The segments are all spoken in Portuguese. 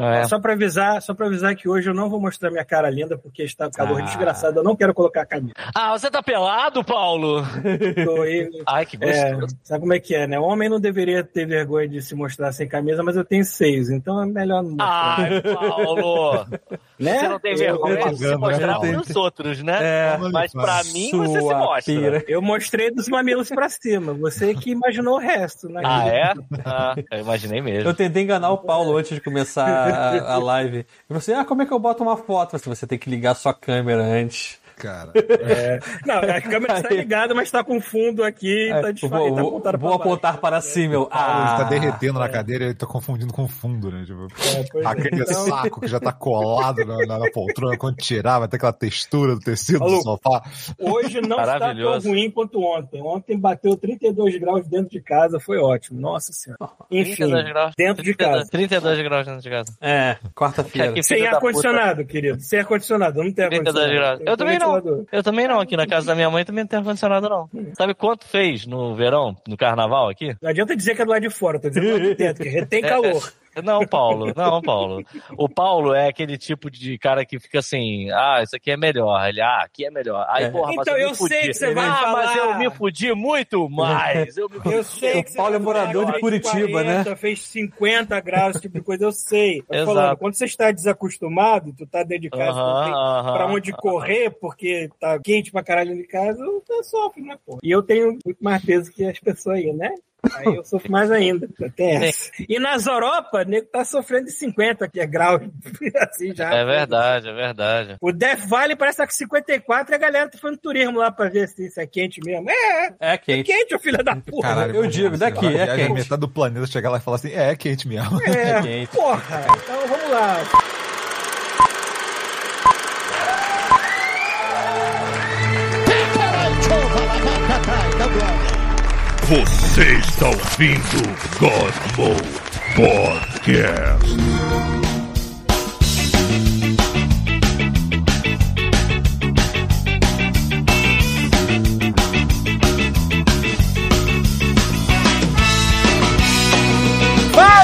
É. Só pra avisar, só pra avisar que hoje eu não vou mostrar minha cara linda, porque está calor Ah. desgraçado. Eu não quero colocar a camisa. Ah, você tá pelado, Paulo? Tô aí- Ai, que É, gostoso. sabe como é que é, né? O homem não deveria ter vergonha de se mostrar sem camisa, mas eu tenho seios, então é melhor não mostrar. Ai, Paulo. né? Você não tem Eu- vergonha de se propaganda, mostrar né? pros outros, né? É. Mas pra mim você se mostra. pira. Eu mostrei dos mamilos pra cima. Você que imaginou o resto, né? Ah, é? Ah, eu imaginei mesmo. Eu tentei enganar o Paulo antes de começar a, a live. E você, ah, como é que eu boto uma foto? Assim, você tem que ligar sua câmera antes. Cara, É. Não, a câmera está ligada, mas tá com fundo aqui, tá É, disfarçado, vou tá vou, apontar para cima. Eu, ele ah, tá derretendo na cadeira e ele tá confundindo com fundo, né? Tipo, É, é. aquele Então- saco que já tá colado na, na- na poltrona, quando tirar, vai ter aquela textura do tecido do sofá. Hoje não está tão ruim quanto ontem. Ontem bateu 32 graus dentro de casa, foi ótimo. Nossa senhora. Enfim, 32 graus. dentro de 32 casa. 32 graus dentro de casa. É, quarta-feira. Sem ar-condicionado, querido. Sem ar-condicionado. Não tenho 32 ar-condicionado. graus. Eu também não. Eu também não. Aqui na casa da minha mãe também não tem ar-condicionado, não. Sabe quanto fez no verão, no carnaval aqui? Não adianta dizer que é do lado de fora, tô dizendo do lado de dentro, que retém calor. Não, Paulo, não, Paulo. O Paulo é aquele tipo de cara que fica assim, ah, isso aqui é melhor. Ele, ah, aqui é melhor. Aí, É. porra, mas Então, eu, eu me fudi. sei que você vai ah, mas falar. eu me fudi muito mais. Eu me fudi. Eu sei O que Paulo você é morador de Curitiba, né? Fez 50 graus, esse tipo de coisa, eu sei. Exato. falando, quando você está desacostumado, tu tá dentro de casa, tu não tem Aham, pra aham. onde correr, porque tá quente pra caralho de casa, você sofre, né, pô? E eu tenho muito mais peso que as pessoas aí, né? Aí eu sofro mais ainda. Tem essa. E nas Europa, o nego tá sofrendo de 50 que é grau, assim já. É verdade, é verdade. O Death Valley parece que tá com 54 e a galera tá fazendo turismo lá pra ver se isso é quente mesmo. É, É é quente. quente, ô filho da puta. Caralho, eu digo, daqui, é viagem, quente. Metade do planeta chegar lá e falar assim, é, é quente mesmo. É, É quente. porra. Então vamos lá. Você está ouvindo Godmo Podcast.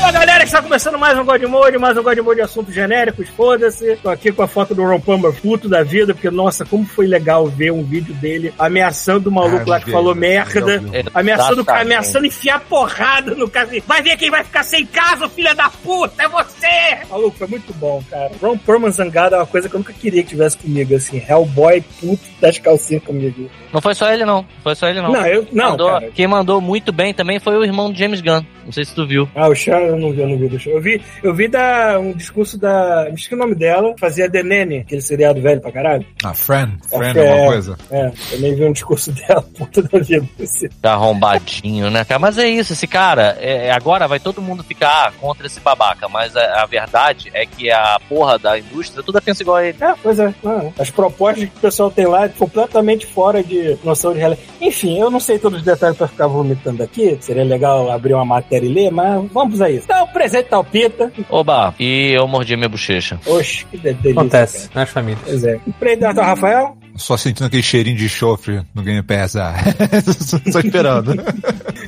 Fala galera, está começando mais um God Mode, mais um God Mode de assuntos genéricos, foda-se. Tô aqui com a foto do Ron Palmer, puto da vida, porque nossa, como foi legal ver um vídeo dele ameaçando o maluco Ah, lá que vi, falou merda, vi. ameaçando ameaçando enfiar porrada no cara. assim, Vai ver quem vai ficar sem casa, filha da puta, é você! Maluco, foi muito bom, cara. Ron Perlman zangado é uma coisa que eu nunca queria que tivesse comigo, assim, Hellboy puto das calcinhas comigo. Não foi só ele, não. Não foi só ele, não. Não, eu, não, Mandou- cara. Quem mandou muito bem também foi o irmão do James Gunn. Não sei se tu viu. Ah, o Sean, eu não vi, eu não vi do. Eu vi, eu vi da, um discurso da. Me esqueci o nome dela, fazia The Nene, aquele seriado velho pra caralho. Ah, friend, É, friend é uma coisa. É, também vi um discurso dela, puta da vida. Tá arrombadinho, né, cara? Mas é isso, esse cara, é, agora vai todo mundo ficar contra esse babaca, mas a, a verdade é que a porra da indústria toda pensa igual a ele. É, pois é. não, As propostas que o pessoal tem lá é completamente fora de noção de realidade. Enfim, eu não sei todos os detalhes pra ficar vomitando aqui. Seria legal abrir uma matéria e ler, mas vamos a isso. Então, presente tá o Pita. Oba, e eu mordi minha bochecha. Oxe, que de- delícia. Acontece cara. nas famílias. Pois é. Predator Rafael? Só sentindo aquele cheirinho de enxofre no Game Pass. Ah, só esperando.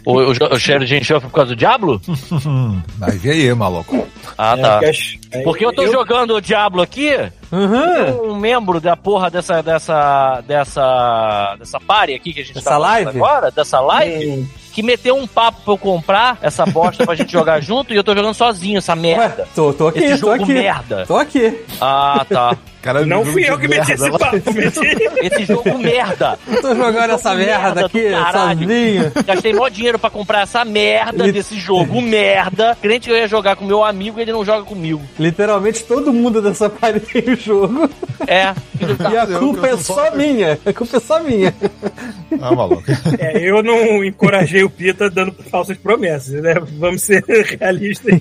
O, o, o cheiro de enxofre por causa do Diablo? Vai ver aí, maluco. Ah, É, tá. porque é, Porque eu tô jogando o Diablo aqui, Uhum. um membro da porra dessa, dessa, dessa, dessa party aqui que a gente Dessa tá live? agora, dessa live, Hum, que meteu um papo pra eu comprar essa bosta pra gente jogar junto e eu tô jogando sozinho essa Ué, merda. tô, tô aqui, Esse tô jogo aqui. merda. Tô aqui. Ah, tá. Cara, Não fui eu que meti esse papo, meti. Esse jogo merda. Tô jogando essa merda merda aqui sozinho. Gastei mó dinheiro pra comprar essa merda Ele- desse jogo merda. Crente que eu ia jogar com meu amigo e ele não joga comigo. Literalmente todo mundo dessa parede tem o jogo. É. E a culpa é tô só minha. A culpa é só minha. Ah, maluco. É, eu não encorajei o Pita dando falsas promessas, né? Vamos ser realistas.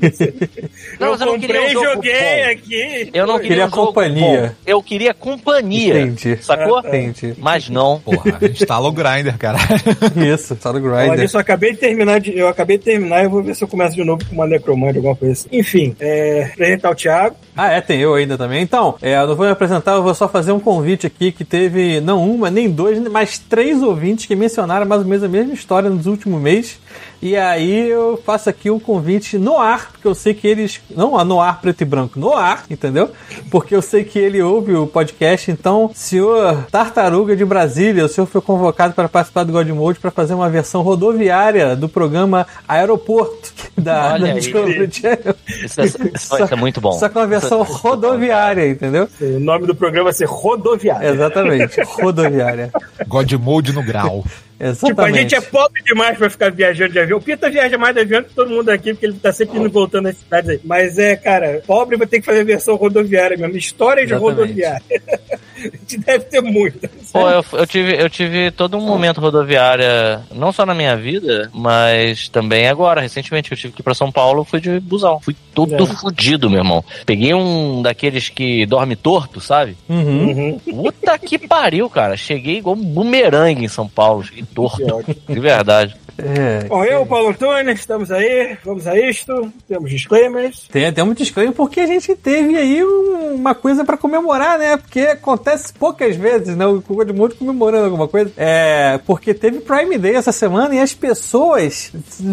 Não, eu mas eu não queria comprei um e jogo joguei bom. aqui. Eu não Queria queria, um companhia. bom. Eu queria companhia. Entendi. Sacou? Entendi. Mas não. Porra, instala o grinder, cara. Isso, só do Olha, Grindr. isso eu acabei de terminar, de, eu acabei de terminar e eu vou ver se eu começo de novo com uma necromante, alguma coisa assim. Enfim, é, apresentar o Thiago. Ah, é, tem eu ainda também. Então, é, eu não vou me apresentar, eu vou só fazer um convite aqui que teve não uma, nem dois, mas três ouvintes que mencionaram mais ou menos a mesma história nos últimos meses. E aí eu faço aqui um convite no ar, porque eu sei que eles. Não no ar preto e branco, no ar, entendeu? Porque eu sei que ele ouve o podcast. Então, senhor Tartaruga de Brasília, o senhor foi convocado para participar do God Mode para fazer uma versão rodoviária do programa Aeroporto da, Olha da. Discovery Channel. Isso, isso vai ser muito bom. Só que uma versão rodoviária, entendeu? O nome do programa vai ser Rodoviário. Exatamente, rodoviária. God Mode no grau. Exatamente. Tipo, a gente é pobre demais pra ficar viajando de avião. O Pita viaja mais de avião que todo mundo aqui, porque ele tá sempre indo voltando nas cidades aí. Mas é, cara, pobre vai ter que fazer a versão rodoviária mesmo. História de rodoviária. a gente deve ter muita. Pô, eu, eu tive, eu tive todo um momento rodoviária, não só na minha vida, mas também agora, recentemente, que eu tive que ir pra São Paulo, fui de busão. Fui todo É. fudido, meu irmão. Peguei um daqueles que dorme torto, sabe? Uhum. Uhum. Puta que pariu, cara. Cheguei igual um bumerangue em São Paulo. Cheguei torto. De verdade. É, Bom, eu, Paulo Antônio, estamos aí, vamos a isto, temos disclaimers. Tem até um disclaimer porque a gente teve aí um- uma coisa pra comemorar, né? Porque acontece poucas vezes, né? O Google de Mundo comemorando alguma coisa. É, porque teve Prime Day essa semana e as pessoas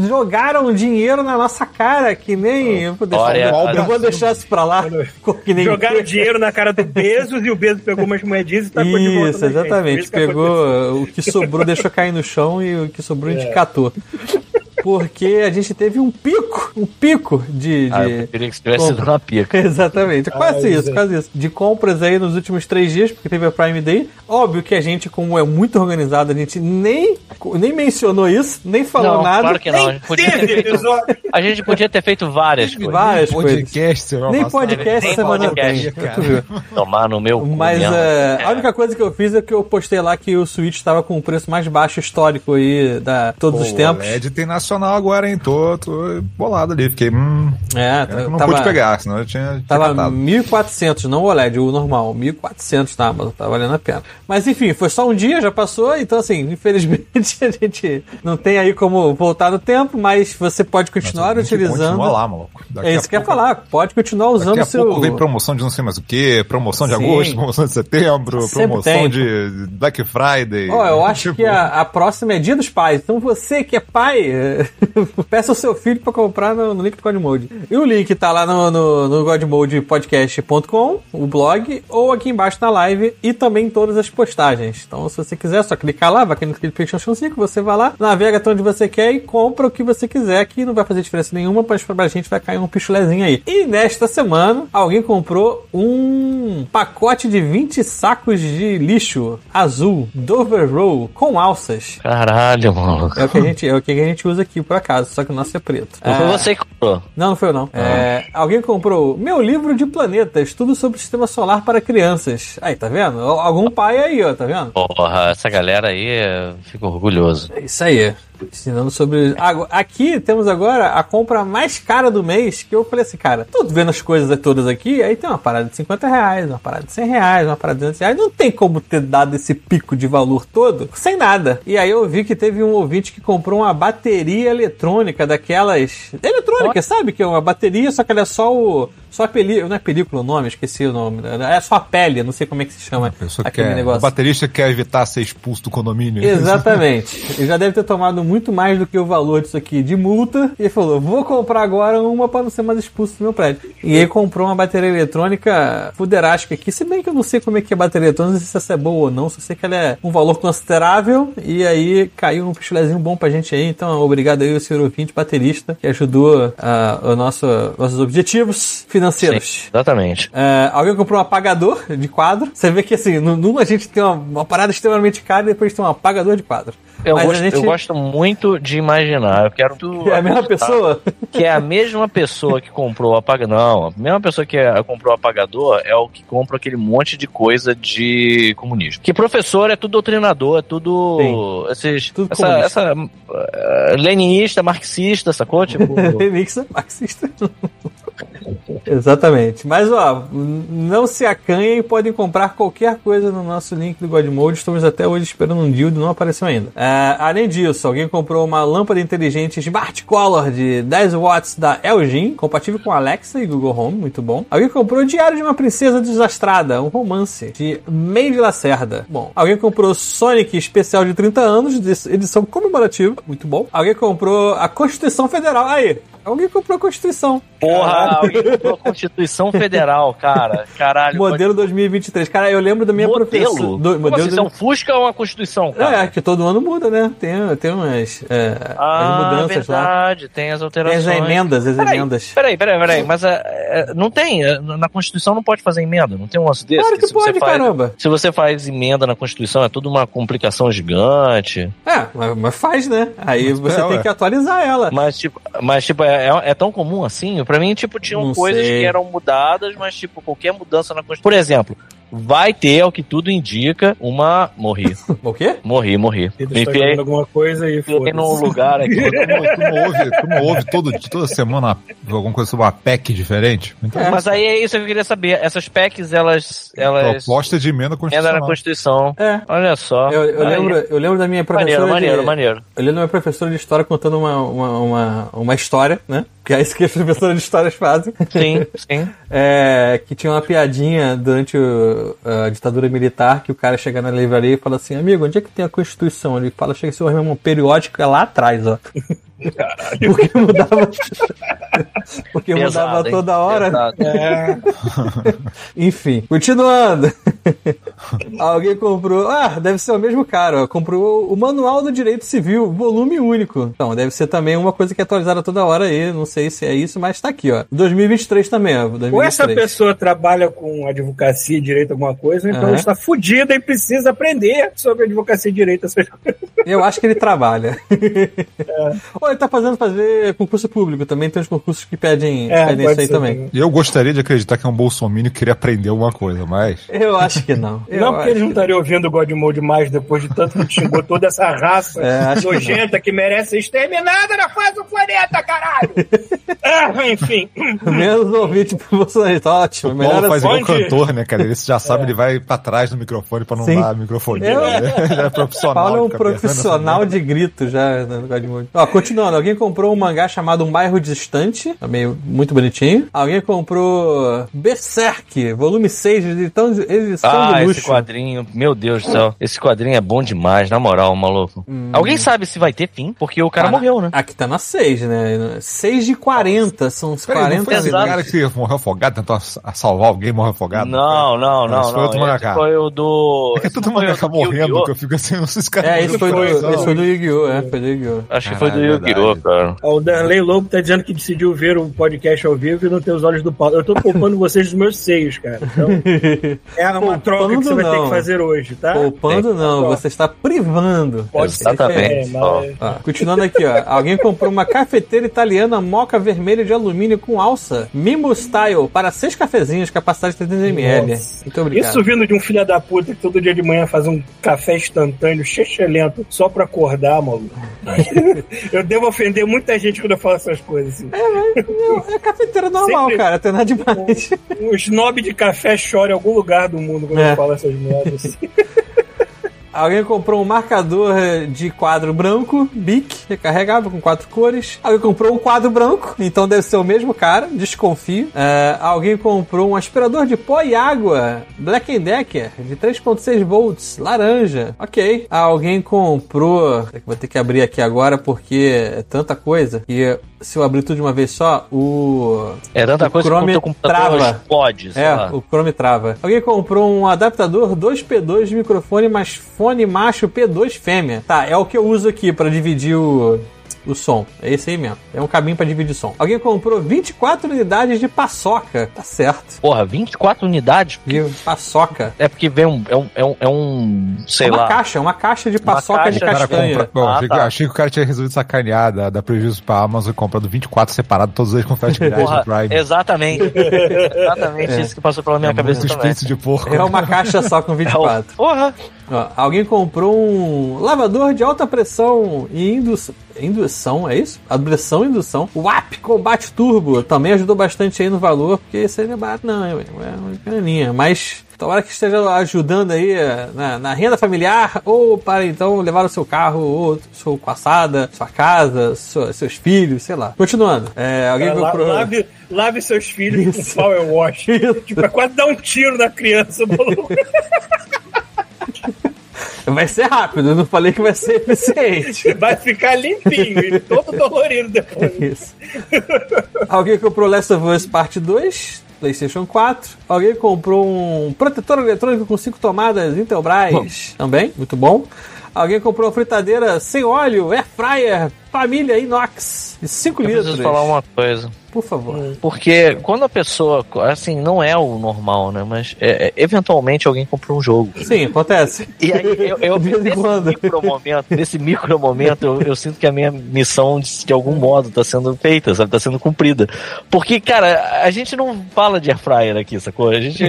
jogaram dinheiro na nossa cara, que nem. Eu vou deixar, Olha, eu olha. vou deixar isso pra lá. que nem Jogaram dinheiro na cara do Bezos e o Bezos pegou umas moedinhas e tacou de volta Isso, exatamente. isso que. Pegou o que sobrou, deixou cair no chão e o que sobrou a gente É. Porque a gente teve um pico, um pico de. Ah, eu de... que tivesse sido uma pica. Exatamente, quase Ah, isso, é. quase isso. De compras aí nos últimos três dias, porque teve a Prime Day. Óbvio que a gente, como é muito organizado, a gente nem, nem mencionou isso, nem falou Não, nada. claro que não. A gente podia ter feito, a gente podia ter feito várias coisas. Várias coisas. Podcast, semana Nem podcast Nem semana podcast, tem. cara. Tu viu? Tomar no meu Mas é, a única coisa que eu fiz é que eu postei lá que o Switch estava com o preço mais baixo histórico aí da todos Pô, os tempos. O LED tem nacional agora, hein? Tô, tô bolado ali. Fiquei, hum. É, eu não tava, pude pegar, senão eu tinha. tinha Tava catado. 1.400, não o OLED, o normal, 1.400 na Amazon, tá valendo a pena. Mas enfim, foi só um dia, já passou, então assim, infelizmente a gente não tem aí como voltar no tempo, mas você pode continuar Mas a gente utilizando. Continua lá, maluco. Daqui é isso que eu ia falar, pode continuar usando o seu. pouco vem promoção de não sei mais o que, promoção de Sim. agosto, promoção de setembro, Sempre promoção tem. de Black Friday. Ó, eu acho Tipo, que a, a próxima é Dia dos Pais. Então você que é pai, peça o seu filho pra comprar no, no link do Godmode. E o link tá lá no, no, no godmodepodcast.com, o blog, ou aqui embaixo na live e também em todas as postagens. Então, se você quiser, é só clicar lá, vai aqui naquele PlayStation 5, você vai lá, navega até onde você quer e compra o que você quiser, que não vai fazer diferença nenhuma, mas pra gente vai cair um pichulezinho aí. E nesta semana, alguém comprou um pacote de 20 sacos de lixo azul, Dover Roll, com alças. Caralho, maluco. É o que a gente, é o que a gente usa aqui, por acaso, só que o nosso é preto. Não foi É, você que comprou. Não, não foi eu não. É, alguém comprou meu livro de planetas, tudo sobre o sistema solar para crianças. Aí, tá vendo? Algum pai aí, ó, tá vendo? Porra, essa galera aí, eu fico orgulhoso. É isso aí. Ensinando sobre. Agu- Aqui temos agora a compra mais cara do mês. Que eu falei assim, cara, tô vendo as coisas todas aqui. Aí tem uma parada de 50 reais, uma parada de 100 reais, uma parada de 200 reais. Não tem como ter dado esse pico de valor todo sem nada. E aí eu vi que teve um ouvinte que comprou uma bateria eletrônica daquelas. Eletrônica, sabe? Que é uma bateria, só que ela é só o. Só a película. Não é película o nome, esqueci o nome. É só a pele, não sei como é que se chama. Aquele quer, negócio. O baterista quer evitar ser expulso do condomínio. Exatamente. Ele já deve ter tomado muito mais do que o valor disso aqui de multa. E ele falou: vou comprar agora uma para não ser mais expulso do meu prédio. E ele comprou uma bateria eletrônica fuderástica aqui. Se bem que eu não sei como é que é a bateria eletrônica, se essa é boa ou não. Só sei que ela é um valor considerável. E aí caiu um pichulezinho bom pra gente aí. Então, obrigado aí, o senhor ouvinte baterista, que ajudou ah, o nosso, nossos objetivos financeiros. Sim, exatamente. É, alguém comprou um apagador de quadro. Você vê que assim, no- numa a gente tem uma, uma parada extremamente cara e depois tem um apagador de quadro. Eu, gosto, gente- eu gosto muito de imaginar. Eu quero tu É a mesma pessoa? Que é a mesma pessoa que comprou o apagador. Não, a mesma pessoa que é- comprou o apagador é o que compra aquele monte de coisa de comunismo. Que professor é tudo doutrinador, é tudo. Esses, Tudo essa, essa eh, leninista, marxista, sacou? Tipo. Remix marxista. Exatamente. Mas, ó, não se acanhem, podem comprar qualquer coisa no nosso link do Godmode. Estamos até hoje esperando um dildo, não apareceu ainda. É, além disso, alguém comprou uma lâmpada inteligente Smart Color de 10 watts da LG, compatível com Alexa e Google Home, muito bom. Alguém comprou o Diário de uma Princesa Desastrada, um romance de Meire Lacerda. Bom, alguém comprou Sonic especial de 30 anos, edição comemorativa, muito bom. Alguém comprou a Constituição Federal. Aí, alguém comprou a Constituição. Porra, alguém comprou a Constituição Federal, cara. Caralho. Modelo 2023. Cara, eu lembro da minha modelo? professora. Do, assim, modelo isso é um Fusca ou uma Constituição, cara? É, que todo ano muda, né? Tem, tem umas é, Ah, as mudanças lá. verdade, tem as Tem alterações. as emendas, as Peraí, emendas. Peraí, peraí, peraí, mas é, é, não tem, é, na Constituição não pode fazer emenda, não tem um lance desse? Claro que você pode, faz, caramba. Se você faz emenda na Constituição, é tudo uma complicação gigante. É, mas, mas faz, né? Aí você é, tem ué. que atualizar ela. Mas, tipo, mas, tipo é, é- é tão comum assim? Pra mim, tipo, tinham Não coisas sei. que eram mudadas, mas, tipo, qualquer mudança na Constituição. Por exemplo, vai ter, ao que tudo indica, uma. Morri. O quê? Morri, morri. Pedro Me enfiei, alguma coisa e enfiei num lugar aqui. Tu não, ouve, tu não ouve todo, toda semana alguma coisa sobre uma PEC diferente? Então, Mas aí é isso que eu queria saber. Essas PECs, elas. elas proposta de emenda emenda na constitucional. Constituição. É. Olha só. Eu, eu lembro, eu lembro da minha professora. Maneiro, maneiro, de, maneiro. Eu lembro da minha professora de história contando uma, uma, uma, uma história, né? Que é isso que as professoras de histórias fazem. Sim, sim. É, que tinha uma piadinha durante o- a ditadura militar que o cara chega na livraria e fala assim, amigo, onde é que tem a Constituição? Ele fala, chega seu irmão, periódico é lá atrás, ó. Porque mudava. Porque Pesado, mudava hein? toda hora. É, Enfim, continuando. Alguém comprou. Ah, deve ser o mesmo cara. ó. Comprou o Manual do Direito Civil, volume único. Então, deve ser também uma coisa que é atualizada toda hora aí. Não sei se é isso, mas tá aqui, ó. 2023 também, ó. 2023. Ou essa pessoa trabalha com advocacia e direito alguma coisa, ou então ela está fudida e precisa aprender sobre advocacia e direito. Eu acho que ele trabalha. Ou ele tá fazendo fazer concurso público. Também tem os concursos que pedem, É, pedem isso aí ser também. E eu gostaria de acreditar que é um bolsominion que queria aprender alguma coisa, mas. Eu acho que não. Eu Não, porque eles não estariam ouvindo o God Mode mais depois de tanto que xingou toda essa raça É, acho que nojenta que, merece ser exterminada na face do planeta, caralho! ah, enfim. Menos ouvinte pro Bolsonaro. Tá ótimo. O Melhor Paulo faz assim. igual onde- cantor, né, cara? Ele já sabe, ele vai pra trás do microfone pra não Sim. dar microfone. Eu- Né? Já é profissional. Paulo é um fica apertando profissional de grito já no lugar de muito. Continuando, alguém comprou um mangá chamado Um Bairro Distante, também muito bonitinho. Alguém comprou Berserk, volume 6, edição, edição Ah, de esse luxo. quadrinho, meu Deus do céu. Esse quadrinho é bom demais, na moral, maluco. Alguém sabe se vai ter fim? Porque o cara Cara, morreu, né? Aqui tá na 6, né? 6 de 40, são uns Peraí, 40 não foi esse Exato. cara que morreu afogado, tentou salvar alguém, morreu afogado? Não, não, Esse não, foi não. outro Esse mangaka. foi o do. É que esse todo foi o do Yu-Gi-Oh! morrendo, que eu fico assim, não sei se cara É, esse foi, do, esse foi Yu-Gi-Oh! É, foi do Yu-Gi-Oh! Acho que foi do Yu-Gi-Oh, verdade. cara. Ó, o Darley Lobo tá dizendo que decidiu ver o podcast ao vivo e não ter os olhos do Paulo. Eu tô poupando vocês dos meus seios, cara. Então, é uma Poupando troca que você vai ter não. que fazer hoje, tá? Poupando não, Ó, você está privando. Pode ser Exatamente. diferente, Ó. mas... Ah, continuando aqui, ó. Alguém comprou uma cafeteira italiana moca vermelha de alumínio com alça Mimo Style para seis cafezinhos, capacidade de 300ml. Nossa. Muito obrigado. Isso vindo de um filho da puta que todo dia de manhã faz um café instantâneo, lento, só pra acordar, maluco. eu devo ofender muita gente quando eu falo essas coisas. Assim. Não, é cafeteira normal, Sempre- cara, tem nada demais. Um snob de café chora em algum lugar do mundo quando É. eu falo essas merdas. Assim. Alguém comprou um marcador de quadro branco, Bic, recarregável com quatro cores. Alguém comprou um quadro branco, então deve ser o mesmo cara, desconfio. Eh, alguém comprou um aspirador de pó e água, Black Decker, de 3.6 volts, laranja. Ok. Alguém comprou. Vou ter que abrir aqui agora porque é tanta coisa. E se eu abrir tudo de uma vez só, o. É tanta O coisa Chrome que o computador trava. explode, É, lá. o Chrome trava. Alguém comprou um adaptador 2P2 de microfone, mas fone macho P2 fêmea. Tá, é o que eu uso aqui pra dividir o, o som. É esse aí mesmo. É um caminho pra dividir som. Alguém comprou 24 unidades de paçoca. Tá certo. Porra, 24 unidades? Viu? Paçoca. É porque vem um. É um, é um, é um sei é uma lá. caixa, uma caixa de paçoca de caixa, O cara castanha. compra. Bom, Ah, achei, que- tá. achei que o cara tinha resolvido sacanear, dar, dar prejuízo pra Amazon e comprando 24 separados, todos eles com frete no Prime. exatamente. exatamente isso que passou pela minha É cabeça muito também. espírito de porco. É uma caixa só com É o- 24. Porra! Ó, alguém comprou um lavador de alta pressão e indus- indução, é isso? Abreção e indução. WAP Combate Turbo também ajudou bastante aí no valor, porque esse aí não é barato, não, é uma graninha. Mas Tomara que esteja ajudando aí eh, na, na, renda familiar ou para então levar o seu carro ou sua passada, sua casa, sua, seus filhos, sei lá. Continuando. É, alguém comprou... lave, lave seus filhos Isso. com power wash. Isso. Tipo, é quase dar um tiro na criança, maluco. Vai ser rápido, eu não falei que vai ser eficiente. Vai ficar limpinho e todo dolorido depois. Isso. Alguém comprou Last of Us Parte 2? PlayStation 4. Alguém comprou um protetor eletrônico com 5 tomadas Intelbras bom. também, muito bom. Alguém comprou uma fritadeira sem óleo, air fryer, família inox, de 5 litros. Preciso falar uma coisa. Por favor. Porque quando a pessoa, assim, não é o normal, né? Mas é, é, eventualmente alguém comprou um jogo. Sim, acontece. E aí eu, eu nesse, micro momento, nesse micro momento, eu, eu, sinto que a minha missão, de, de algum modo, está sendo feita, sabe? Tá sendo cumprida. Porque, cara, a gente não fala de airfryer aqui, sacou? A gente.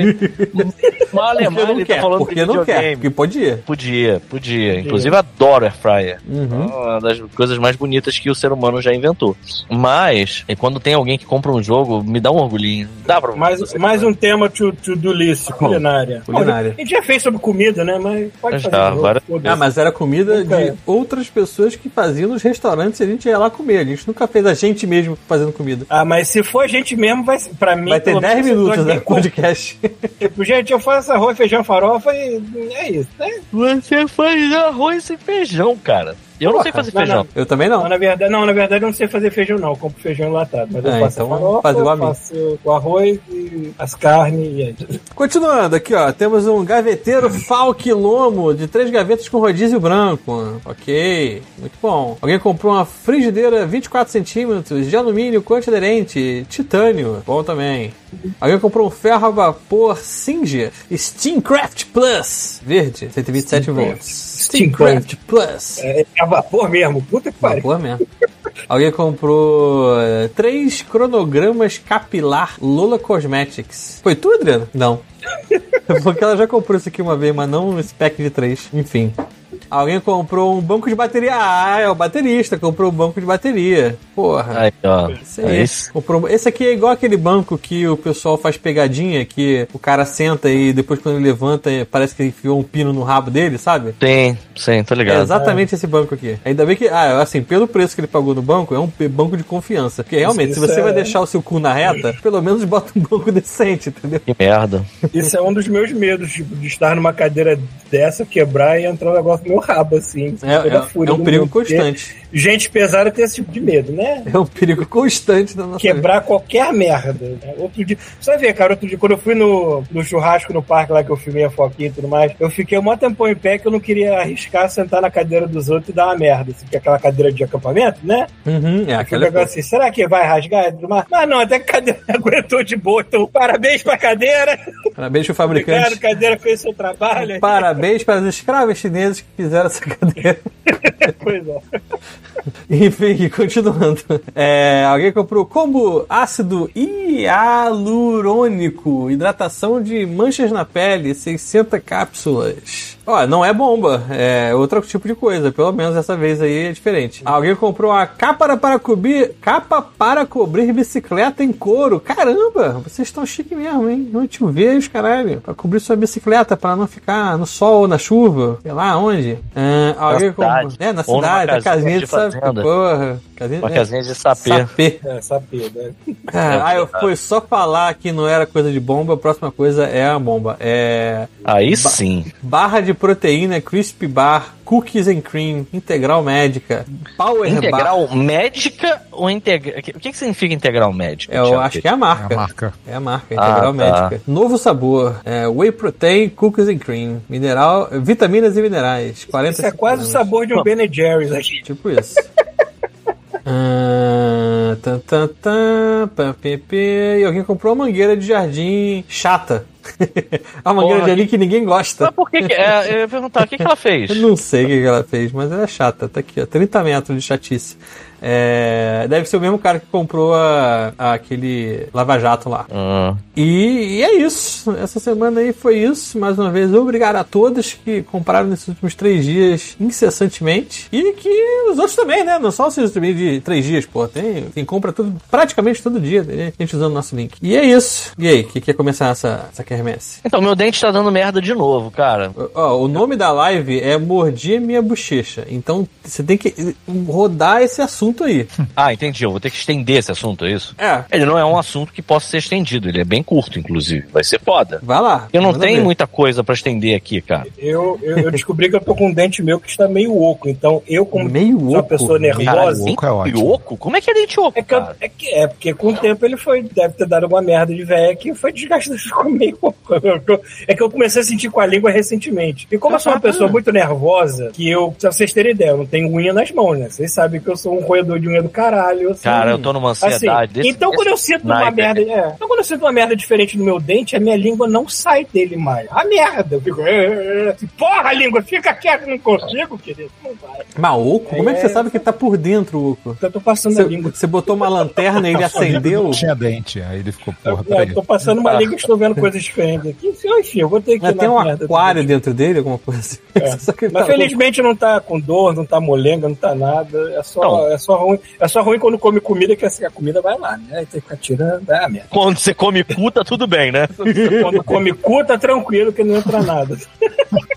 Mal é mal, ele tá falando porque de não quer, porque podia. Podia, podia. Inclusive, adoro airfryer. Uhum. É uma das coisas mais bonitas que o ser humano já inventou. Mas, quando tem alguém que compra um jogo, me dá um orgulhinho. Dá pra mais, mais um tema to, to do list, culinária. culinária. a gente já fez sobre comida, né? Mas pode fazer. Já, agora... Ah, mas era comida nunca... de outras pessoas que faziam nos restaurantes e a gente ia lá comer. A gente nunca fez a gente mesmo fazendo comida. Ah, mas se for a gente mesmo, vai, pra mim. Vai ter 10 minutos, né? Podcast. tipo, gente, eu faço arroz, feijão, farofa e é isso, né? Você faz arroz e feijão, cara. Eu não sei fazer não, feijão. Não. Eu também não. não. na verdade, não, na verdade eu não sei fazer feijão, não. Eu compro feijão enlatado. Mas eu é, faço então farofa, fazer o faço o arroz e as carnes e aí. Continuando aqui, ó. Temos um gaveteiro Falk Lomo de três gavetas com rodízio branco. Ok, muito bom. Alguém comprou uma frigideira 24 centímetros de alumínio com antiaderente, titânio. Bom também. Alguém comprou um ferro a vapor Singer Steamcraft Plus verde, 127 volts. Steamcraft Plus. É, é a vapor mesmo, puta que pariu. Vapor mesmo. Alguém comprou uh, três cronogramas capilar Lola Cosmetics. Foi tu, Adriano? Não. Porque ela já comprou isso aqui uma vez, mas não esse pack de três. Enfim. Alguém comprou um banco de bateria. Ah, é o baterista, comprou um banco de bateria. Porra. Aí, ó. Esse, é esse. Comprou... esse aqui é igual aquele banco que o pessoal faz pegadinha, que o cara senta e depois quando ele levanta parece que ele enfiou um pino no rabo dele, sabe? Tem, sim, tô ligado. É exatamente é. esse banco aqui. Ainda bem que, ah, assim, pelo preço que ele pagou no banco, é um banco de confiança. Porque realmente, isso, se você é... vai deixar o seu cu na reta, pelo menos bota um banco decente, entendeu? Que merda. Isso é um dos meus medos, tipo, de estar numa cadeira dessa, quebrar e entrar um negócio no meu rabo, assim. É, é, é um perigo constante. Gente pesada tem esse tipo de medo, né? É um perigo constante na nossa Quebrar vida. qualquer merda. Né? Outro dia, você cara, outro dia, quando eu fui no, no churrasco no parque lá que eu filmei a foquinha e tudo mais, eu fiquei um maior tempão em pé que eu não queria arriscar sentar na cadeira dos outros e dar uma merda. Assim, que é aquela cadeira de acampamento, né? Uhum, é aquela. É assim, será que vai rasgar? Mas não, até que a cadeira aguentou de boa. Então, parabéns pra cadeira. Parabéns pro fabricante. Obrigado, cadeira fez seu trabalho. Parabéns para os escravos chineses fizeram essa cadeira. pois é. Enfim, continuando. É, alguém comprou combo ácido hialurônico, hidratação de manchas na pele, 60 cápsulas. Ó, não é bomba, é outro tipo de coisa. Pelo menos dessa vez aí é diferente. Alguém comprou a capa para cobrir, capa para cobrir bicicleta em couro. Caramba, vocês estão chique mesmo, hein? Não te vejo, caralho. Para cobrir sua bicicleta, para não ficar no sol ou na chuva, sei lá onde. É, alguém comprou, é, na cidade, na casinha de, de Porra. Casinha, Uma é, casinha de sapê. Sapê. É, sapê, né? Cara, ah, eu fui só falar que não era coisa de bomba, a próxima coisa é a bomba. É. Aí ba sim. Barra de proteína, crispy bar, cookies and cream, integral médica, power integral bar. médica ou integral? O que, que significa integral médica? Eu acho que é a marca. É a marca. É a marca, integral ah, tá. médica. Novo sabor, é, whey protein, cookies and cream, mineral, vitaminas e minerais. 40 Isso é quase o sabor de um Ben Jerry's aqui. Tipo isso. Ah, tan, pá, pê, pê. E alguém comprou uma mangueira de jardim chata. A mangueira Porra, de anil que ninguém gosta. Mas por que, que é, eu ia perguntar, o que, que ela fez? Eu não sei o que que ela fez, mas ela é chata. Tá aqui, ó. 30 metros de chatice. É, deve ser o mesmo cara que comprou a, a- aquele lava-jato lá. Ah, E, e é isso. Essa semana aí foi isso. Mais uma vez, obrigado a todos que compraram nesses últimos três dias incessantemente. E que os outros também, né? Não só os também de três dias, pô. Tem quem compra tudo, praticamente todo dia. Tem gente usando nosso link. E é isso. E aí, que quer começar essa, essa quermesse? Então, meu dente tá dando merda de novo, cara. Ó, o nome da live é Mordi Minha Bochecha. Então você tem que rodar esse assunto aí. Ah, entendi. Eu vou ter que estender esse assunto, é isso? É. Ele não é um assunto que possa ser estendido. Ele é bem curto, inclusive. Vai ser foda. Vai lá. Eu não tenho ver. muita coisa pra estender aqui, cara. Eu, eu, eu descobri que eu tô com um dente meu que está meio oco. Então, eu, como Meio sou uma oco? pessoa nervosa. Caralho, oco é ótimo. oco? Como é que é dente oco, É, que é, que, é porque com o tempo ele foi, deve ter dado uma merda de velho que foi desgastando, ficou meio É que eu comecei a sentir com a língua recentemente. E como eu sou uma pessoa muito nervosa, que eu, pra vocês terem ideia, eu não tenho unha nas mãos, né? Vocês sabem que eu sou um roedor de unha do caralho. assim. Cara, eu tô numa Assim, ansiedade desse então quando eu sinto uma merda, é, então quando eu sinto uma merda diferente no meu dente, a minha língua não sai dele mais. A merda, eu fico, "É, é, é", assim, porra, língua, fica quieto, não consigo, querido, não vai. Mas oco? Como é que você É. sabe que tá por dentro o oco? Eu tô passando Você, a língua. você botou uma lanterna e ele acendeu? Não tinha dente. Aí ele ficou, porra, Eu, peraí. eu tô passando uma língua e estou vendo coisas diferentes aqui. Enfim, eu vou ter que Mas tem um aquário do- dentro dele, alguma coisa assim. É. Que Mas tá felizmente não tá com dor, não tá molenga, não tá nada. É só, Não. é só ruim. É só ruim quando come comida, que assim, a comida vai lá, né? Aí tem que ficar tirando. É a merda. Quando você come cu, tá tudo bem, né? Quando come cu, tá tranquilo que não entra nada.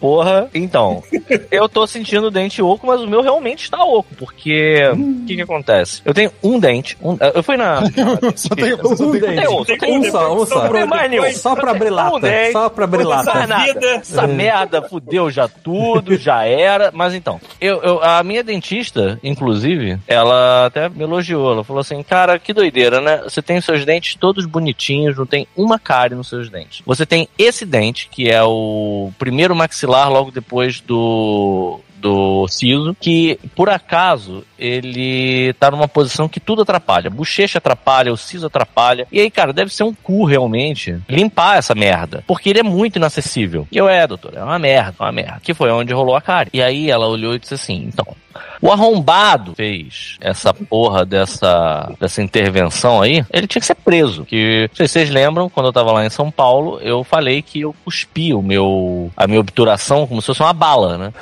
Porra, então. Eu tô sentindo o dente oco, mas o meu realmente está oco, porque. O que que acontece? Eu tenho um dente. um- eu fui na. Só tem, Um só tem dente. um, só tem Um só, um só. Tem mais nenhum. Só pra abrir Um dente. Só pra abrir Toda lata. essa merda fudeu já tudo, já era. Mas então, eu, eu- a minha dentista, inclusive, ela até me elogiou. Ela falou assim: Cara, que doideira, né? Você tem os seus dentes todos bonitinhos, não tem uma cárie nos seus dentes. Você tem esse dente, que é o primeiro maxilar logo depois do. Do siso, que por acaso ele tá numa posição que tudo atrapalha. Bochecha atrapalha, o siso atrapalha. E aí, cara, deve ser um cu realmente limpar essa merda. Porque ele é muito inacessível. E eu, é, doutor, é uma merda, uma merda. Que foi onde rolou a cara. E aí ela olhou e disse assim: então, o arrombado fez essa porra dessa, dessa intervenção aí, ele tinha que ser preso. Que, vocês lembram, quando eu tava lá em São Paulo, eu falei que eu cuspi o meu, a minha obturação como se fosse uma bala, né?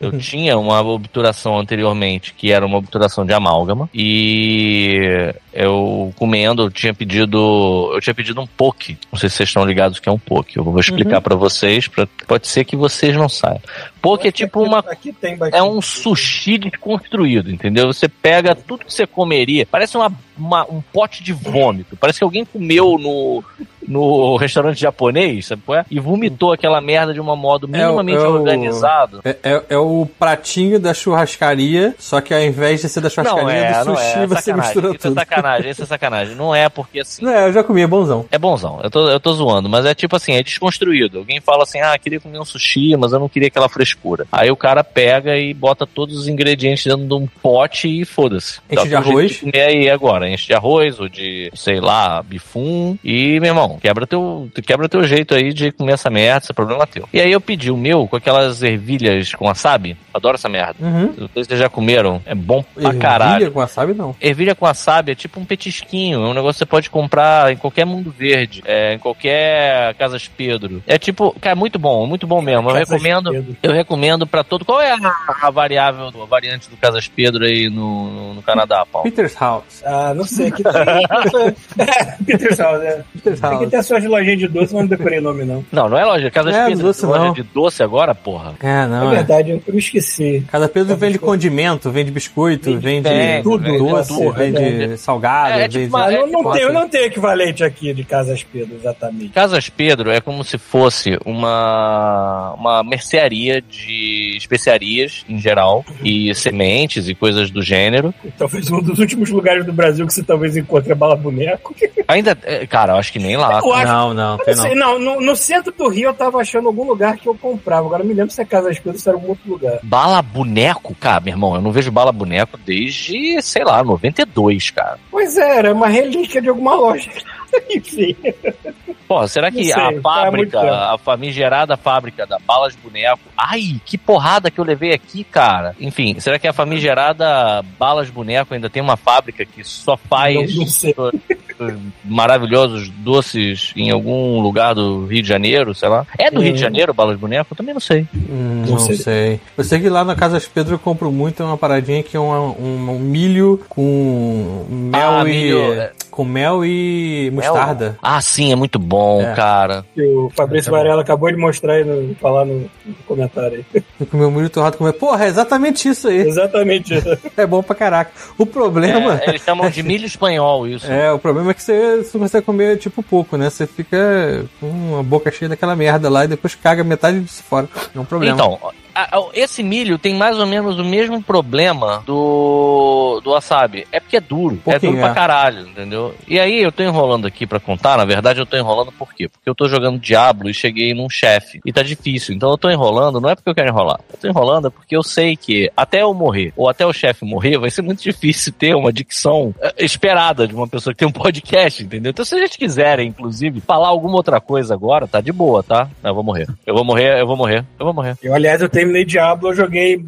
Eu tinha uma obturação anteriormente, que era uma obturação de amálgama, e eu comendo, eu tinha pedido, eu tinha pedido um poke. Não sei se vocês estão ligados o que é um poke. Eu vou explicar pra vocês, pra, pode ser que vocês não saibam. Poke é tipo Aqui- uma Aqui tem é um sushi desconstruído, entendeu? Você pega tudo que você comeria, parece uma, uma- um pote de vômito. Parece que alguém comeu no, no restaurante japonês, sabe qual é? E vomitou aquela merda de uma modo minimamente é o- organizado. É, é- é o pratinho da churrascaria, só que ao invés de ser da Não churrascaria é, do não sushi, é, é você sacanagem. mistura Isso é tudo. sacanagem, isso é sacanagem. Não é porque assim. Não, é, eu já comi, é bonzão. É bonzão, eu tô, eu tô zoando, mas é tipo assim, é desconstruído. Alguém fala assim, ah, queria comer um sushi, mas eu não queria aquela frescura. Aí o cara pega e bota todos os ingredientes dentro de um pote e foda-se. Enche Dá de arroz? comer aí agora, enche de arroz ou de, sei lá, bifum. E, meu irmão, quebra teu, quebra teu jeito aí de comer essa merda, esse é problema teu. E aí eu pedi o meu com aquelas ervilhas com wasabi. Adoro essa merda. Uhum. Não sei se vocês já comeram. É bom pra Ervilha caralho. com wasabi, não. Ervilha com wasabi é tipo um petisquinho, é um negócio que você pode comprar em qualquer mundo verde, é, em qualquer Casas Pedro. É tipo, cara, é muito bom, muito bom mesmo. Eu Casas recomendo, Pedro. eu recomendo pra todo. Qual é a, a variável, a variante do Casas Pedro aí no, no, no Canadá, Paulo? Peter's House. Ah, não sei. Aqui tem. é, Peter House, é. Peter's Aqui House. tem as suas lojinhas de doce, mas não decorei o nome, não. Não, não é loja, Casas É, Pedro, doce loja não. de doce agora, porra. É, não, é é. verdade, eu me esqueci. Cada Pedro vende condimento, vende biscoito, vende, vende tudo, doce, tudo, vende é. salgado, É, vende... tipo uma- Ah, não, não, tipo, tem, não tem equivalente aqui de Casas Pedro, exatamente. Casas Pedro é como se fosse uma, uma mercearia de especiarias em geral e sementes e coisas do gênero. Talvez um dos últimos lugares do Brasil que você talvez encontre é Bala Boneco. Ainda, é, cara, eu acho que nem lá. Eu acho Não, não, Eu não, sei, não. no, no centro do Rio eu tava achando algum lugar que eu comprava. Agora não me lembro se é Casa Pedro ou se era algum outro lugar. Bala boneco, cara, meu irmão, eu não vejo bala boneco desde, sei lá, 92, cara. Pois é, era uma relíquia de alguma loja. Enfim. Porra, será que sei, a muito fábrica, a famigerada fábrica da Balas Boneco. Ai, que porrada que eu levei aqui, cara. Enfim, será que a famigerada Balas Boneco ainda tem uma fábrica que só faz Não- não maravilhosos doces em algum lugar do Rio de Janeiro, sei lá? É do Rio de Janeiro, Balas Boneco? Eu também não sei. Hum, Não não sei. sei. Eu sei que lá na Casa Pedro eu compro muito uma paradinha que é um, um- um milho com mel Ah, e. milho, é. Com mel e mostarda. Ah, sim, é muito bom, É. cara. Que o Fabrício Varela acabou de mostrar aí, no, falar no, no comentário aí. Eu comi o milho torrado com mel. Porra, é exatamente isso aí. Exatamente. É bom pra caraca. O problema. É, eles chamam de milho espanhol isso. É, o problema é que você você consegue comer, tipo, pouco, né? Você fica com uma boca cheia daquela merda lá e depois caga metade disso fora. É um problema. Então, a- a- esse milho tem mais ou menos o mesmo problema do, do wasabi. É porque é duro. é duro pra é. caralho, entendeu? E aí eu tô enrolando aqui pra contar. Na verdade, eu tô enrolando por quê? Porque eu tô jogando Diablo e cheguei num chefe. E tá difícil. Então eu tô enrolando, não é porque eu quero enrolar. Eu tô enrolando porque eu sei que até eu morrer, ou até o chefe morrer, vai ser muito difícil ter uma dicção eh, esperada de uma pessoa que tem um podcast, entendeu? Então se a gente quiser, inclusive, falar alguma outra coisa agora, tá de boa, tá? Eu vou morrer. Eu vou morrer, eu vou morrer, eu vou morrer. Eu, aliás, eu terminei Diablo, eu joguei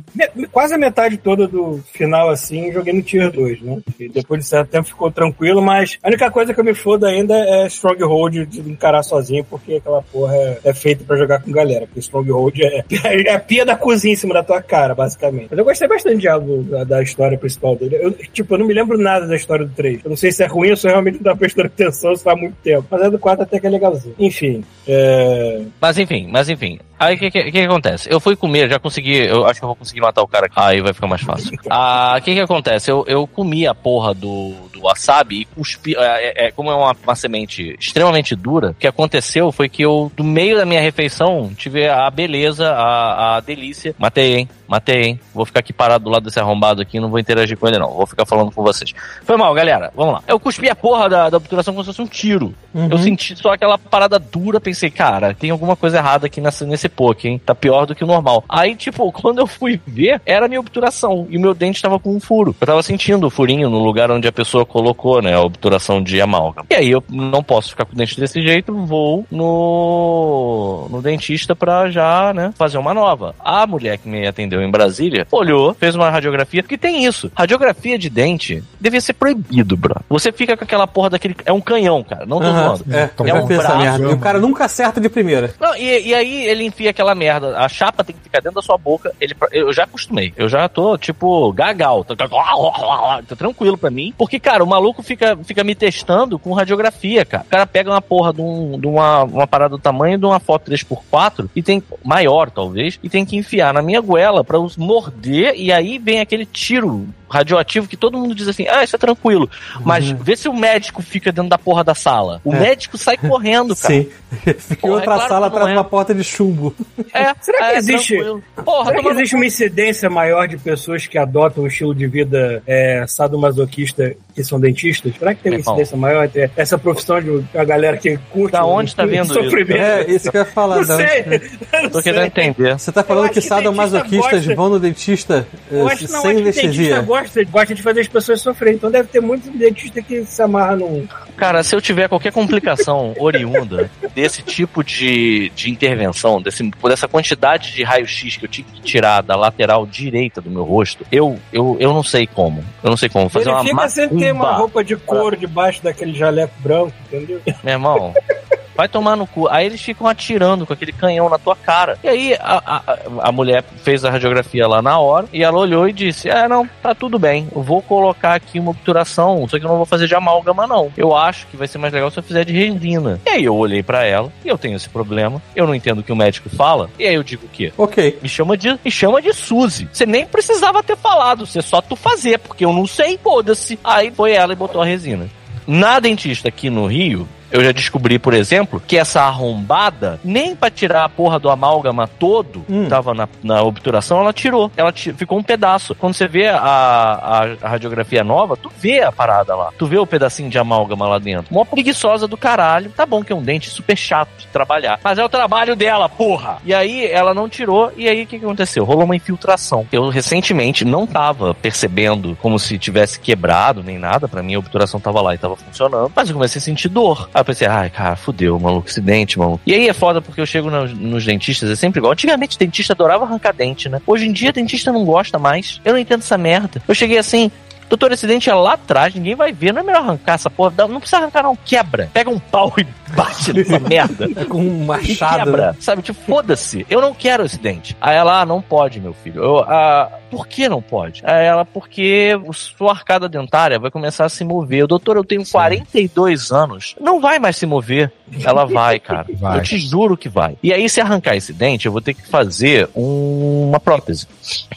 quase a metade toda do final assim, eu joguei no Tier 2, né? E depois de certo tempo ficou tranquilo, mas a única coisa que eu me foda ainda é Stronghold de encarar sozinho, porque aquela porra é, é feita pra jogar com galera. Porque Stronghold é, é a pia da cozinha em cima da tua cara, basicamente. Mas eu gostei bastante de Diablo, da, da história principal dele. Eu, tipo, eu não me lembro nada da história do 3. Eu não sei se é ruim ou se eu realmente não tava prestando atenção, se faz muito tempo. Mas é do 4 até que é legalzinho. Enfim, é... Mas enfim, mas enfim. Aí o que, que, que acontece? Eu fui comer, já consegui. Eu acho que eu vou conseguir matar o cara aqui. Aí vai ficar mais fácil. Ah, o que, que acontece? Eu, eu comi a porra do, do wasabi e cuspi. É, é- como é uma, uma semente extremamente dura, o que aconteceu foi que eu, do meio da minha refeição, tive a beleza, a, a delícia. Matei, hein? Matei, hein? Vou ficar aqui parado do lado desse arrombado aqui, não vou interagir com ele, não. Vou ficar falando com vocês. Foi mal, galera. Vamos lá. Eu cuspi a porra da, da obturação como se fosse um tiro. Eu senti só aquela parada dura, pensei, cara, tem alguma coisa errada aqui nessa, nesse poke, hein? Tá pior do que o normal. Aí, tipo, quando eu fui ver, era a minha obturação. E o meu dente tava com um furo. Eu tava sentindo o furinho no lugar onde a pessoa colocou, né? A obturação de amálgama. E aí eu não posso ficar com o dente desse jeito, vou no, no dentista pra já, né, fazer uma nova. A mulher que me atendeu em Brasília olhou, fez uma radiografia, porque tem isso. Radiografia de dente devia ser proibido, bro. Você fica com aquela porra daquele. É um canhão, cara. Não tô zoando. é, Então, é um braço. E o cara nunca acerta de primeira. Não, e, e aí ele enfia aquela merda. A chapa tem que ficar dentro da sua boca. Ele, eu já acostumei. Eu já tô, tipo, gagal. Tô, tô tranquilo pra mim. Porque, cara, o maluco fica, fica me testando com radiografia, cara. O cara pega uma porra de, um- de uma, uma parada do tamanho de uma foto 3x4 e tem. maior, talvez, e tem que enfiar na minha goela pra os morder. E aí vem aquele tiro radioativo que todo mundo diz assim: ah, isso é tranquilo. Mas vê se o médico fica dentro da porra da sala. O É. médico sai correndo, cara. Sim. Fica em Porra, outra é claro sala atrás de é. uma porta de chumbo. É, Será que é, existe-. Porra, Será que existe uma incidência maior de pessoas que adotam um estilo de vida é, sadomasoquista que são dentistas? Será que tem uma incidência maior entre essa profissão de a galera que curte Da o- onde tá o vendo isso? sofrimento? É, isso que eu ia falar. Não sei. Eu Tô não querendo sei. entender. Você tá falando que que sadomasoquistas vão no dentista Eu acho que não, sem acho que dentista anestesia? Gosta, gosta de fazer as pessoas sofrerem. Então deve ter muitos dentistas que se amarram num. Cara, se eu tiver qualquer complicação oriunda desse tipo de, de intervenção, desse, dessa quantidade de raio-x que eu tive que tirar da lateral direita do meu rosto, eu, eu, eu não sei como. Eu não sei como. Fazer uma Verifica se ele tem uma macumba. roupa de couro debaixo daquele jaleco branco, entendeu? Meu irmão, vai tomar no cu. Aí eles ficam atirando com aquele canhão na tua cara. E aí a, a, a mulher fez a radiografia lá na hora e ela olhou e disse: É, não, tá tudo bem. Eu vou colocar aqui uma obturação, só que eu não vou fazer de amálgama, não. Eu acho que vai ser mais legal se eu fizer de resina. E aí eu olhei pra ela e eu tenho esse problema. Eu não entendo o que o médico fala. E aí eu digo o quê? Ok. Me chama de, me chama de Suzy. Você nem precisava ter falado, você só tu fazer, porque eu não sei, foda-se. Aí foi ela e botou a resina. Na dentista aqui no Rio, eu já descobri, por exemplo, que essa arrombada, nem pra tirar a porra do amálgama todo, Hum. que tava na, na obturação, ela tirou. Ela ficou um pedaço. Quando você vê a, a, a radiografia nova, tu vê a parada lá. Tu vê o pedacinho de amálgama lá dentro. Mó preguiçosa do caralho. Tá bom que é um dente super chato de trabalhar. Mas é o trabalho dela, porra! E aí ela não tirou, e aí o que, que aconteceu? Rolou uma infiltração. Eu recentemente não tava percebendo como se tivesse quebrado nem nada. Pra mim a obturação tava lá e tava funcionando. Mas eu comecei a sentir dor. Aí eu pensei, ai, cara, fudeu, maluco, acidente, maluco. E aí é foda porque eu chego nos, nos dentistas, é sempre igual. Antigamente, dentista adorava arrancar dente, né? Hoje em dia, dentista não gosta mais. Eu não entendo essa merda. Eu cheguei assim, Doutor, esse dente é lá atrás, ninguém vai ver. Não é melhor arrancar essa porra. Não precisa arrancar, não. Quebra. Pega um pau e bate nessa merda. Com um machado. quebra, sabe? Tipo, foda-se, eu não quero esse dente. Aí ela, ah, não pode, meu filho. Eu, ah, por que não pode? Aí ela, porque o- sua arcada dentária vai começar a se mover. Doutor, eu tenho 42 anos. Não vai mais se mover. Ela vai, cara. Vai. Eu te juro que vai. E aí, se arrancar esse dente, eu vou ter que fazer um- uma prótese.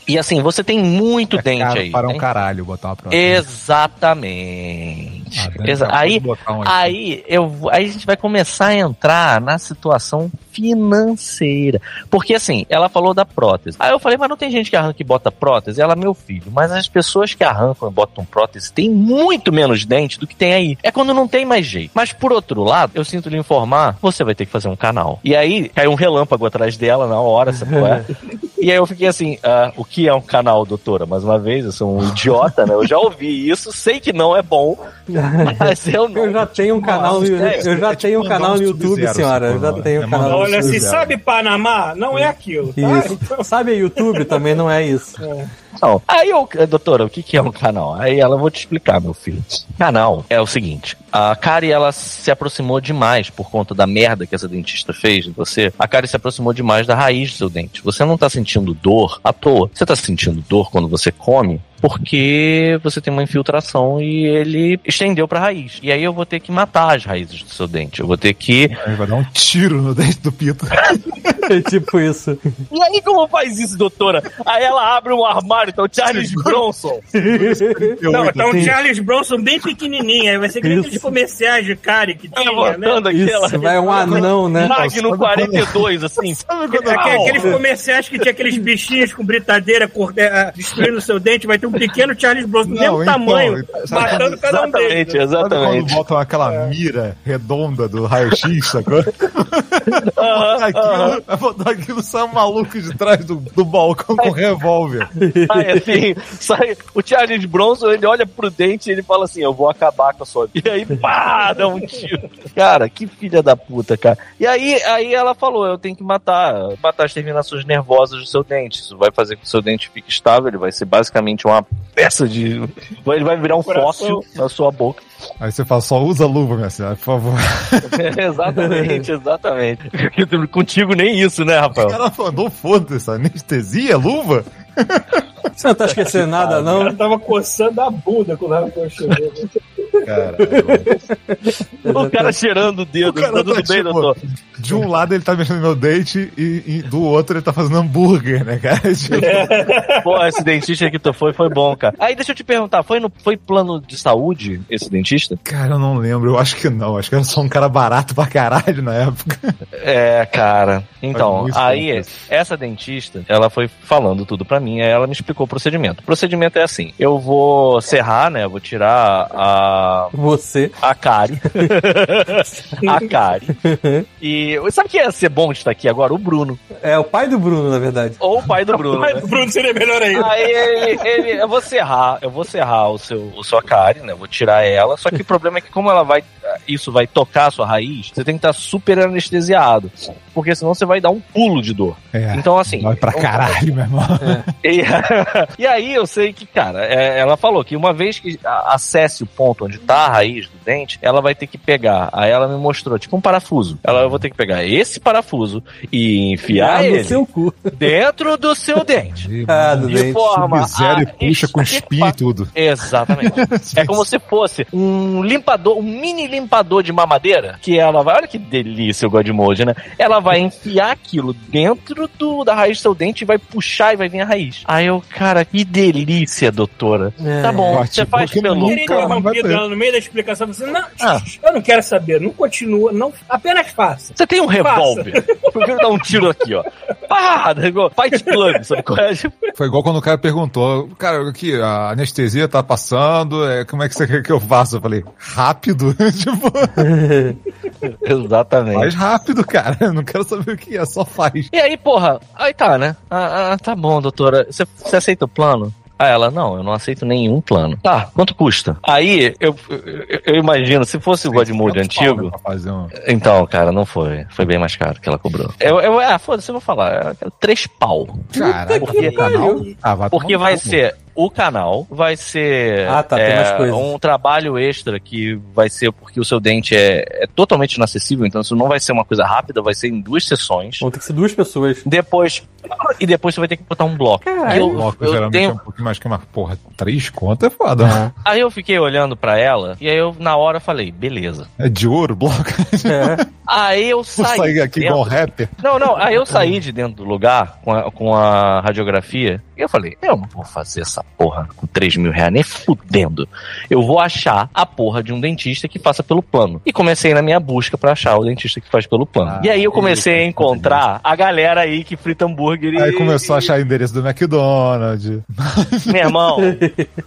E assim, você tem muito É dente aí. para um tem? caralho botar uma prótese. Exatamente. Ah, Exa- aí, um aí, eu, aí a gente vai começar a entrar na situação financeira. Porque assim, ela falou da prótese. Aí eu falei, mas não tem gente que arranca e bota prótese? Ela, meu filho, mas as pessoas que arrancam e botam prótese têm muito menos dente do que tem aí. É quando não tem mais jeito. Mas por outro lado, eu sinto lhe informar, você vai ter que fazer um canal. E aí, caiu um relâmpago atrás dela na hora, sabe qual é? E aí eu fiquei assim, ah, o que é um canal, doutora? Mais uma vez, eu sou um idiota, né? Eu já ouvi isso, sei que não é bom, mas eu não. Eu já tenho um canal no, sério, eu já é tenho um canal no YouTube, senhora. Já é um canal Olha, se sabe Panamá, não é aquilo, tá? Isso. Sabe YouTube também não é isso. Não. Aí eu, doutora, o que, que é um canal? Aí ela, vou te explicar, meu filho. Canal é o seguinte: a Kari ela se aproximou demais por conta da merda que essa dentista fez em você. A Kari se aproximou demais da raiz do seu dente. Você não tá sentindo dor à toa. Você tá sentindo dor quando você come porque você tem uma infiltração e ele estendeu pra raiz. E aí eu vou ter que matar as raízes do seu dente. Eu vou ter que. Aí vai dar um tiro no dente do Pito. É tipo isso. E aí, como faz isso, doutora? Aí ela abre um armário, tá o Charles Bronson. Não, tá um. Charles Bronson bem pequenininho. Aí vai ser Isso. aqueles comerciais de cara que tinha, né? Levantando aquela. Isso, vai um anão, né? Magno 42, assim. Sabe quando Aque- Ah, Aqueles comerciais que tinha aqueles bichinhos com britadeira destruindo o seu dente, vai ter um pequeno Charles Bronson do mesmo então, tamanho, matando cada um deles. Exatamente, né? Sabe quando exatamente. botam aquela mira redonda do raio-x, sacou? Aham, Aquilo, aham. vai botar aquilo, sai um maluco de trás do, do balcão com revólver. Aí assim, sai o Charles Bronson, ele olha pro dente e ele fala assim: Eu vou acabar com a sua vida. E aí, pá, dá um tiro. Cara, que filha da puta, cara. E aí, aí ela falou: Eu tenho que matar, matar as terminações nervosas do seu dente. Isso vai fazer com que o seu dente fique estável. Ele vai ser basicamente uma peça de. Ele vai virar um Coração. fóssil na sua boca. Aí você fala, só usa luva, minha senhora, por favor. exatamente, exatamente. Contigo nem isso, né, O Rafael? cara mandou foda-se, anestesia, luva? Você não tá esquecendo nada, O não? cara tava coçando a bunda quando ela chegou. Cara, O cara cheirando o dedo. O cara tá tudo bem, tipo, doutor? de um lado ele tá mexendo no meu dente e, e do outro ele tá fazendo hambúrguer, né, cara? Tipo, Pô, esse dentista que tu foi, foi bom, cara. Aí deixa eu te perguntar, foi no foi plano de saúde esse dentista? Cara, eu não lembro, eu acho que não. Acho que era só um cara barato pra caralho na época. É, cara. Então, aí, essa dentista, ela foi falando tudo pra mim, aí ela me explicou o procedimento. O procedimento é assim: eu vou serrar, né? Vou tirar a. Você. A cárie. a cárie. E sabe quem ia ser bom de estar aqui agora? O Bruno. É o pai do Bruno, na verdade. Ou o pai do Bruno. Mas né? o Bruno seria melhor ainda. Aí ele, ele- eu vou serrar, eu vou serrar o seu, o sua cárie, né? Eu Vou tirar ela. Só que o problema é que como ela vai, isso vai tocar a sua raiz, você tem que estar super anestesiado, porque senão você vai dar um pulo de dor. É, Então assim, vai pra caralho, meu irmão. e, e aí eu sei que, cara, é, ela falou que uma vez que acesse o ponto onde tá a raiz do dente, ela vai ter que pegar. Aí ela me mostrou, tipo um parafuso. Ela eu vou ter que pegar esse parafuso e enfiar Ah, ele no seu cu. dentro do seu dente. Ah, do De dente. forma e a puxa com espinho e tudo. Exatamente. é como se fosse um limpador, um mini limpador de mamadeira, que ela vai, olha que delícia o Godmode, né? Ela vai enfiar aquilo dentro do, da raiz do seu dente e vai puxar e vai vir a raiz. Aí eu, cara, que delícia, doutora. É. Tá bom, Ótimo, você faz pelo... nunca- Ela no meio da explicação, você não, Ah. eu não quero saber, não continua, não, apenas faça. Você tem um revólver. Eu quero dar um tiro aqui, ó. Pá! Fight Club, sabe qual é? Foi igual quando o cara perguntou, cara, aqui, a anestesia tá passando, é, como é que você quer que eu faça? Eu falei, rápido? tipo, Exatamente. faz rápido, cara. Eu não quero saber o que é, só faz. E aí, porra, aí tá, né? Ah, ah, tá bom, doutora. Você você aceita o plano? Aí ela, não, eu não aceito nenhum plano. Tá, quanto custa? Aí, eu, eu, eu imagino, se fosse o Godmode antigo... Um... Então, cara, não foi. Foi bem mais caro que ela cobrou. Eu, eu, ah, foda-se, eu vou falar. É três pau. Caralho, Porque- que canal? Ah, vai Porque vai ser o canal, vai ser Ah, tá, é, um trabalho extra que vai ser porque o seu dente é, é totalmente inacessível, então isso não vai ser uma coisa rápida, vai ser em duas sessões. Vão ter que ser duas pessoas. Depois. E depois você vai ter que botar um bloco. Caralho. Eu, Bloco eu geralmente é tenho- um pouquinho mais que uma porra. Três contas é foda. né? Aí eu fiquei olhando pra ela, e aí eu, na hora, falei, beleza. É de ouro, bloco. É. Aí eu Vou saí. sair aqui dentro- igual rapper. Não, não, aí eu saí de dentro do lugar com a, com a radiografia e eu falei, eu não vou fazer essa porra com 3 mil reais, nem fudendo. Eu vou achar a porra de um dentista que faça pelo plano. E comecei na minha busca pra achar o dentista que faz pelo plano. Ah, e aí eu comecei a encontrar a galera aí que frita hambúrguer e... Aí começou a achar endereço do McDonald's. Meu irmão,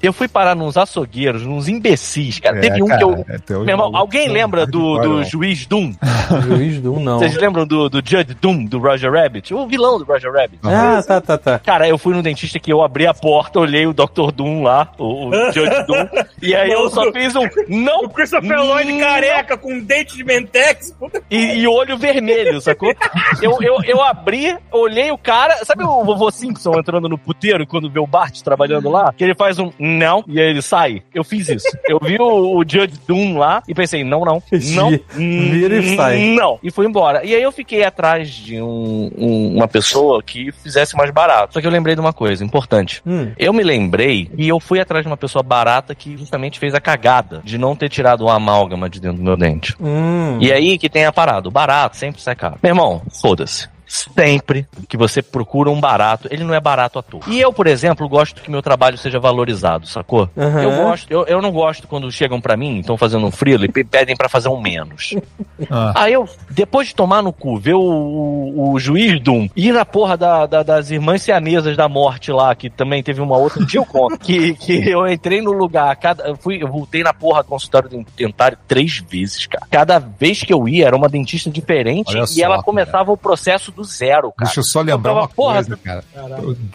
eu fui parar nos açougueiros, nos imbecis, cara. É, Teve um cara, que eu... é, Meu irmão, alguém que lembra do, do não. juiz Doom? Juiz do um, não. Vocês lembram do, do Judge Doom, do Roger Rabbit? O vilão do Roger Rabbit. Ah, tá, tá, tá. Cara, eu fui no dentista que eu abri a porta, olhei o Dr. Doom lá, o, o Judge Doom, e aí eu só fiz um não O Christopher Lloyd careca com dente de mentex. E, e olho vermelho, sacou? Eu, eu, eu abri, olhei o cara. Sabe o vovô Simpson entrando no puteiro quando vê o Bart trabalhando lá? Que ele faz um não e aí ele sai. Eu fiz isso. Eu vi o, o Judge Doom lá e pensei, não, não, não. Vira e sai. Não. E fui embora. E aí eu fiquei atrás de um- um- uma pessoa que fizesse mais barato. Só que eu lembrei de uma coisa importante. Hum. Eu me lembrei e eu fui atrás de uma pessoa barata que justamente fez a cagada de não ter tirado o amálgama de dentro do meu dente. Hum. E aí que tem a parada, o barato sempre sai caro. Meu irmão, foda-se. Sempre que você procura um barato, ele não é barato à toa. E eu, por exemplo, gosto que meu trabalho seja valorizado, sacou? Aham. Eu gosto, eu, eu não gosto quando chegam pra mim, estão fazendo um freela e pe- pedem pra fazer um menos. Ah, Aí eu, depois de tomar no cu, ver o, o, o juiz Doom ir na porra da, da- das irmãs sianesas da morte lá, que também teve uma outra, um dia eu conto, que, que eu entrei no lugar, cada, eu, fui, eu voltei na porra do consultório dentário três vezes, cara. Cada vez que eu ia era uma dentista diferente Olha e só, ela cara. começava o processo do zero, cara. Deixa eu só lembrar tava, uma porra, coisa, cara.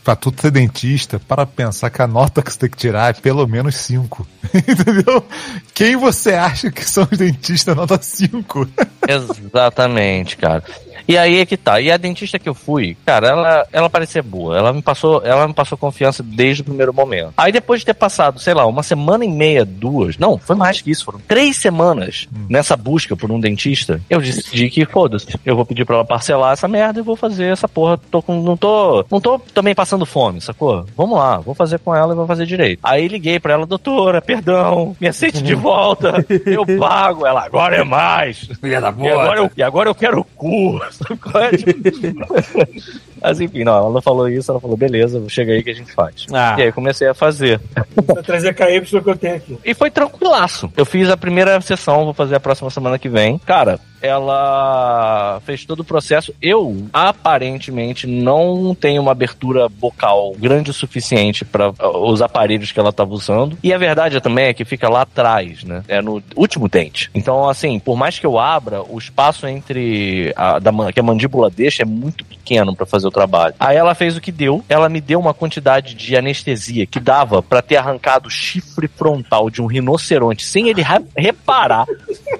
Pra tu ser dentista, para pensar que a nota que você tem que tirar é pelo menos 5. Entendeu? Quem você acha que são os dentistas nota 5? Exatamente, cara. E aí é que tá. E a dentista que eu fui, cara, ela, ela parecia boa. Ela me passou, ela me passou confiança desde o primeiro momento. Aí depois de ter passado, sei lá, uma semana e meia, duas, não, foi mais que isso, foram três semanas nessa busca por um dentista, eu decidi que foda-se. Eu vou pedir pra ela parcelar essa merda e vou fazer essa porra. Tô com, não tô, não tô também passando fome, sacou? Vamos lá, vou fazer com ela e vou fazer direito. Aí liguei pra ela, doutora, perdão, me aceite de volta, eu pago. Ela, agora é mais. Filha da E agora, eu, e agora eu quero o cu. sabe qual é? Tipo, Mas enfim, não, ela não falou isso, ela falou, beleza, chega aí que a gente faz. Ah. E aí comecei a fazer. Vou trazer KY que eu tenho aqui. E foi tranquilaço. Eu fiz a primeira sessão, vou fazer a próxima semana que vem. Cara, ela fez todo o processo. Eu, aparentemente, não tenho uma abertura bocal grande o suficiente para os aparelhos que ela estava usando. E a verdade também é que fica lá atrás, né? É no último dente. Então, assim, por mais que eu abra, o espaço entre a da, que a mandíbula deixa é muito pequeno para fazer o trabalho. Aí ela fez o que deu. Ela me deu uma quantidade de anestesia que dava para ter arrancado o chifre frontal de um rinoceronte sem ele ra- reparar.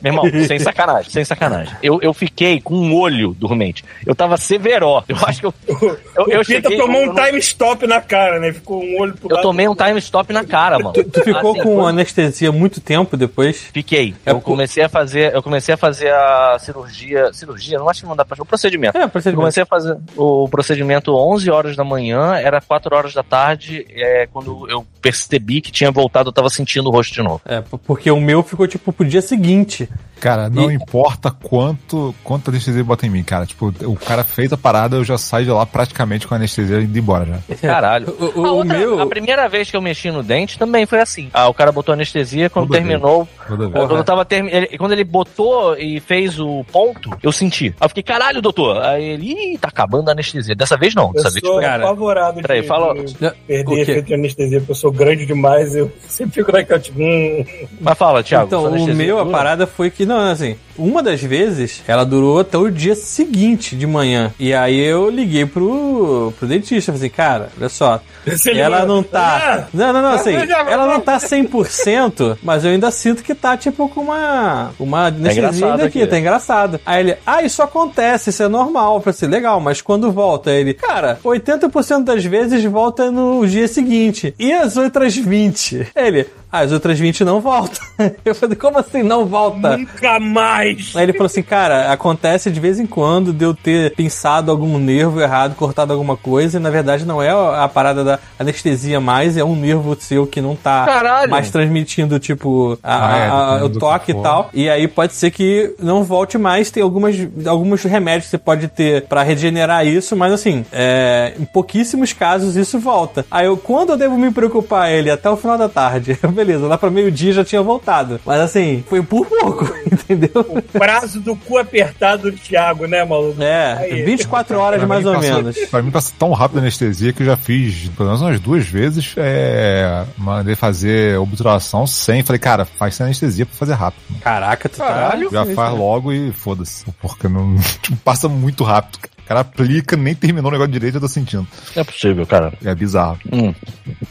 Meu irmão, sem sacanagem, sem sacanagem. Eu, eu fiquei com um olho dormente. Eu tava severo. Eu acho que eu. Eu, eu o Pita cheguei. tomou eu um não- time stop na cara, né? Ficou um olho pro Eu lado. tomei um time stop na cara, mano. Tu, tu ficou Assim, com anestesia muito tempo depois? Fiquei. É eu por- comecei a fazer, eu comecei a fazer a cirurgia, cirurgia, não acho que não dá pra o procedimento. É, Eu procedimento. comecei a fazer o procedimento 11 horas da manhã, era 4 horas da tarde, é, quando eu percebi que tinha voltado, eu tava sentindo o rosto de novo. É, porque o meu ficou tipo pro dia seguinte. Cara, não E- importa quanto, quanto anestesia bota em mim, cara. Tipo, o cara fez a parada, eu já saio de lá praticamente com a anestesia indo embora já. Caralho. O, o- a, o outra- meu. a primeira vez que eu mexi no dente também foi assim. Ah, o cara botou anestesia quando Toda terminou. Toda. Quando, eu tava termi- ele- quando ele botou e fez o ponto, eu senti. Aí eu fiquei, caralho, doutor. Aí ele, ih, tá acabando a anestesia. Dessa vez não. Eu Dessa vez sou foi. Cara, apavorado de, peraí, fala- de perder efeito de anestesia, porque eu sou grande demais, eu sempre fico naquela, tipo, hum, Mas fala, Thiago. Então, o meu, a dura? parada foi que, não, assim, Uma das vezes, ela durou até o dia seguinte de manhã. E aí eu liguei pro, pro dentista. Falei assim, cara, olha só. Você ela não tá. Ah! Não, não, não, assim. Ah, já- Ela não tá 100%, mas eu ainda sinto que tá tipo com uma. Uma anestesia engraçado ainda aqui, aqui. tá engraçado. Aí ele, ah, isso acontece, isso é normal. Eu falei assim, legal, mas quando volta? Ele, cara, 80% das vezes volta no dia seguinte. E as outras 20? Ele, ah, as outras 20 não voltam. Eu falei, como assim não volta? Nunca mais! Aí ele falou assim, cara, acontece de vez em quando de eu ter pinçado algum nervo errado, cortado alguma coisa, e na verdade não é a parada da anestesia mais, é um nervo seu que não tá Caralho! mais transmitindo, tipo, a- Ah, é, a- o toque que e tal. E aí pode ser que não volte mais, tem algumas, alguns remédios que você pode ter pra regenerar isso, mas assim, é, em pouquíssimos casos isso volta. Aí eu, quando eu devo me preocupar ele? Até o final da tarde. Beleza, lá pra meio-dia já tinha voltado. Mas assim, foi por pouco, entendeu? Prazo do cu apertado do Thiago, né, maluco? É, Aí. 24 horas Pra mais ou passa- menos. Pra mim passa tão rápido a anestesia que eu já fiz, pelo menos umas duas vezes, é, mandei fazer obturação sem. Falei, cara, faz sem anestesia pra fazer rápido. Caraca, tu Caralho. tá. Já faz logo e foda-se. Porque não tipo, passa muito rápido. O cara aplica, nem terminou o negócio direito, eu tô sentindo. É possível, cara. É bizarro. Hum.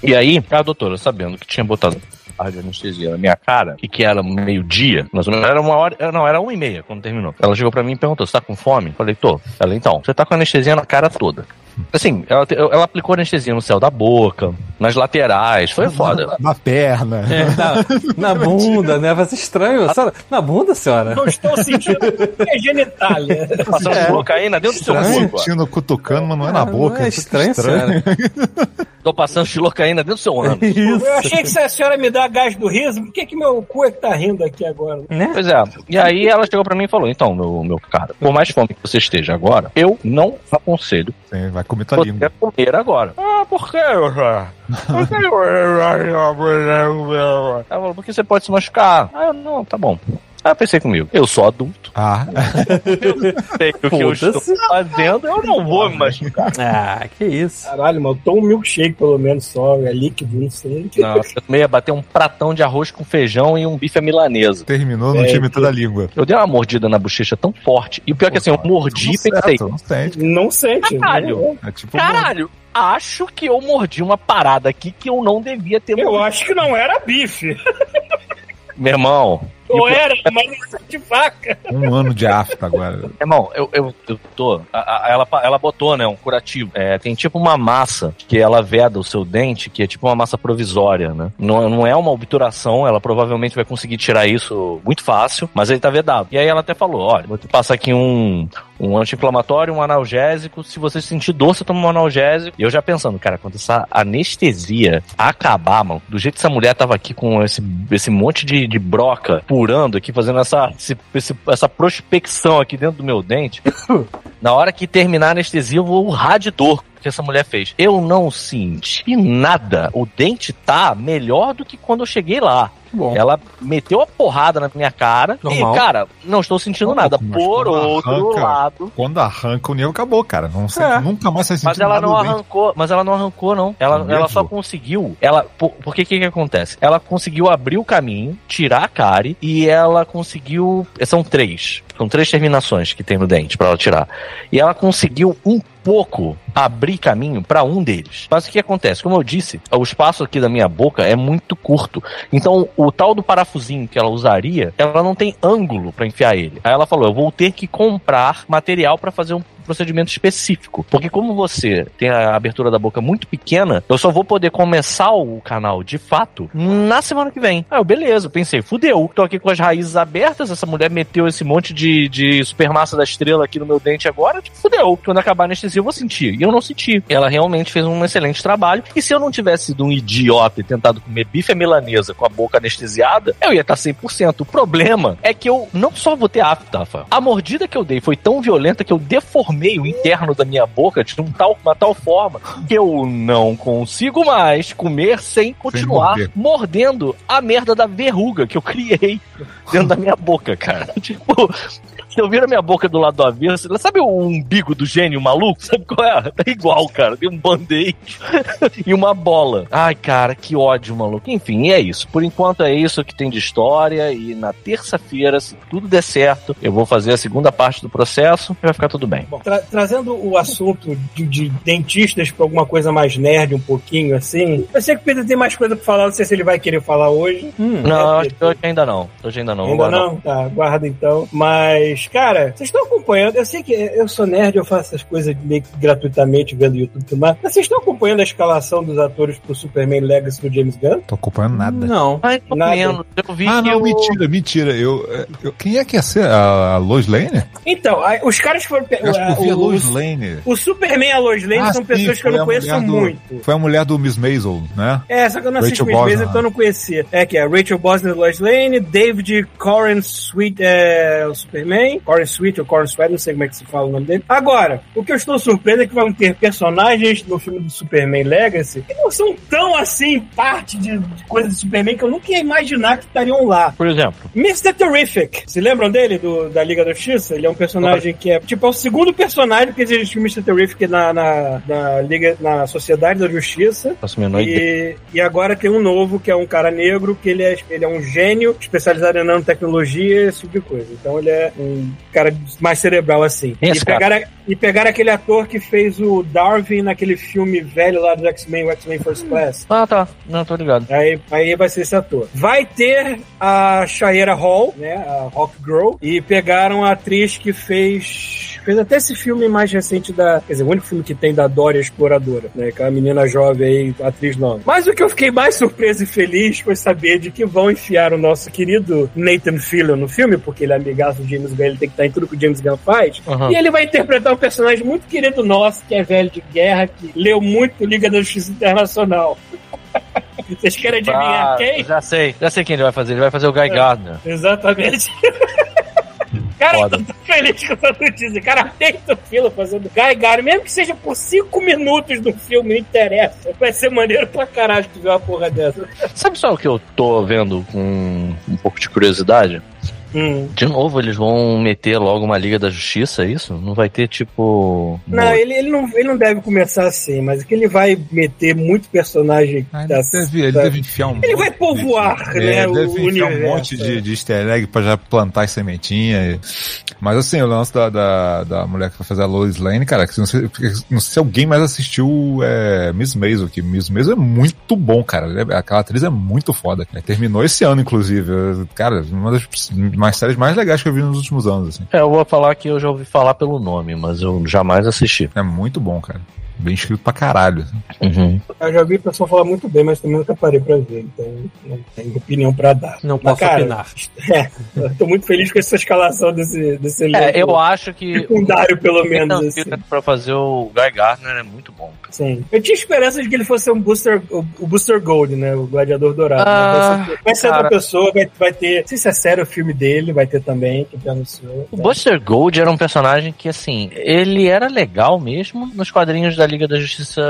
E aí, a doutora, sabendo que tinha botado a de anestesia na minha cara e que era meio-dia, ou menos, era uma hora, não, era uma e meia quando terminou. Ela chegou pra mim e perguntou: Você tá com fome? Falei: Tô. Ela, então, você tá com anestesia na cara toda. Assim, ela, ela aplicou anestesia no céu da boca, nas laterais, foi foda. Na perna. É, na, na bunda, né? Vai ser estranho. Senhora, na bunda, senhora? Não estou sentindo a genitália. Passando xilocaína dentro do seu Estranho. cu. ó. Sentindo cutucando, mas não é Ah, na não boca. é estranho, senhora. Tô passando xilocaína dentro do seu ânus. Isso. Eu achei que se a senhora me dá gás do riso, por que, que meu cu é que tá rindo aqui agora? Né? Pois é. E aí ela chegou pra mim e falou: Então, meu, meu cara, por mais fome que você esteja agora, eu não aconselho Sim, vai comer tua você língua. comer agora. Ah, por quê? Por quê? Ela falou, porque você pode se machucar. Ah, eu, não, tá bom. Aí eu pensei comigo, eu sou adulto, Ah, sei o que eu estou fazendo, eu não vou me machucar. Ah, que isso. Caralho, mano, tô um milkshake pelo menos só, é líquido, não sei. Não, eu meia bater um pratão de arroz com feijão e um bife à milanesa. terminou, não É, tinha metade da língua. Eu dei uma mordida na bochecha tão forte, e o pior é que assim, eu mordi e Não pensei, Não sente. Não sente. Caralho. É tipo. caralho, acho que eu mordi uma parada aqui que eu não devia ter Eu mordido. acho que não era bife. Meu irmão, Ou era, mas não de vaca. Um ano de afta agora. Irmão, eu, eu, eu tô. a- a- ela, ela botou, né, um curativo. É, tem tipo uma massa que ela veda o seu dente, que é tipo uma massa provisória, né? Não, não é uma obturação, ela provavelmente vai conseguir tirar isso muito fácil, mas ele tá vedado. E aí ela até falou: olha, vou te passar aqui um, um anti-inflamatório, um analgésico. Se você sentir dor, você toma um analgésico. E eu já pensando, cara, quando essa anestesia acabar, mano, do jeito que essa mulher tava aqui com esse, esse monte de, de broca purando aqui, fazendo essa, esse- essa prospecção aqui dentro do meu dente, na hora que terminar a anestesia, eu vou urrar de dor que essa mulher fez. Eu não senti nada. O dente tá melhor do que quando eu cheguei lá. Bom. Ela meteu a porrada na minha cara Normal. e, cara, não estou sentindo nada. Por outro arranca- lado, Quando arranca o nervo, acabou, cara. Não sente- É. Nunca mais vai sentir mas ela não arrancou, mas ela não arrancou, não. Ela, ela só conseguiu. Ela, por, porque que que acontece? Ela conseguiu abrir o caminho, tirar a cárie e ela conseguiu. São três. São três terminações que tem no dente pra ela tirar. E ela conseguiu um pouco abrir caminho pra um deles. Mas o que acontece? Como eu disse, o espaço aqui da minha boca é muito curto. Então, o tal do parafusinho que ela usaria, ela não tem ângulo pra enfiar ele. Aí ela falou: eu vou ter que comprar material pra fazer um procedimento específico. Porque como você tem a abertura da boca muito pequena, eu só vou poder começar o canal de fato na semana que vem. Aí eu, beleza, pensei, fudeu, tô aqui com as raízes abertas, essa mulher meteu esse monte de, de supermassa da estrela aqui no meu dente agora, tipo, fudeu. Quando acabar a anestesia eu vou sentir. E eu não senti. Ela realmente fez um excelente trabalho. E se eu não tivesse sido um idiota e tentado comer bife milanesa com a boca anestesiada, eu ia estar 100%. O problema é que eu não só vou ter afta. A mordida que eu dei foi tão violenta que eu deformei o interno da minha boca de um tal, uma tal forma que eu não consigo mais comer sem continuar morder. mordendo a merda da verruga que eu criei dentro da minha boca, cara. Tipo, eu viro a minha boca do lado do avesso, sabe o umbigo do gênio maluco? Sabe qual é? Tá igual, cara. Tem um band-aid e uma bola. Ai, cara, que ódio, maluco. Enfim, é isso. Por enquanto é isso que tem de história. E na terça-feira, se tudo der certo, eu vou fazer a segunda parte do processo e vai ficar tudo bem. Bom, tra trazendo o assunto de, de dentistas para alguma coisa mais nerd, um pouquinho assim. Eu sei que o Pedro tem mais coisa pra falar, não sei se ele vai querer falar hoje. Hum, não, acho que hoje ainda não. Hoje ainda não. Ainda não? Tá, guarda então. Mas, cara, vocês estão acompanhando. Eu sei que eu sou nerd, eu faço essas coisas meio que gratuitamente vendo YouTube e mas vocês estão acompanhando a escalação dos atores pro Superman Legacy do James Gunn? Tô acompanhando nada. Não. Ai, Nada. Eu vi Ah, não, o- mentira, mentira. Eu, eu- quem é que ia ser? A, a Lois Lane? Então, aí, os caras foram. Eu acho que eu vi a o, Lois o, Lane. o Superman e a Lois Lane Ah, são sim, pessoas que eu não a conheço do- muito. Foi a mulher do Miss Maisel, né? É, só que eu não assisto Rachel Miss Maisel, então eu não conhecia. É que é Rachel Bosner Lois Lane, David Coren Sweet é o Superman, Coren Sweet ou Coren Sweet, não sei como é que se fala o nome dele. Agora, o que eu estou surpreso é que vão ter personagens no filme do Superman Legacy que não são tão assim parte de, de coisas do Superman que eu nunca ia imaginar que estariam lá. Por exemplo. Mr. Terrific. Se lembram dele, do, da Liga da Justiça? Ele é um personagem que é, tipo, é o segundo personagem que existe o Mr. Terrific na, na, na Liga, na Sociedade da Justiça. Faço a menor ideia. E, e agora tem um novo, que é um cara negro, que ele é, ele é um gênio especializado em nanotecnologia, esse tipo de coisa. Então ele é um cara mais cerebral assim. Esse e, pegaram, e pegaram aquele ator que fez o Darwin naquele filme velho lá do X-Men, o X-Men First Class. Ah, tá. Não, tô ligado. Aí, aí vai ser esse ator. Vai ter a Shaira Hall, né? A Hawk Girl. E pegaram a atriz que fez. Fez até esse filme mais recente da. Quer dizer, o único filme que tem da Dória Exploradora, né? Que é menina jovem aí, atriz nova. Mas o que eu fiquei mais surpreso e feliz foi saber de que vão enfiar o nosso querido Nathan Fillion no filme, porque ele é amigaço do James Gunn, ele tem que estar em tudo que o James Gunn faz. Uhum. E ele vai interpretar um personagem muito querido nosso, que é velho de guerra, que leu muito Liga da Justiça Internacional. Vocês querem adivinhar Ah, quem? Já sei. Já sei quem ele vai fazer. Ele vai fazer o Guy Gardner. Exatamente. Cara, Foda. eu tô feliz com essa notícia. Cara, feito fila fazendo Guy Gardner, mesmo que seja por 5 minutos do filme, não interessa. Vai ser maneiro pra caralho tu ver uma porra dessa. Sabe só o que eu tô vendo com um pouco de curiosidade? Hum. De novo, eles vão meter logo uma Liga da Justiça, é isso? Não vai ter tipo. Não, ele, ele não, ele não deve começar assim, mas é que ele vai meter muito personagem Ah, ele, das- deve, ele da- deve enfiar um Ele monte vai povoar, de- né, É, o deve enfiar universo, um monte de, é. de easter egg pra já plantar as sementinhas. Mas assim, o lance da, da, da mulher que vai fazer a Lois Lane, cara, que não sei, não sei se alguém mais assistiu é, Miss Maisel, que Miss Maisel é muito bom, cara. Ela é- Aquela atriz é muito foda. cara. Terminou esse ano, inclusive. Cara, uma das mais séries mais legais que eu vi nos últimos anos, assim. É, eu vou falar que eu já ouvi falar pelo nome, mas eu jamais assisti. É muito bom, cara. Bem escrito pra caralho. Uhum. Eu já vi o pessoal falar muito bem, mas também nunca parei pra ver, então não tenho opinião pra dar. Não Mas, posso cara, opinar. É, eu tô muito feliz com essa escalação desse, desse elenco É, eu acho que. secundário, pelo menos. Assim. Pra fazer o Guy Gardner é muito bom. Sim. Eu tinha esperança de que ele fosse um Booster, o, o Booster Gold, né? O Gladiador Dourado. Ah, Mas vai ser, ser cara. outra pessoa, vai, vai ter. Não sei se é sério o filme dele, vai ter também, que já anunciou. O Buster Gold era um personagem que, assim, ele era legal mesmo nos quadrinhos da Liga da Justiça.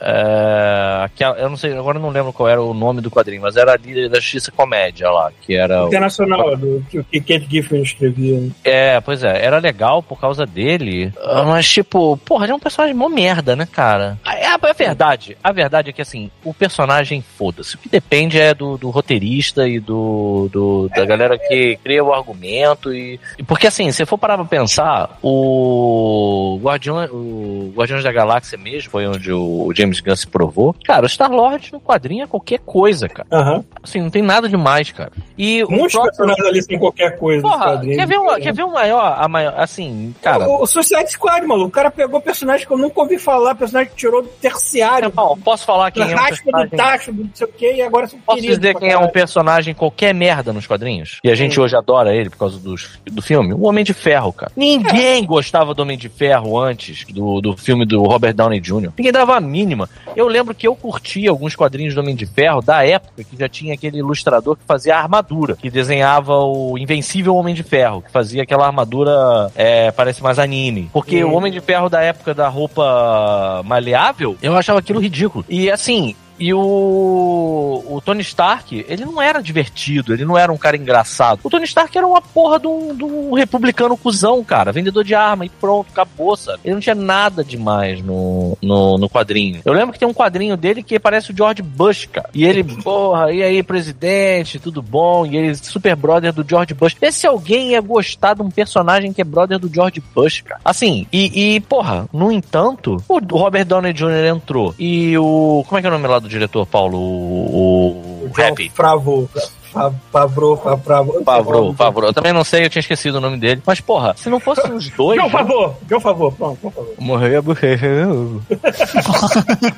É, aquela- eu não sei, agora eu não lembro qual era o nome do quadrinho, mas era a Liga da Justiça Comédia lá, que era. o- Internacional, do que o que Kate Giffen escrevia. É, pois é, era legal por causa dele, ah, mas tipo, porra, ele é um personagem mó merda, né, cara? A, a- verdade, a verdade é que assim, o personagem, foda-se, o que depende é do, do roteirista e do, do- da galera que cria o argumento e, e porque assim, se for parar pra pensar, o Guardião, o Guardiões da Galáxia mesmo, foi onde o, James Gunn se provou, cara, o Star-Lord no quadrinho é qualquer coisa, cara. Aham. Assim, não tem nada demais, cara. E o Muitos próprio- personagens ali sem qualquer coisa. Porra, quer ver, o, quer ver o maior, a maior, assim, cara... O, o Suicide Squad, maluco. O cara pegou personagem que eu nunca ouvi falar, personagem que tirou do terciário. Posso falar quem é um raspa do personagem... tacho, do não sei o que, e agora são Posso queridos dizer quem é um personagem qualquer merda nos quadrinhos? E a gente Sim. hoje adora ele por causa dos, do filme? O Homem de Ferro, cara. Ninguém gostava do Homem de Ferro antes do, do filme do Robert Downey Jr. Ninguém dava a mínima. Eu lembro que eu curtia alguns quadrinhos do Homem de Ferro da época que já tinha aquele ilustrador que fazia a armadura, que desenhava o Invencível Homem de Ferro, que fazia aquela armadura, é, parece mais anime. Porque Hum. o Homem de Ferro da época da roupa maleável, eu achava aquilo ridículo. E assim, E o, o Tony Stark, ele não era divertido, ele não era um cara engraçado. O Tony Stark era uma porra de um, de um republicano cuzão, cara, vendedor de arma e pronto, acabou, sabe? Ele não tinha nada demais no, no, no quadrinho. Eu lembro que tem um quadrinho dele que parece o George Bush, cara. E ele, porra, e aí, presidente, tudo bom? E ele, super brother do George Bush. Vê se alguém ia gostar de um personagem que é brother do George Bush, cara. Assim, e, e porra, no entanto, o Robert Downey Jr. entrou. E o. Como é que é o nome lá do diretor, Paulo? O. o, John Happy. Favreau. Fa- Favreau, Favreau. Favreau, Favreau. Eu também não sei, eu tinha esquecido o nome dele. Mas, porra, se não fossem os dois. John né? Favreau. John Favreau. Pronto, John Favreau. Morreu a morreu.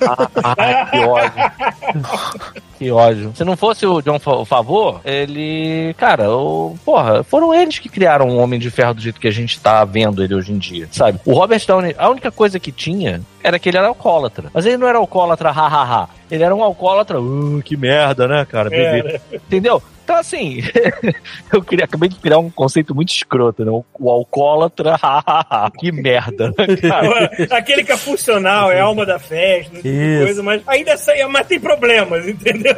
ah, ai, que ódio. Que ódio. Se não fosse o John Favor, ele. Cara, o, porra, foram eles que criaram o Homem de Ferro do jeito que a gente tá vendo ele hoje em dia, sabe? O Robert Downey, a única coisa que tinha era que ele era alcoólatra. Mas ele não era alcoólatra, hahaha. Ele era um alcoólatra, uh, que merda, né, cara? Beber. Entendeu? Então, assim, eu queria, acabei de criar um conceito muito escroto, né? O, o alcoólatra, hahaha. que merda, né, cara? Aquele que é funcional, é alma da festa, tipo Isso. coisa, mas ainda sai, mas tem problemas, entendeu?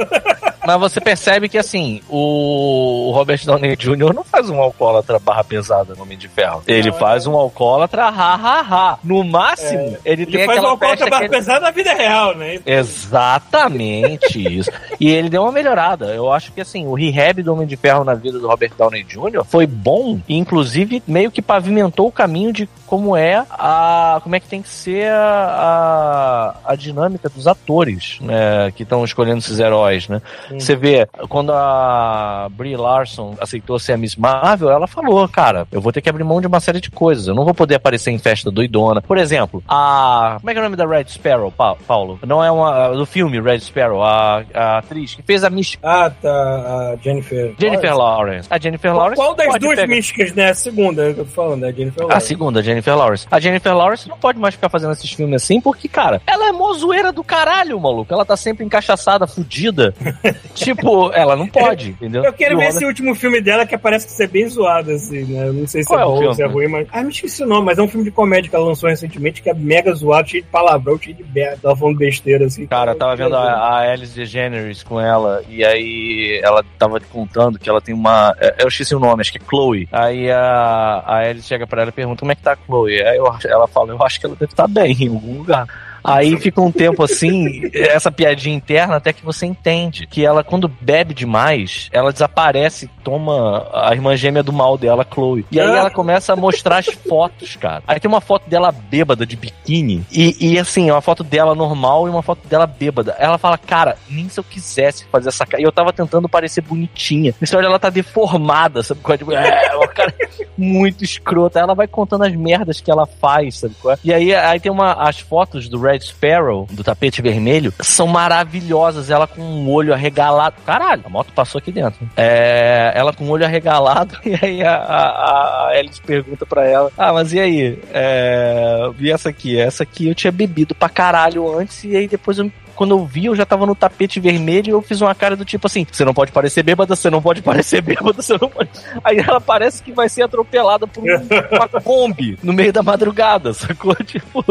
Mas você percebe que, assim, o Robert Downey Jr. não faz um alcoólatra barra pesada no Homem de Ferro. Ele Não, faz um alcoólatra ha, ha, ha. No máximo, ele, tem Ele faz aquela uma alcoólatra barra ele- pesada na vida real, né? Exatamente isso. E ele deu uma melhorada. Eu acho que assim, o rehab do Homem de Ferro na vida do Robert Downey Jr. foi bom e inclusive meio que pavimentou o caminho de como é a como é que tem que ser a, a, a dinâmica dos atores, né, que estão escolhendo esses heróis, né? Você vê quando a Brie Larson aceitou ser a Miss Marvel, ela falou, cara, eu vou ter que abrir mão de uma série de coisas. Eu não vou poder aparecer em festa doidona. Por exemplo, a como é que é o nome da Red Sparrow, Pa- Paulo? Não é uma do filme Red Sparrow, a, a atriz que fez a Miss Ah, tá. A Jennifer. Jennifer Lawrence. A Jennifer Lawrence. Qual das duas pegar- místicas, né? A segunda eu tô falando, né? A Jennifer A Lawrence. segunda, a Jennifer Lawrence. A Jennifer Lawrence não pode mais ficar fazendo esses filmes assim, porque, cara, ela é mó zoeira do caralho, maluco. Ela tá sempre encaixaçada, fudida. tipo, ela não pode, entendeu? Eu quero E ver esse último filme dela que parece ser bem zoado, assim, né? Não sei se Qual é é bom, filme? se é ruim, mas. Ah, me esqueci o nome, mas é um filme de comédia que ela lançou recentemente que é mega zoado, cheio de palavrão, cheio de merda. Tava falando besteira, assim. Cara, eu tava vendo a, a Alice DeGeneres com ela, e aí ela tava contando que ela tem uma. é, Eu esqueci o nome, acho que é Chloe. Aí a, a Alice chega pra ela e pergunta como é que tá Chloe. Aí eu acho- ela fala, eu acho que ela deve estar bem em algum lugar. Aí fica um tempo assim, essa piadinha interna, até que você entende que ela, quando bebe demais, ela desaparece, toma a irmã gêmea do mal dela, Chloe. E aí ela começa a mostrar as fotos, cara. Aí tem uma foto dela bêbada de biquíni. E, e assim, é uma foto dela normal e uma foto dela bêbada. Ela fala, cara, nem se eu quisesse fazer essa cara. E eu tava tentando parecer bonitinha. Você olha, ela tá deformada, sabe? qual é? Tipo, é, uma cara muito escrota. Ela vai contando as merdas que ela faz, sabe? qual é? E aí, aí tem uma, as fotos do Red Sparrow, do tapete vermelho, são maravilhosas. Ela com um olho arregalado. Caralho, a moto passou aqui dentro. É, ela com o olho arregalado, e aí a, a, a Alice pergunta pra ela: Ah, mas e aí? É, vi essa aqui. Essa aqui eu tinha bebido pra caralho antes, e aí depois eu quando eu vi, eu já tava no tapete vermelho e eu fiz uma cara do tipo assim: você não pode parecer bêbada, você não pode parecer bêbada, você não pode. Aí ela parece que vai ser atropelada por um- uma Kombi no meio da madrugada, sacou? Tipo,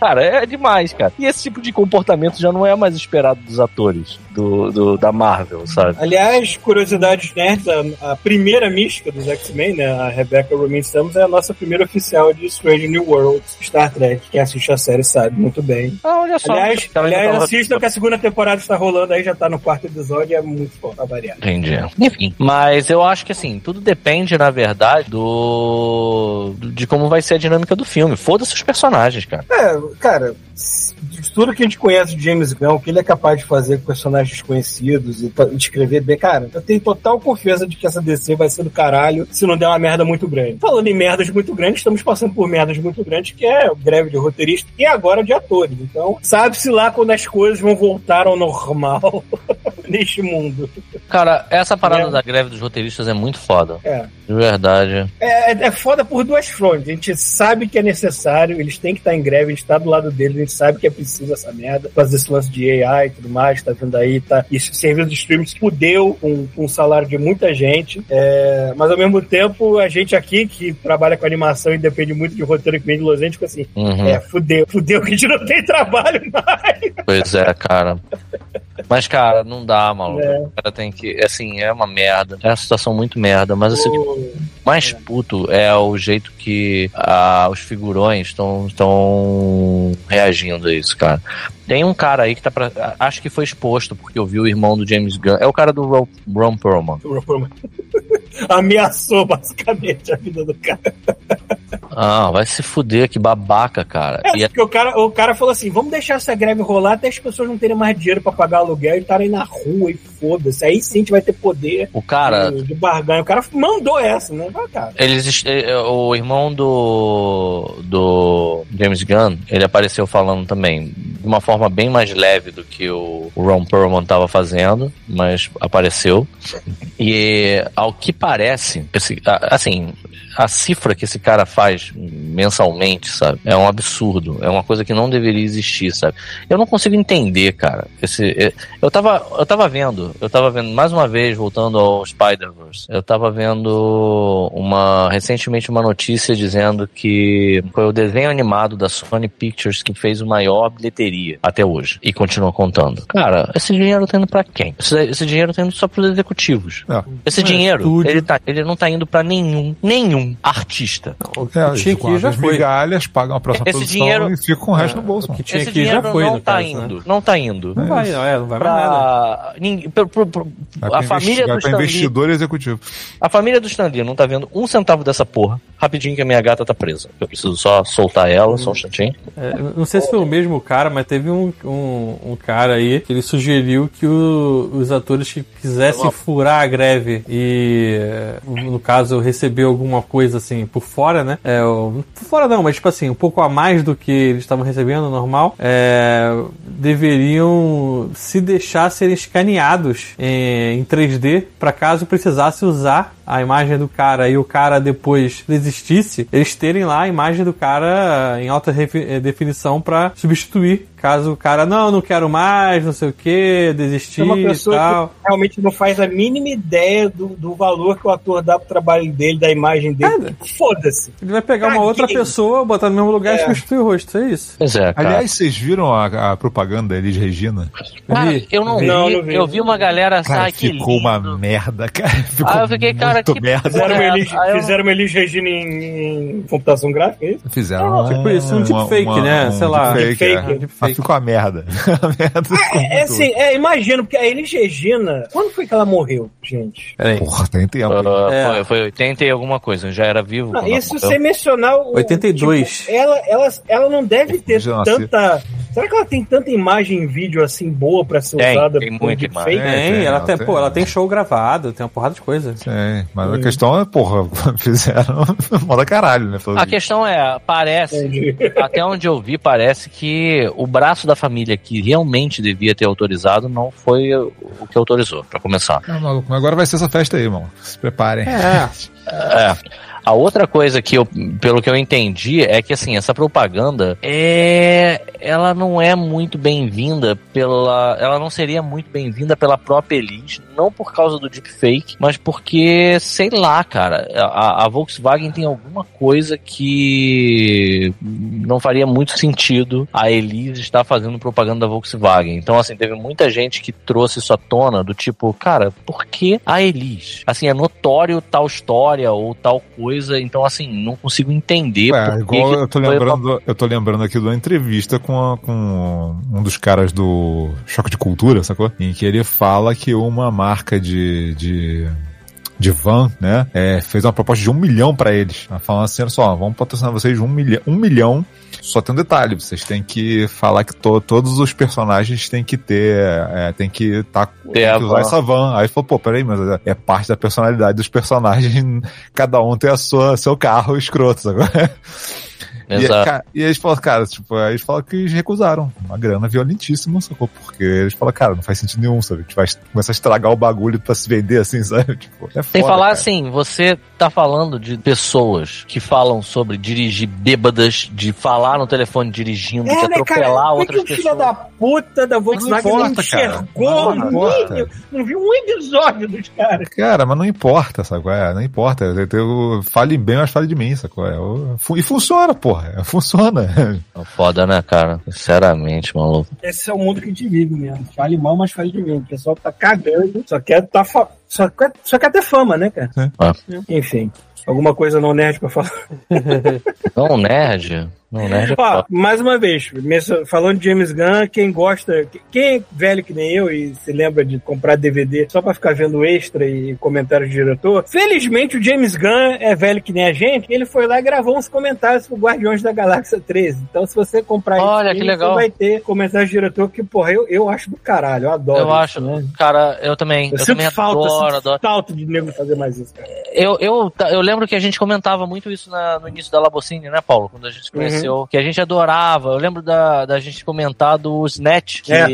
cara, é demais, cara. E esse tipo de comportamento já não é mais esperado dos atores do, do- da Marvel, sabe? Aliás, curiosidades nerds, a, a primeira mística dos X-Men, né, a Rebecca Romijn Stamos, é a nossa primeira oficial de Strange New Worlds, Star Trek. Quem assiste a série sabe muito bem. Ah, olha só. Aliás, aliás tava- assistam que a segunda temporada está rolando aí, já tá no quarto episódio e é muito bom, pra variar. Entendi. Enfim. Mas eu acho que assim, tudo depende, na verdade, do. de como vai ser a dinâmica do filme. Foda-se os personagens, cara. É, cara, tudo que a gente conhece de James Gunn, o que ele é capaz de fazer com personagens desconhecidos e escrever bem, cara, eu tenho total confiança de que essa DC vai ser do caralho se não der uma merda muito grande. Falando em merdas muito grandes, estamos passando por merdas muito grandes, que é greve de roteirista e agora de atores. Então, sabe-se lá quando as coisas vão voltar ao normal neste mundo. Cara, essa parada É. da greve dos roteiristas é muito foda. É. De verdade. É, é- é foda por duas frontes. A gente sabe que é necessário, eles têm que estar em greve, a gente tá do lado deles, a gente sabe que é preciso essa merda, fazer esse lance de AI e tudo mais, tá vendo aí, tá? E serviço de streaming fudeu com, com o salário de muita gente. É, mas ao mesmo tempo, a gente aqui, que trabalha com animação e depende muito de roteiro que vem de Los Angeles, fica assim, Uhum. é, fudeu, fudeu que a gente não tem trabalho mais. Pois é, cara. Mas, cara, não dá, maluco. É. O cara tem que. Assim, é uma merda. É uma situação muito merda. Mas assim, o mais puto é o jeito que ah, os figurões estão reagindo a isso, cara. Tem um cara aí que tá pra. Acho que foi exposto, porque eu vi o irmão do James Gunn. É o cara do Ron, Ron Perlman. Ameaçou basicamente a vida do cara. Ah, vai se fuder, que babaca, cara. É, E é- porque o cara, o cara falou assim: vamos deixar essa greve rolar até as pessoas não terem mais dinheiro pra pagar aluguel e estarem na rua e foda-se. Aí sim a gente vai ter poder o cara. de, de barganha. O cara mandou essa, né? Vai, cara. Eles, eh, o irmão do, do James Gunn, ele apareceu falando também de uma forma bem mais leve do que o, Ron Perlman estava fazendo, mas apareceu. E ao que parece, assim, a cifra que esse cara faz mensalmente, sabe, é um absurdo. É uma coisa que não deveria existir, sabe? Eu não consigo entender, cara. Esse, eh, eu tava, eu tava vendo, eu tava vendo mais uma vez voltando ao Spider-Verse. Eu tava vendo uma recentemente uma notícia dizendo que foi o desenho animado da Sony Pictures que fez o maior bilheteria até hoje e continua contando. Cara, esse dinheiro tá indo pra quem? Esse, esse dinheiro tá indo só pros executivos. É. Esse É, dinheiro, estúdio. ele, tá, ele não tá indo pra nenhum, nenhum artista. O que É, tinha ir já as foi. migalhas, pagam a próxima Esse produção dinheiro- e ficam com o resto no bolso. O que tinha Esse dinheiro já foi, não no tá caso, indo, né? não tá indo. Não vai, não, é, não vai mais nada. Pra, ninguém, pro- pro- pro- Vai pra a família do vai pra Stan Lee, investidor executivo. a família do Stan Lee não tá vendo um centavo dessa porra. Rapidinho que a minha gata tá presa. Eu preciso só soltar ela, só um instantinho. É, não sei se foi o mesmo cara, mas teve um, um, um cara aí que ele sugeriu que o- os atores que quisessem furar a greve e, é, no caso, receber alguma coisa assim por fora, né? É, por fora não, mas tipo assim, um pouco a mais do que eles estavam recebendo normal, é, deveriam se deixar serem escaneados em, em 3D para caso precisasse usar a imagem do cara e o cara depois desistisse, eles terem lá a imagem do cara em alta eh, definição para substituir. Caso o cara, não, não quero mais, não sei o que, desistir É uma e pessoa tal. que realmente não faz a mínima ideia do, do valor que o ator dá pro trabalho dele, da imagem dele. Foda-se. Ele vai pegar uma outra pessoa, botar no mesmo lugar e É. substituir o rosto, é isso. Pois é, cara. Aliás, vocês viram a, a propaganda da Elis Regina? Cara, Vi. eu não, Não, vi, não vi. Eu vi uma galera Cara, ai, que ficou lindo. uma merda, cara. Ficou Ah, eu fiquei, cara, muito que merda. Fizeram uma É, Elis, aí eu- fizeram uma Elis Regina em, em computação gráfica, é isso? Fizeram Tipo isso, um deepfake, né? Sei lá. Deepfake, Deepfake, é. deepfake. Mas ficou uma merda. a merda ficou É, muito- assim, é, imagino, porque a Elis Regina. Quando foi que ela morreu, gente? Peraí. Porra, tem tempo. Ah, É. foi, foi 80 e alguma coisa, já era vivo. Não, isso sem mencionar o. 82. tipo, ela, ela, ela não deve ter Já nasci. Será que ela tem tanta imagem em vídeo assim boa pra ser Tem, usada tem muita imagem. É, Tem, tem, ela, tem, tem. pô, ela tem show gravado, tem uma porrada de coisa. É, mas a questão é, porra, fizeram moda caralho, né? A questão é, parece, Entendi. até onde eu vi, parece que o braço da família que realmente devia ter autorizado não foi o que autorizou, pra começar. Ah, maluco, mas agora vai ser essa festa aí, irmão. Se preparem. É, É. A outra coisa que eu, pelo que eu entendi, é que assim, essa propaganda é. Ela não é muito bem-vinda pela. Ela não seria muito bem-vinda pela própria Elis, não por causa do deepfake, mas porque, sei lá, cara, a, a Volkswagen tem alguma coisa que não faria muito sentido a Elis estar fazendo propaganda da Volkswagen. Então, assim, teve muita gente que trouxe isso à tona, do tipo, cara, por que a Elis? Assim, é notório tal história ou tal coisa, então, assim, não consigo entender É, por igual eu tô lembrando, eu tô lembrando aqui de uma entrevista com, a- com um dos caras do Choque de Cultura, sacou? Em que ele fala que uma marca de, de, de van, né, é, fez uma proposta de um milhão pra eles. Falando assim, olha só, vamos patrocinar vocês de um milhão, um milhão. Só tem um detalhe, vocês têm que falar que to- todos os personagens têm que ter, é, tem que tá, tem que usar van. essa van. Aí ele falou, pô, peraí, mas é- é parte da personalidade dos personagens, cada um tem a sua, seu carro escroto, E, Exato. cara, e eles falam, cara, tipo, aí eles falam que eles recusaram. Uma grana violentíssima, sacou? Porque eles falam, cara, não faz sentido nenhum, sabe? A gente vai começar a estragar o bagulho pra se vender assim, sabe? Tipo, é Sem foda, falar cara. assim, você tá falando de pessoas que falam sobre dirigir bêbadas, de falar no telefone dirigindo, de É, né, cara? atropelar é que outras o filho pessoas. da puta da Volkswagen não, importa, cara. enxergou, Não importa. não viu um episódio dos caras. Cara, mas não importa, sacou? É, não importa. Eu, eu, fale bem, mas fale de mim, sacou? É, eu- e funciona, porra. Funciona. Foda, né, cara? Sinceramente, maluco. Esse é o mundo que a gente vive mesmo. Fale mal, mas fale de mim. O pessoal tá cagando, só quer, tá fa- só quer, só quer ter fama, né, cara? Ah. Enfim. Alguma coisa não nerd pra falar. Não, nerd. Não, nerd é Ó, mais uma vez, falando de James Gunn, quem gosta, quem é velho que nem eu e se lembra de comprar DVD só pra ficar vendo extra e comentários do diretor, felizmente o James Gunn é velho que nem a gente, ele foi lá e gravou uns comentários pro Guardiões da Galáxia 13. Então se você comprar Olha, esse que legal. você vai ter comentários do diretor que, porra, eu, eu acho do caralho, eu adoro. Eu isso, acho, né? cara, eu também. Eu, Eu, sinto também falta, adoro, sinto adoro. falta de nego fazer mais isso, cara. Eu, eu, eu lembro que a gente comentava muito isso na- no início da Labocine, né, Paulo? Quando a gente se conheceu. Que a gente adorava. Eu lembro da, da gente comentar do Snatch. Que é,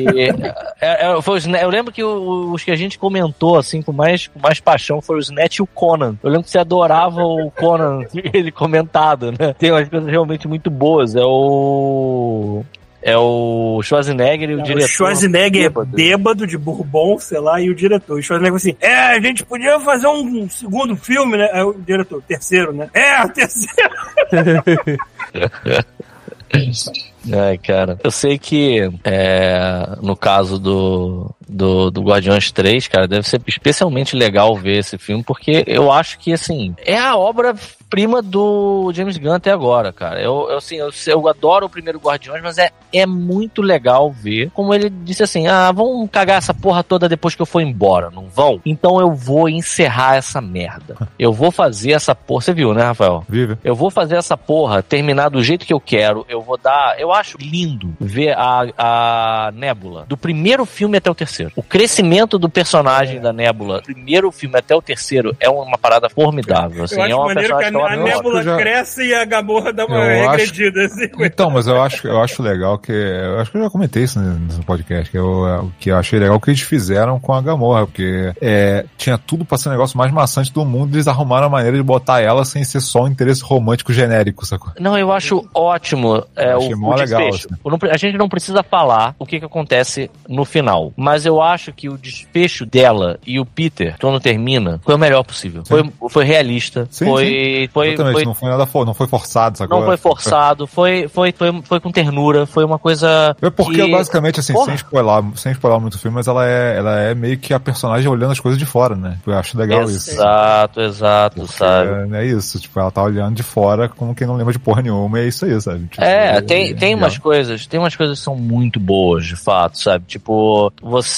é, foi o Snatch- eu lembro que o- os que a gente comentou, assim, com mais, com mais paixão, foi o Snatch e o Conan. Eu lembro que você adorava o Conan, ele comentado, né? Tem umas coisas realmente muito boas. É o. É o Schwarzenegger e o O diretor. Schwarzenegger bêbado. é bêbado de bourbon, sei lá, e o diretor. O Schwarzenegger assim: É, a gente podia fazer um segundo filme, né? Aí o diretor, terceiro, né? É, terceiro. Ai, cara. Eu sei que é, no caso do, do, do Guardiões 3, cara, deve ser especialmente legal ver esse filme, porque eu acho que, assim, é a obra-prima do James Gunn até agora, cara. Eu, eu, assim, eu, eu adoro o primeiro Guardiões, mas é, é muito legal ver como ele disse assim: ah, vão cagar essa porra toda depois que eu for embora, não vão? Então eu vou encerrar essa merda. Eu vou fazer essa porra. Você viu, né, Rafael? Vive. Eu vou fazer essa porra terminar do jeito que eu quero. Eu vou dar. Eu acho lindo ver a, a Nébula. Do primeiro filme até o terceiro. O crescimento do personagem da Nébula, do primeiro filme até o terceiro, é uma parada formidável. Assim, eu é acho uma maneiro que a, a Eu já- cresce e a Gamorra dá uma Eu acho- regredida. Assim. Então, mas eu acho, eu acho legal que. Eu acho que eu já comentei isso no podcast. Que eu, que eu achei legal que eles fizeram com a Gamorra, porque é, tinha tudo pra ser o negócio mais maçante do mundo eles arrumaram a maneira de botar ela sem ser só um interesse romântico genérico, sacou? Não, eu acho ótimo é, Eu o, o legal, assim. A gente não precisa falar o que, que acontece no final. Mas eu acho que o desfecho dela e o Peter, quando termina, foi o melhor possível. Foi, foi realista. Sim, foi, foi, Exatamente, foi não foi nada for, não foi forçado, sacou? Não foi forçado, foi, foi, foi, foi com ternura, foi uma coisa. É porque, que- basicamente, assim, Porra. sem spoiler, sem spoiler muito o filme, mas ela é, ela é meio que a personagem olhando as coisas de fora, né? Eu acho legal isso. Exato, exato, sabe? É, é isso, tipo, ela tá olhando de fora como quem não lembra de porra nenhuma, e é isso aí, sabe? Tipo, É, tem, tem legal. umas coisas, tem umas coisas que são muito boas, de fato, sabe? Tipo, você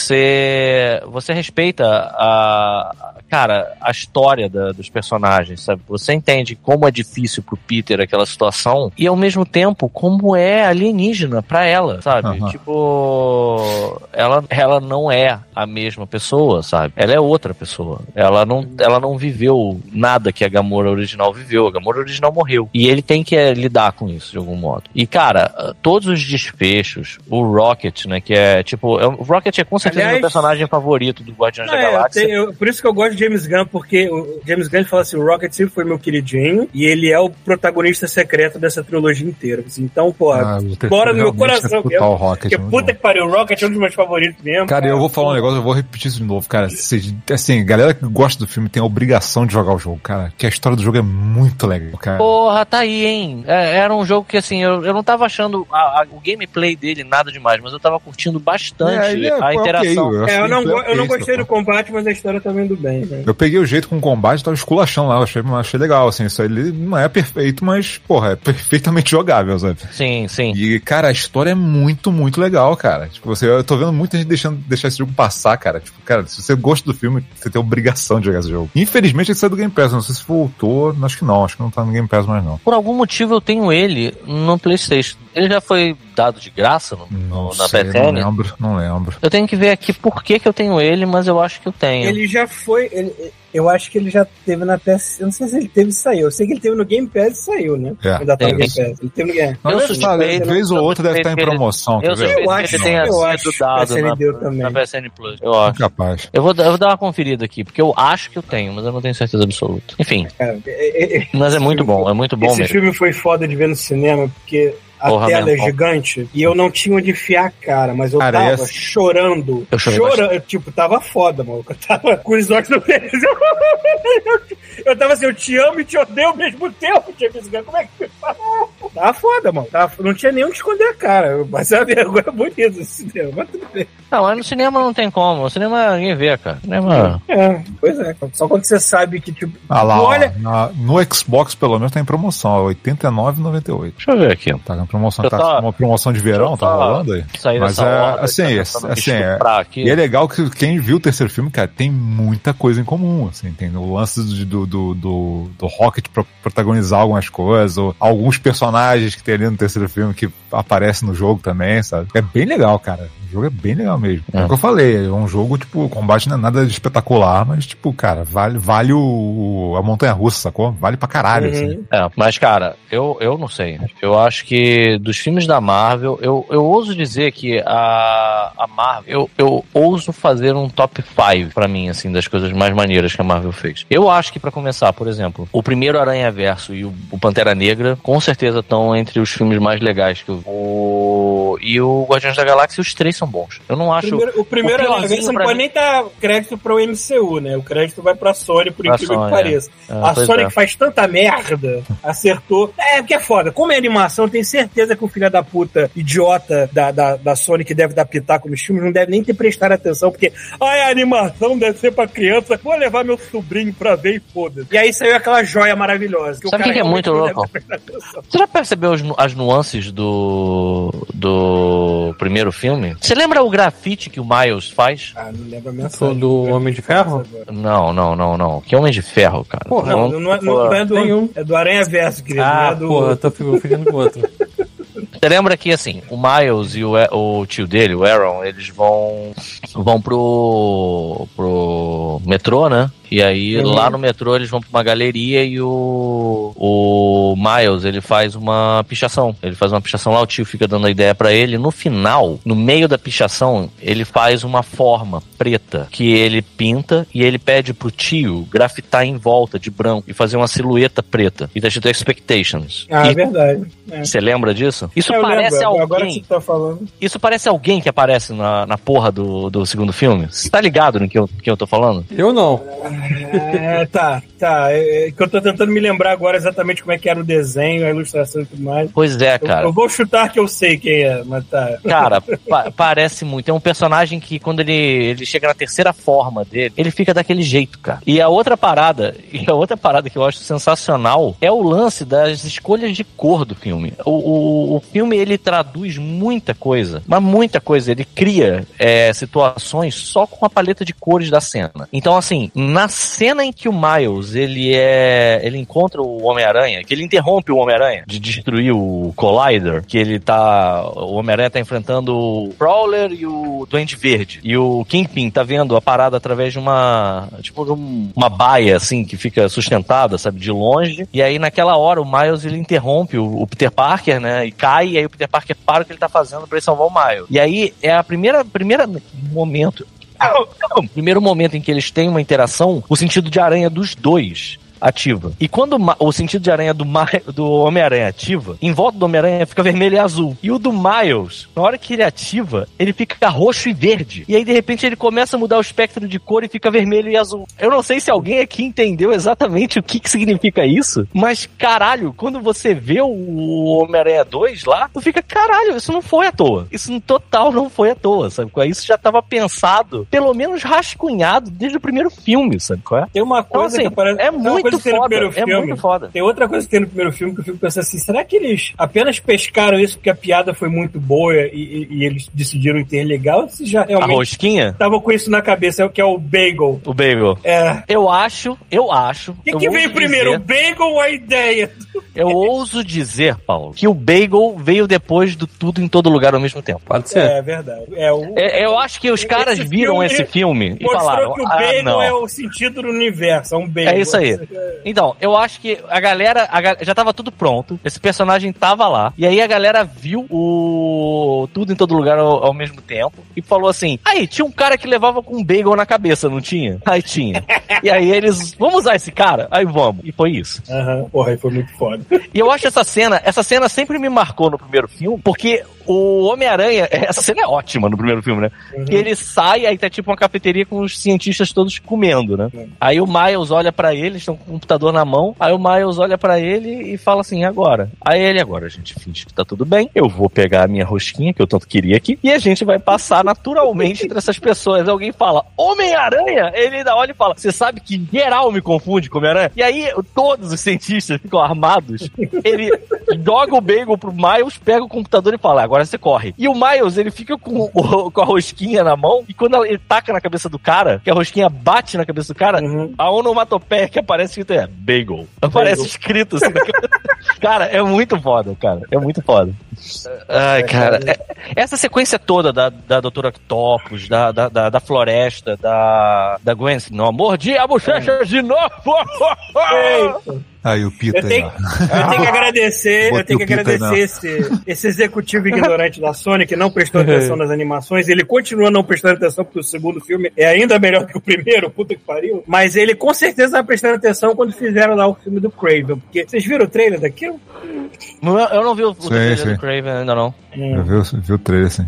você respeita a cara, a história da- dos personagens, sabe? Você entende como é difícil pro Peter aquela situação e ao mesmo tempo como é alienígena pra ela, sabe? Aham. Tipo, ela ela não é a mesma pessoa, sabe? Ela é outra pessoa. Ela não ela não viveu nada que a Gamora original viveu. A Gamora original morreu. E ele tem que eh, lidar com isso de algum modo. E cara, todos os desfechos, o Rocket, né, que é tipo, é- o Rocket é com certeza Aliás- meu personagem favorito do Guardiões Não, da é, eu Galáxia. tenho- eu- por isso que eu gosto de James Gunn, porque o James Gunn fala assim: o Rocket sempre foi meu queridinho e ele é o protagonista secreto dessa trilogia inteira. assim. Então, pô, Ah, bora no meu coração. escutar Eu, o Rocket, porque é muito puta bom. que pariu, o Rocket é um dos meus favoritos mesmo. Cara, eu vou falar um negócio, eu vou repetir isso de novo, cara. Assim, galera que gosta do filme tem a obrigação de jogar o jogo, cara. Que a história do jogo é muito legal, cara. Porra, tá aí, hein? É, era um jogo que, assim, eu, eu não tava achando a- a- o gameplay dele nada demais, mas eu tava curtindo bastante É, é- a ok, eu É, eu não, é eu não gostei do combate, mas a história tá indo bem. Né? Eu peguei o jeito com o combate, tava esculachando lá, eu achei, achei legal, assim, isso aí não é perfeito, mas, porra, é perfeitamente jogável, sabe? Sim, sim. E, cara, a história é muito, muito legal, cara. Tipo, você, eu tô vendo muita gente deixando, deixar esse jogo passar, cara. Tipo, cara, se você gosta do filme, você tem a obrigação de jogar esse jogo. Infelizmente ele saiu do Game Pass, não sei se voltou, acho que não, acho que não tá no Game Pass mais não. Por algum motivo eu tenho ele no PlayStation. Ele já foi dado de graça no, Não no- na sei, não PSN? lembro, não lembro. Eu tenho que ver aqui por que, que eu tenho ele, mas eu acho que eu tenho. Ele já foi. ele- eu acho que ele já teve na PS. Eu não sei se ele teve e saiu. Eu sei que ele teve no Game Pass e saiu, né? É. Ainda tá no. Game Pass. Ele teve no Game Mas Eu suspeito, vez ou eu outra deve estar em que ele- promoção. quer Eu Eu que acho, ele tenha eu sido que dado PSN na, deu também. na PSN Plus. Eu acho. Capaz. Eu vou, eu vou dar uma conferida aqui, porque eu acho que eu tenho, mas eu não tenho certeza absoluta. Enfim, Cara, é- é- é- mas é muito bom, é muito bom Esse mesmo. filme foi foda de ver no cinema, porque a Porra, tela mesmo. gigante e eu não tinha onde enfiar a cara, mas eu Cara, tava essa- chorando. Eu chorando. Tipo, tava foda, mano. Eu tava com os olhos no televisor. Eu tava assim, eu te amo e te odeio ao mesmo tempo, James Gunn. Como é que? Tava foda, mano. Tava, não tinha nem onde esconder a cara. Mas é uma vergonha bonita esse cinema. Mas tudo bem. Não, mas no cinema não tem como. No cinema ninguém vê, cara. Cinema. É, pois é. Só quando você sabe que, tipo. Ah lá, ó, olha, na- no Xbox pelo menos tá em promoção, ó, R$ 89,98. Deixa eu ver aqui. Tá na promoção, tá tava- uma promoção de verão, tá rolando aí. Mas é, hora, assim, tá é- assim, é-. E é legal que quem viu o terceiro filme, cara, tem muita coisa em comum, assim, tem o lance do, do, do, do, Rocket pro- protagonizar algumas coisas, ou alguns personagens que tem ali no terceiro filme que aparecem no jogo também, sabe? É bem legal, cara. O jogo é bem legal mesmo. É, É. o que eu falei, é um jogo, tipo, o combate não é nada de espetacular, mas, tipo, cara, vale, vale o, o- a montanha russa, sacou? Vale pra caralho, Uhum. assim. É, mas, cara, eu, eu não sei. Eu acho que dos filmes da Marvel, eu, eu ouso dizer que a, a Marvel, eu, eu ouso fazer um top 5 pra mim, assim, das coisas mais maneiras que a Marvel fez. Eu acho que, pra começar, por exemplo, o primeiro Aranha Verso e o, o Pantera Negra, com certeza estão entre os filmes mais legais que eu vi. O, e o Guardiões da Galáxia, os três são bons. Eu não acho. Primeiro- o primeiro o é piorzinho você não pode mim- nem dar crédito pro MCU, né? O crédito vai pra Sony, por Pra incrível Sony, que pareça. é. a É, Sony é. que faz tanta merda, acertou. É, porque é foda. Como é animação, tenho certeza que o filho da puta idiota da, da, da Sony que deve dar pitaco nos filmes não deve nem ter prestado atenção, porque ai, a animação deve ser pra criança, vou levar meu sobrinho pra ver e foda. E aí saiu aquela joia maravilhosa. Que Sabe o que que é muito louco? Você já percebeu as, nu- as nuances do, do primeiro filme? Você lembra o grafite que o Miles faz? Ah, não lembro a mensagem. do Homem de Ferro? Não, não, não, não. Que Homem de Ferro, cara. Porra, Não, Não, não, é, não é do, Tem um. é do Aranha Verso, querido. não Ah, é do... porra, tô confundindo com outro. Você lembra que, assim, o Miles e o, o tio dele, o Aaron, eles vão vão pro, pro metrô, né? E aí, Uhum. lá no metrô, eles vão pra uma galeria e o, o Miles, ele faz uma pichação. Ele faz uma pichação lá, o tio fica dando a ideia pra ele. No final, no meio da pichação, ele faz uma forma preta que ele pinta e ele pede pro tio grafitar em volta de branco e fazer uma silhueta preta. E tá escrito Expectations. Ah, E é verdade. É. você lembra disso? Isso Eu parece lembro, alguém. Agora que você tá falando. Isso parece alguém que aparece na, na porra do, do segundo filme. Você tá ligado no que eu, que eu tô falando? Eu não. É, tá, tá. É, é que eu tô tentando me lembrar agora exatamente como é que era o desenho, a ilustração e tudo mais. Pois é, Eu, cara. eu vou chutar que eu sei quem é, mas tá. Cara, pa- parece muito. É um personagem que quando ele, ele chega na terceira forma dele, ele fica daquele jeito, cara. E a outra parada, e a outra parada que eu acho sensacional é o lance das escolhas de cor do filme. O, o, o filme ele traduz muita coisa, mas muita coisa. Ele cria é, situações só com a paleta de cores da cena. Então, assim, na cena em que o Miles ele é, ele encontra o Homem-Aranha, que ele interrompe o Homem-Aranha de destruir o Collider, que ele tá, o Homem-Aranha tá enfrentando o Prowler e o Duende Verde. E o Kingpin tá vendo a parada através de uma, tipo, de um- uma baia assim que fica sustentada, sabe, de longe. E aí naquela hora o Miles ele interrompe o, o Peter Parker, né, e cai e aí o Peter Parker para o que ele tá fazendo ele salvar o Miles. E aí é a primeira primeira momento primeiro momento em que eles têm uma interação, o sentido de aranha dos dois ativa. E quando o sentido de aranha do, Ma- do Homem-Aranha ativa, em volta do Homem-Aranha fica vermelho e azul. E o do Miles, na hora que ele ativa, ele fica roxo e verde. E aí, de repente, ele começa a mudar o espectro de cor e fica vermelho e azul. Eu não sei se alguém aqui entendeu exatamente o que, que significa isso, mas caralho, quando você vê o Homem-Aranha 2 lá, tu fica, caralho, isso não foi à toa. Isso no total não foi à toa, sabe? é? Isso já estava pensado, pelo menos rascunhado desde o primeiro filme, sabe qual é? Tem uma Então, coisa assim, que aparece. é uma muito coisa que tem no foda, primeiro é filme. muito foda. Tem outra coisa que tem no primeiro filme que eu fico pensando assim: será que eles apenas pescaram isso porque a piada foi muito boa e, e- e eles decidiram interligar? Ou se já A realmente rosquinha? estavam com isso na cabeça, que é o bagel? O bagel. É. Eu acho, eu acho. O que, que veio primeiro, o dizer- bagel ou a ideia? eu ouso dizer, Paulo, que o bagel veio depois do tudo em todo lugar ao mesmo tempo. Pode ser. É verdade. É, o, É, Eu acho que os caras Esse viram filme esse filme e mostrou falaram: que o ah, bagel não. é o sentido do universo, é um bagel. É isso aí. Então, eu acho que a galera, a ga- já tava tudo pronto, esse personagem tava lá, e aí a galera viu o tudo em todo lugar ao, ao mesmo tempo e falou assim: aí, tinha um cara que levava com um bagel na cabeça, não tinha? Aí tinha. e aí eles, vamos usar esse cara? Aí vamos. E foi isso. Aham, porra, aí foi muito foda. E eu acho essa cena, essa cena sempre me marcou no primeiro filme, porque o Homem-Aranha, essa cena é ótima no primeiro filme, né? Que ele sai, aí tá tipo uma cafeteria com os cientistas todos comendo, né? Aí o Miles olha pra ele, eles estão computador na mão, aí o Miles olha pra ele e fala assim, "E agora? Aí ele, agora a gente finge que tá tudo bem, eu vou pegar a minha rosquinha, que eu tanto queria aqui, e a gente vai passar naturalmente entre essas pessoas. Alguém fala, Homem-Aranha? Ele ainda olha e fala, você sabe que geral me confunde com Homem-Aranha? E aí todos os cientistas ficam armados, ele joga o bagel pro Miles, pega o computador e fala, agora você corre. E o Miles, ele fica com, com a rosquinha na mão, e quando ele taca na cabeça do cara, que a rosquinha bate na cabeça do cara, Uhum. a onomatopeia que aparece escrito é bagel. Aparece escrito assim. cara, é muito foda, cara. É muito foda. Ai, cara. é- essa sequência toda da, da Doutora Octopus, da, da, da, da floresta, da, da Gwen, não, mordi a bochecha de novo! Aí o Pita Eu tenho, aí, eu tenho que agradecer, eu tenho que agradecer esse, esse executivo ignorante da Sony que não prestou atenção nas animações. Ele continua não prestando atenção porque o segundo filme é ainda melhor que o primeiro, puta que pariu. Mas ele com certeza vai prestando atenção quando fizeram lá o filme do Craven. Porque vocês viram o trailer daquilo? Não, Eu não vi o, Sim, trailer sim. do Craven ainda não. Eu vi, o- vi o trailer assim.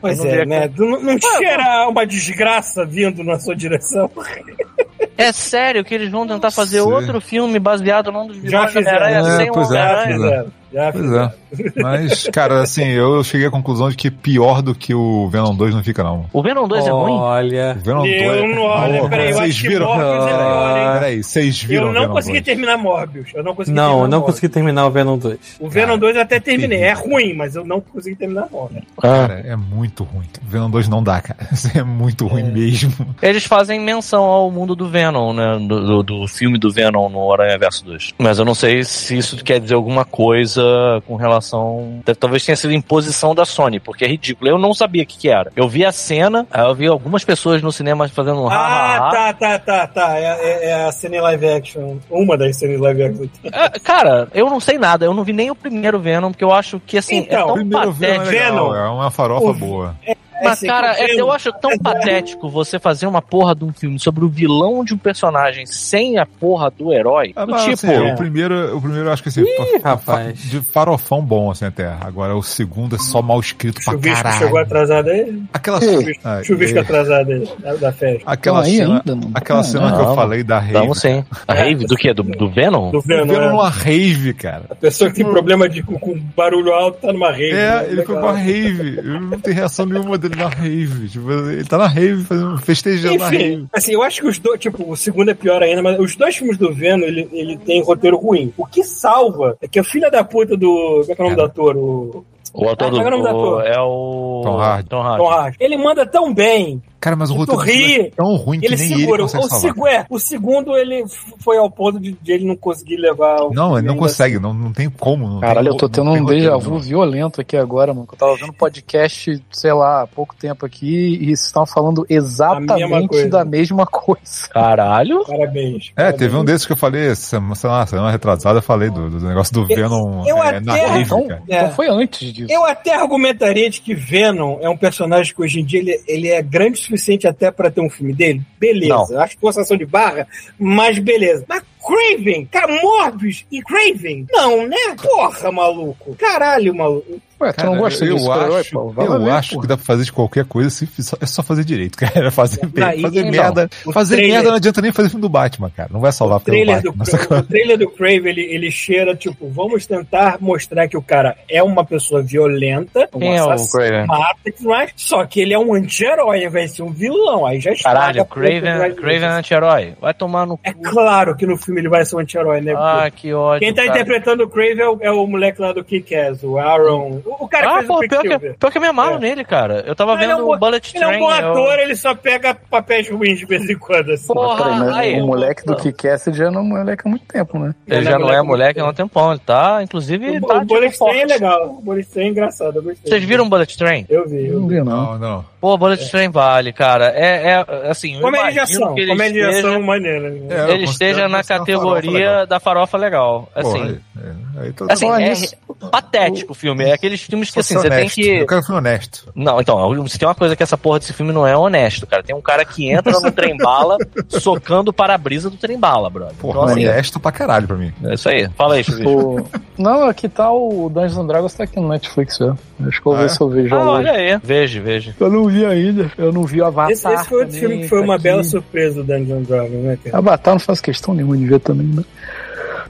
Pois é, né? Não, não cheira uma desgraça vindo na sua direção. É sério que eles vão tentar fazer outro filme baseado num dos vilões da Homem-Aranha fizeram. sem É, o é. Já Homem-Aranha? Já Pois é. Mas, cara, assim, eu cheguei à conclusão de que pior do que o Venom 2 não fica, não. O Venom 2 é ruim? Olha. O Venom Eu 2 não, olha, peraí, eu vocês viram? Morbius é melhor, hein? Peraí, vocês viram Eu não Venom consegui 2? terminar Morbius. Eu não consegui Não, terminar eu não Morbius. consegui terminar o Venom 2. O Venom 2 eu até terminei. É ruim, mas eu não consegui terminar Morbius. Cara, é muito ruim. O Venom 2 não dá, cara. É muito ruim mesmo. Eles fazem menção ao mundo do Venom, né? Do, do- do filme do Venom no Aranha Verso 2. Mas eu não sei se isso quer dizer alguma coisa com relação. Talvez tenha sido imposição da Sony, porque é ridículo. Eu não sabia o que, que era. Eu vi a cena, aí eu vi algumas pessoas no cinema fazendo um Ah, tá, tá, tá, tá. É, é- é a cena em live action. Uma das cenas em live action. É, Cara, eu não sei nada. Eu não vi nem o primeiro Venom, porque eu acho que assim, Então, é tão Primeiro Venom é patético. legal, Venom. é uma farofa O- boa. Mas, cara, é- Venom- eu acho tão patético você fazer uma porra de um filme sobre o vilão de um personagem sem a porra do herói. Ah, do mas, tipo, assim, o primeiro, o primeiro eu acho que assim, fa- rapaz. de farofão bom assim até. Agora o segundo é só mal escrito pra Chuvisco caralho. chegou atrasado aí. Aquela Chuvisco, Ah, chuvisco e- atrasado aí, da, festa. Aquela cena, ainda, aquela cena que não. eu falei da rave. Vamos sim. A rave do quê? Do, do Venom? Do O Venom. Venom é. numa rave, cara. A pessoa que tem problema de, com, com barulho alto tá numa rave. É, né? ele foi Legal. pra rave. Eu não tenho reação nenhuma dele na rave. Tipo, ele tá na rave, fazendo, festejando na rave. Enfim, assim, eu acho que os dois, tipo, o segundo é pior ainda, mas os dois filmes do Venom, ele, ele tem roteiro ruim. O que salva é que o filho da puta do. Como é que é o nome do ator? O O ator Ah, do. qual é o nome do o- ator? é o. Tom Hardy. Tom Hardy. Tom Hardy. Ele manda tão bem. Cara, mas o Tu roteiro ri, é tão ruim que Ele nem segura. ele O, consegue salvar. segu- é, o segundo, ele foi ao ponto de, de ele não conseguir levar o. Não, ele não consegue, não, não tem como. Não Caralho, tem, eu tô tendo um déjà vu violento aqui agora, mano. Eu tava vendo podcast, sei lá, há pouco tempo aqui e vocês estavam falando exatamente coisa. da mesma coisa. Caralho. Parabéns. É, parabéns. teve um desses que eu falei, sei lá, semana retrasada, eu falei do, do negócio do Venom eu é, na até- rave, Então, cara. É. então foi antes disso. Eu até argumentaria de que Venom é um personagem que hoje em dia ele, ele é grande o suficiente até pra ter um filme dele. Beleza. Acho que forçação de barra, mas beleza. Mas Craven, cara, Morbius e Craven? Não, né? Porra, maluco. Caralho, maluco. Ué, tu Cara, não gosta eu de super-herói, acho? Vai eu ver, acho que dá pra fazer de qualquer coisa, se, só- é só fazer direito, cara. Fazer, bem, Não, fazer então, merda. Fazer trailer- merda não adianta nem fazer filme do Batman, cara. Não vai salvar O pelo trailer, do, Batman. sacou? o trailer do Craven, ele, ele cheira, tipo, vamos tentar mostrar que o cara é uma pessoa violenta, um Quem é o assassino, Craven? mata e tudo mais, só que ele é um anti-herói, ao invés de ser um vilão. Aí já estraga Caralho, do Craven, Craven é anti-herói. Vai tomar no É cu. claro que no filme ele vai ser um anti-herói, né? Ah, que ódio. Quem tá cara. interpretando o Craven é o, é o moleque lá do Kick-Ass, o Aaron. O, o cara que Ah, fez pô, o pior que, pior que eu me amarro É. nele, cara. Eu tava Ele é vendo um o Bullet Ele é um Train. bom eu- ator, ele só pega papéis ruins de vez em quando, assim. Porra, aí, o eu- moleque do Kick-Ass já não é moleque há muito tempo, né? Ele já não é moleque há um tempão. Ele tá, inclusive, O, tá o Bullet tipo, Train é legal. O Bullet Train é engraçado, eu. Vocês viram Bullet Train? Eu vi, eu Não vi. não. Não, não. Pô, Bullet Train vale, cara. É, é assim, eu Comédia de ação, que ele comédia de ação maneira. né? É, eu ele esteja na que é uma categoria da farofa legal. Assim, Porra, é, aí assim é patético o filme. É aqueles filmes que Vou assim, ser você tem honesto. que. Eu quero ser honesto. Não, então, se tem uma coisa que essa porra desse filme não é honesto, cara. Tem um cara que entra no trem bala socando o para-brisa do trem bala, brother. Porra, Então, assim, honesto pra caralho pra mim. é isso aí. Fala aí, Chuvisco. Não, aqui tá o Dungeons and Dragons, tá aqui no Netflix, é. Acho que eu vou Ah, ver é? se eu vejo Ah, hoje. olha aí. Veja, veja. Eu não vi ainda, eu não vi o Avatar. Esse, esse foi outro filme que foi tá uma aqui. bela surpresa do Dungeon Dragons, né, cara? Avatar não faço questão nenhuma de ver também, né?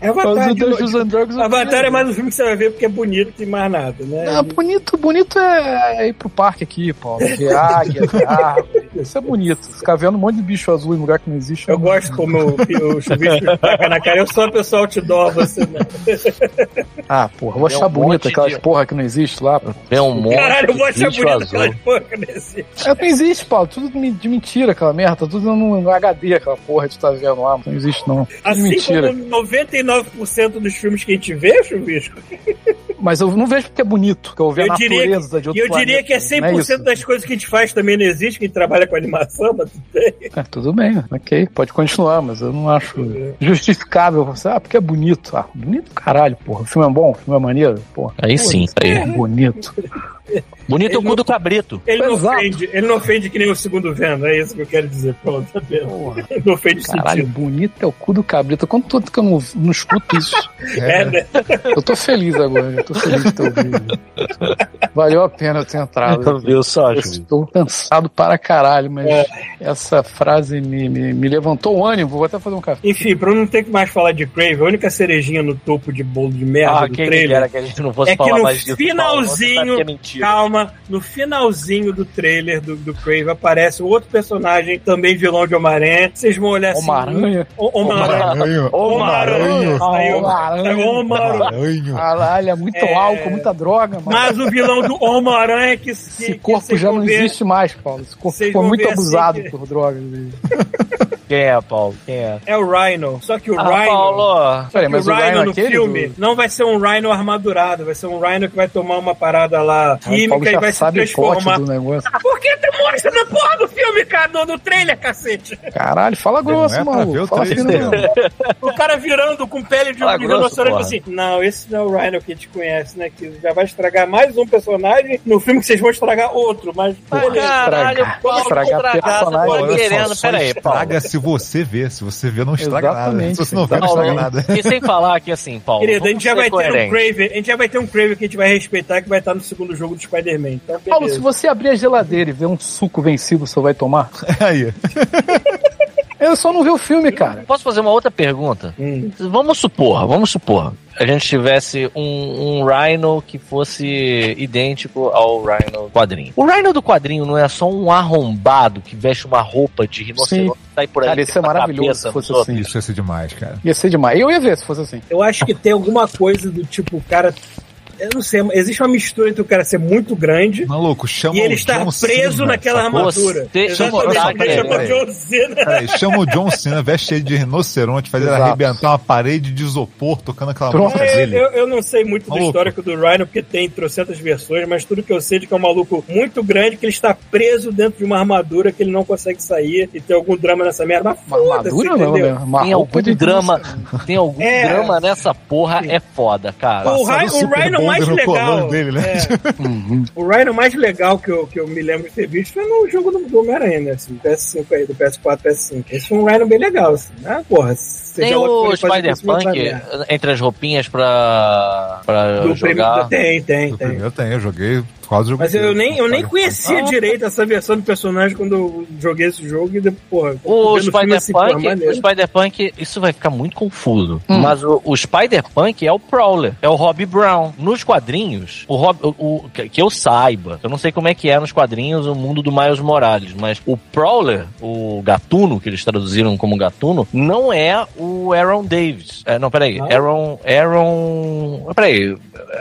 É Mas Avatar, o Dungeons and Dragons eu Avatar é mais um filme que você vai ver porque é bonito e mais nada, né? Ah, bonito, bonito é ir pro parque aqui, Paulo. Ver águia, ver árvore. Isso é bonito. Ficar vendo um monte de bicho azul em lugar que não existe. Eu gosto como o, chuvisco taca na cara. Eu sou uma pessoa outdoor, você não. Ah, porra, eu vou achar um bonito aquas de- porra que não existe lá. Tem um monte Caralho, eu vou de achar bicho bonito azul. aquela porra que não existe. É, não existe, Paulo. Tudo de de mentira, aquela merda. Tá tudo no, HD, aquela porra que tu tá vendo lá. Não existe, não. Tudo Assim mentira. como 99% dos filmes que a gente vê, chuvisco, Mas eu não vejo porque é bonito. Que eu vejo Eu a diria natureza de e outro eu diria planeta, que é não 100% isso? das coisas que a gente faz também não existe, que a gente trabalha com animação, mas tudo bem. É, tudo bem, ok. Pode continuar, mas eu não acho justificável. Você, ah, porque é bonito. Ah, bonito caralho, porra. O filme é bom, o filme é maneiro, porra. Aí sim, aí. É bonito. Bonito é o cu do cabrito. Ele não, Exato. ofende, ele não ofende que nem o segundo vendo, é isso que eu quero dizer. Pronto, tá. Ele não ofende Caralho, sentido. bonito é o cu do cabrito. Quanto tanto que eu não, não escuto isso? É, né? Eu tô feliz agora, eu tô feliz de ter ouvido. Valeu a pena eu ter entrado. Eu só Eu estou cansado para caralho, mas É. essa frase me, me, me levantou o ânimo. Vou até fazer um café. Enfim, pra eu não ter que mais falar de Crave, a única cerejinha no topo de bolo de merda Ah, do trailer. dera que a gente não fosse É que falar no mais disso. Finalzinho, que é calma, no finalzinho do trailer do, do Crave aparece outro personagem, também vilão de Homem-Aranha. Vocês vão olhar assim. Homem-Aranha. O- Homem-Aranha. Aranho. Homem-Aranha. Homem-Aranha. Caralho, é muito É. álcool, muita droga, mano. Mas o vilão do Homem-Aranha que, que Esse que corpo já não existe mais, Paulo. Esse corpo Vocês vão muito assim abusado que- por drogas. Quem é, Paulo? Quem é? É o Rhino. Só que o Ah, Rhino. Paulo. Peraí, que mas o o Rhino Rhino no aquele filme do- não vai ser um Rhino armadurado, vai ser um Rhino que vai tomar uma parada lá Ah, química e já vai se sabe o plot transformar. do negócio. Por que demonstra na porra do filme, cara, no, no trailer, cacete? Caralho, fala grosso, é ver mano. o Fala fino, trailer. O cara virando com pele de, Fala grosso, rinoceronte porra. assim. Não, esse não é o Rhino que a gente conhece, né? Que já vai estragar mais um personagem no filme que vocês vão estragar outro, mas beleza. caralho, estragar, Paulo, estragar estragar, personagem. você tá Olha querendo, peraí, Paulo. estraga se você vê. Se você vê, não estraga nada. Exatamente, Se você não vê, não estraga nada. E sem falar que assim, Paulo. Querido, a gente já vai ter um. Craven, a gente já vai ter um Craven que a gente vai respeitar que vai estar no segundo jogo do Spider-Man. Então, Paulo, se você abrir a geladeira e ver um suco vencido, você vai tomar? Aí. Eu só não vi o filme, cara. Posso fazer uma outra pergunta? Hum. Vamos supor, vamos supor. A gente tivesse um, um Rhino que fosse idêntico ao Rhino quadrinho. O Rhino do quadrinho não é só um arrombado que veste uma roupa de rinoceronte e sai por aí. Cara, isso é maravilhoso cabeça se fosse outros? assim. Isso ia ser demais, cara. Ia ser demais. Eu ia ver se fosse assim. Eu acho que tem alguma coisa do tipo, o cara. Eu não sei, existe uma mistura entre o cara ser muito grande Maluco, chama e ele estar John preso Cena, naquela armadura. Você- chama- peraí, peraí. John Cena. Peraí, chama o John Cena, veste ele de rinoceronte, faz ele arrebentar uma parede de isopor tocando aquela música É, dele. eu, eu não sei muito do Maluco. histórico do Rhino, porque tem trocentas versões, mas tudo que eu sei é de que é um maluco muito grande, que ele está preso dentro de uma armadura que ele não consegue sair e tem algum drama nessa merda. Mas Uma foda-se, armadura não, entendeu? Uma Tem algum drama, tem algum É. drama nessa porra, é foda, cara. O o Rhino mais legal. dele, né? É. Uhum. O Rhino mais legal que eu, que eu me lembro de ter visto foi no jogo do, do Homem-Aranha, né? Assim, do PS5 aí, do PS4, PS5. Esse foi um Rhino bem legal, assim. Ah, porra. Tem o Spider-Punk entre as roupinhas pra, pra Do jogar. primeiro, tem, tem, No tem. primeiro tem, eu joguei quase o jogo Mas eu nem, eu nem conhecia Ah. direito essa versão do personagem quando eu joguei esse jogo e depois, porra, O assim, porra, Spider-Punk, o Spider-Punk, isso vai ficar muito confuso. Hum. Mas o, o Spider-Punk é o Prowler, é o Robbie Brown. Nos quadrinhos, o Rob, o, o- que eu saiba, eu não sei como é que é nos quadrinhos o mundo do Miles Morales, mas o Prowler, o gatuno, que eles traduziram como gatuno, não é o Aaron Davis. É, não, peraí. Não? Aaron. Aaron. Peraí.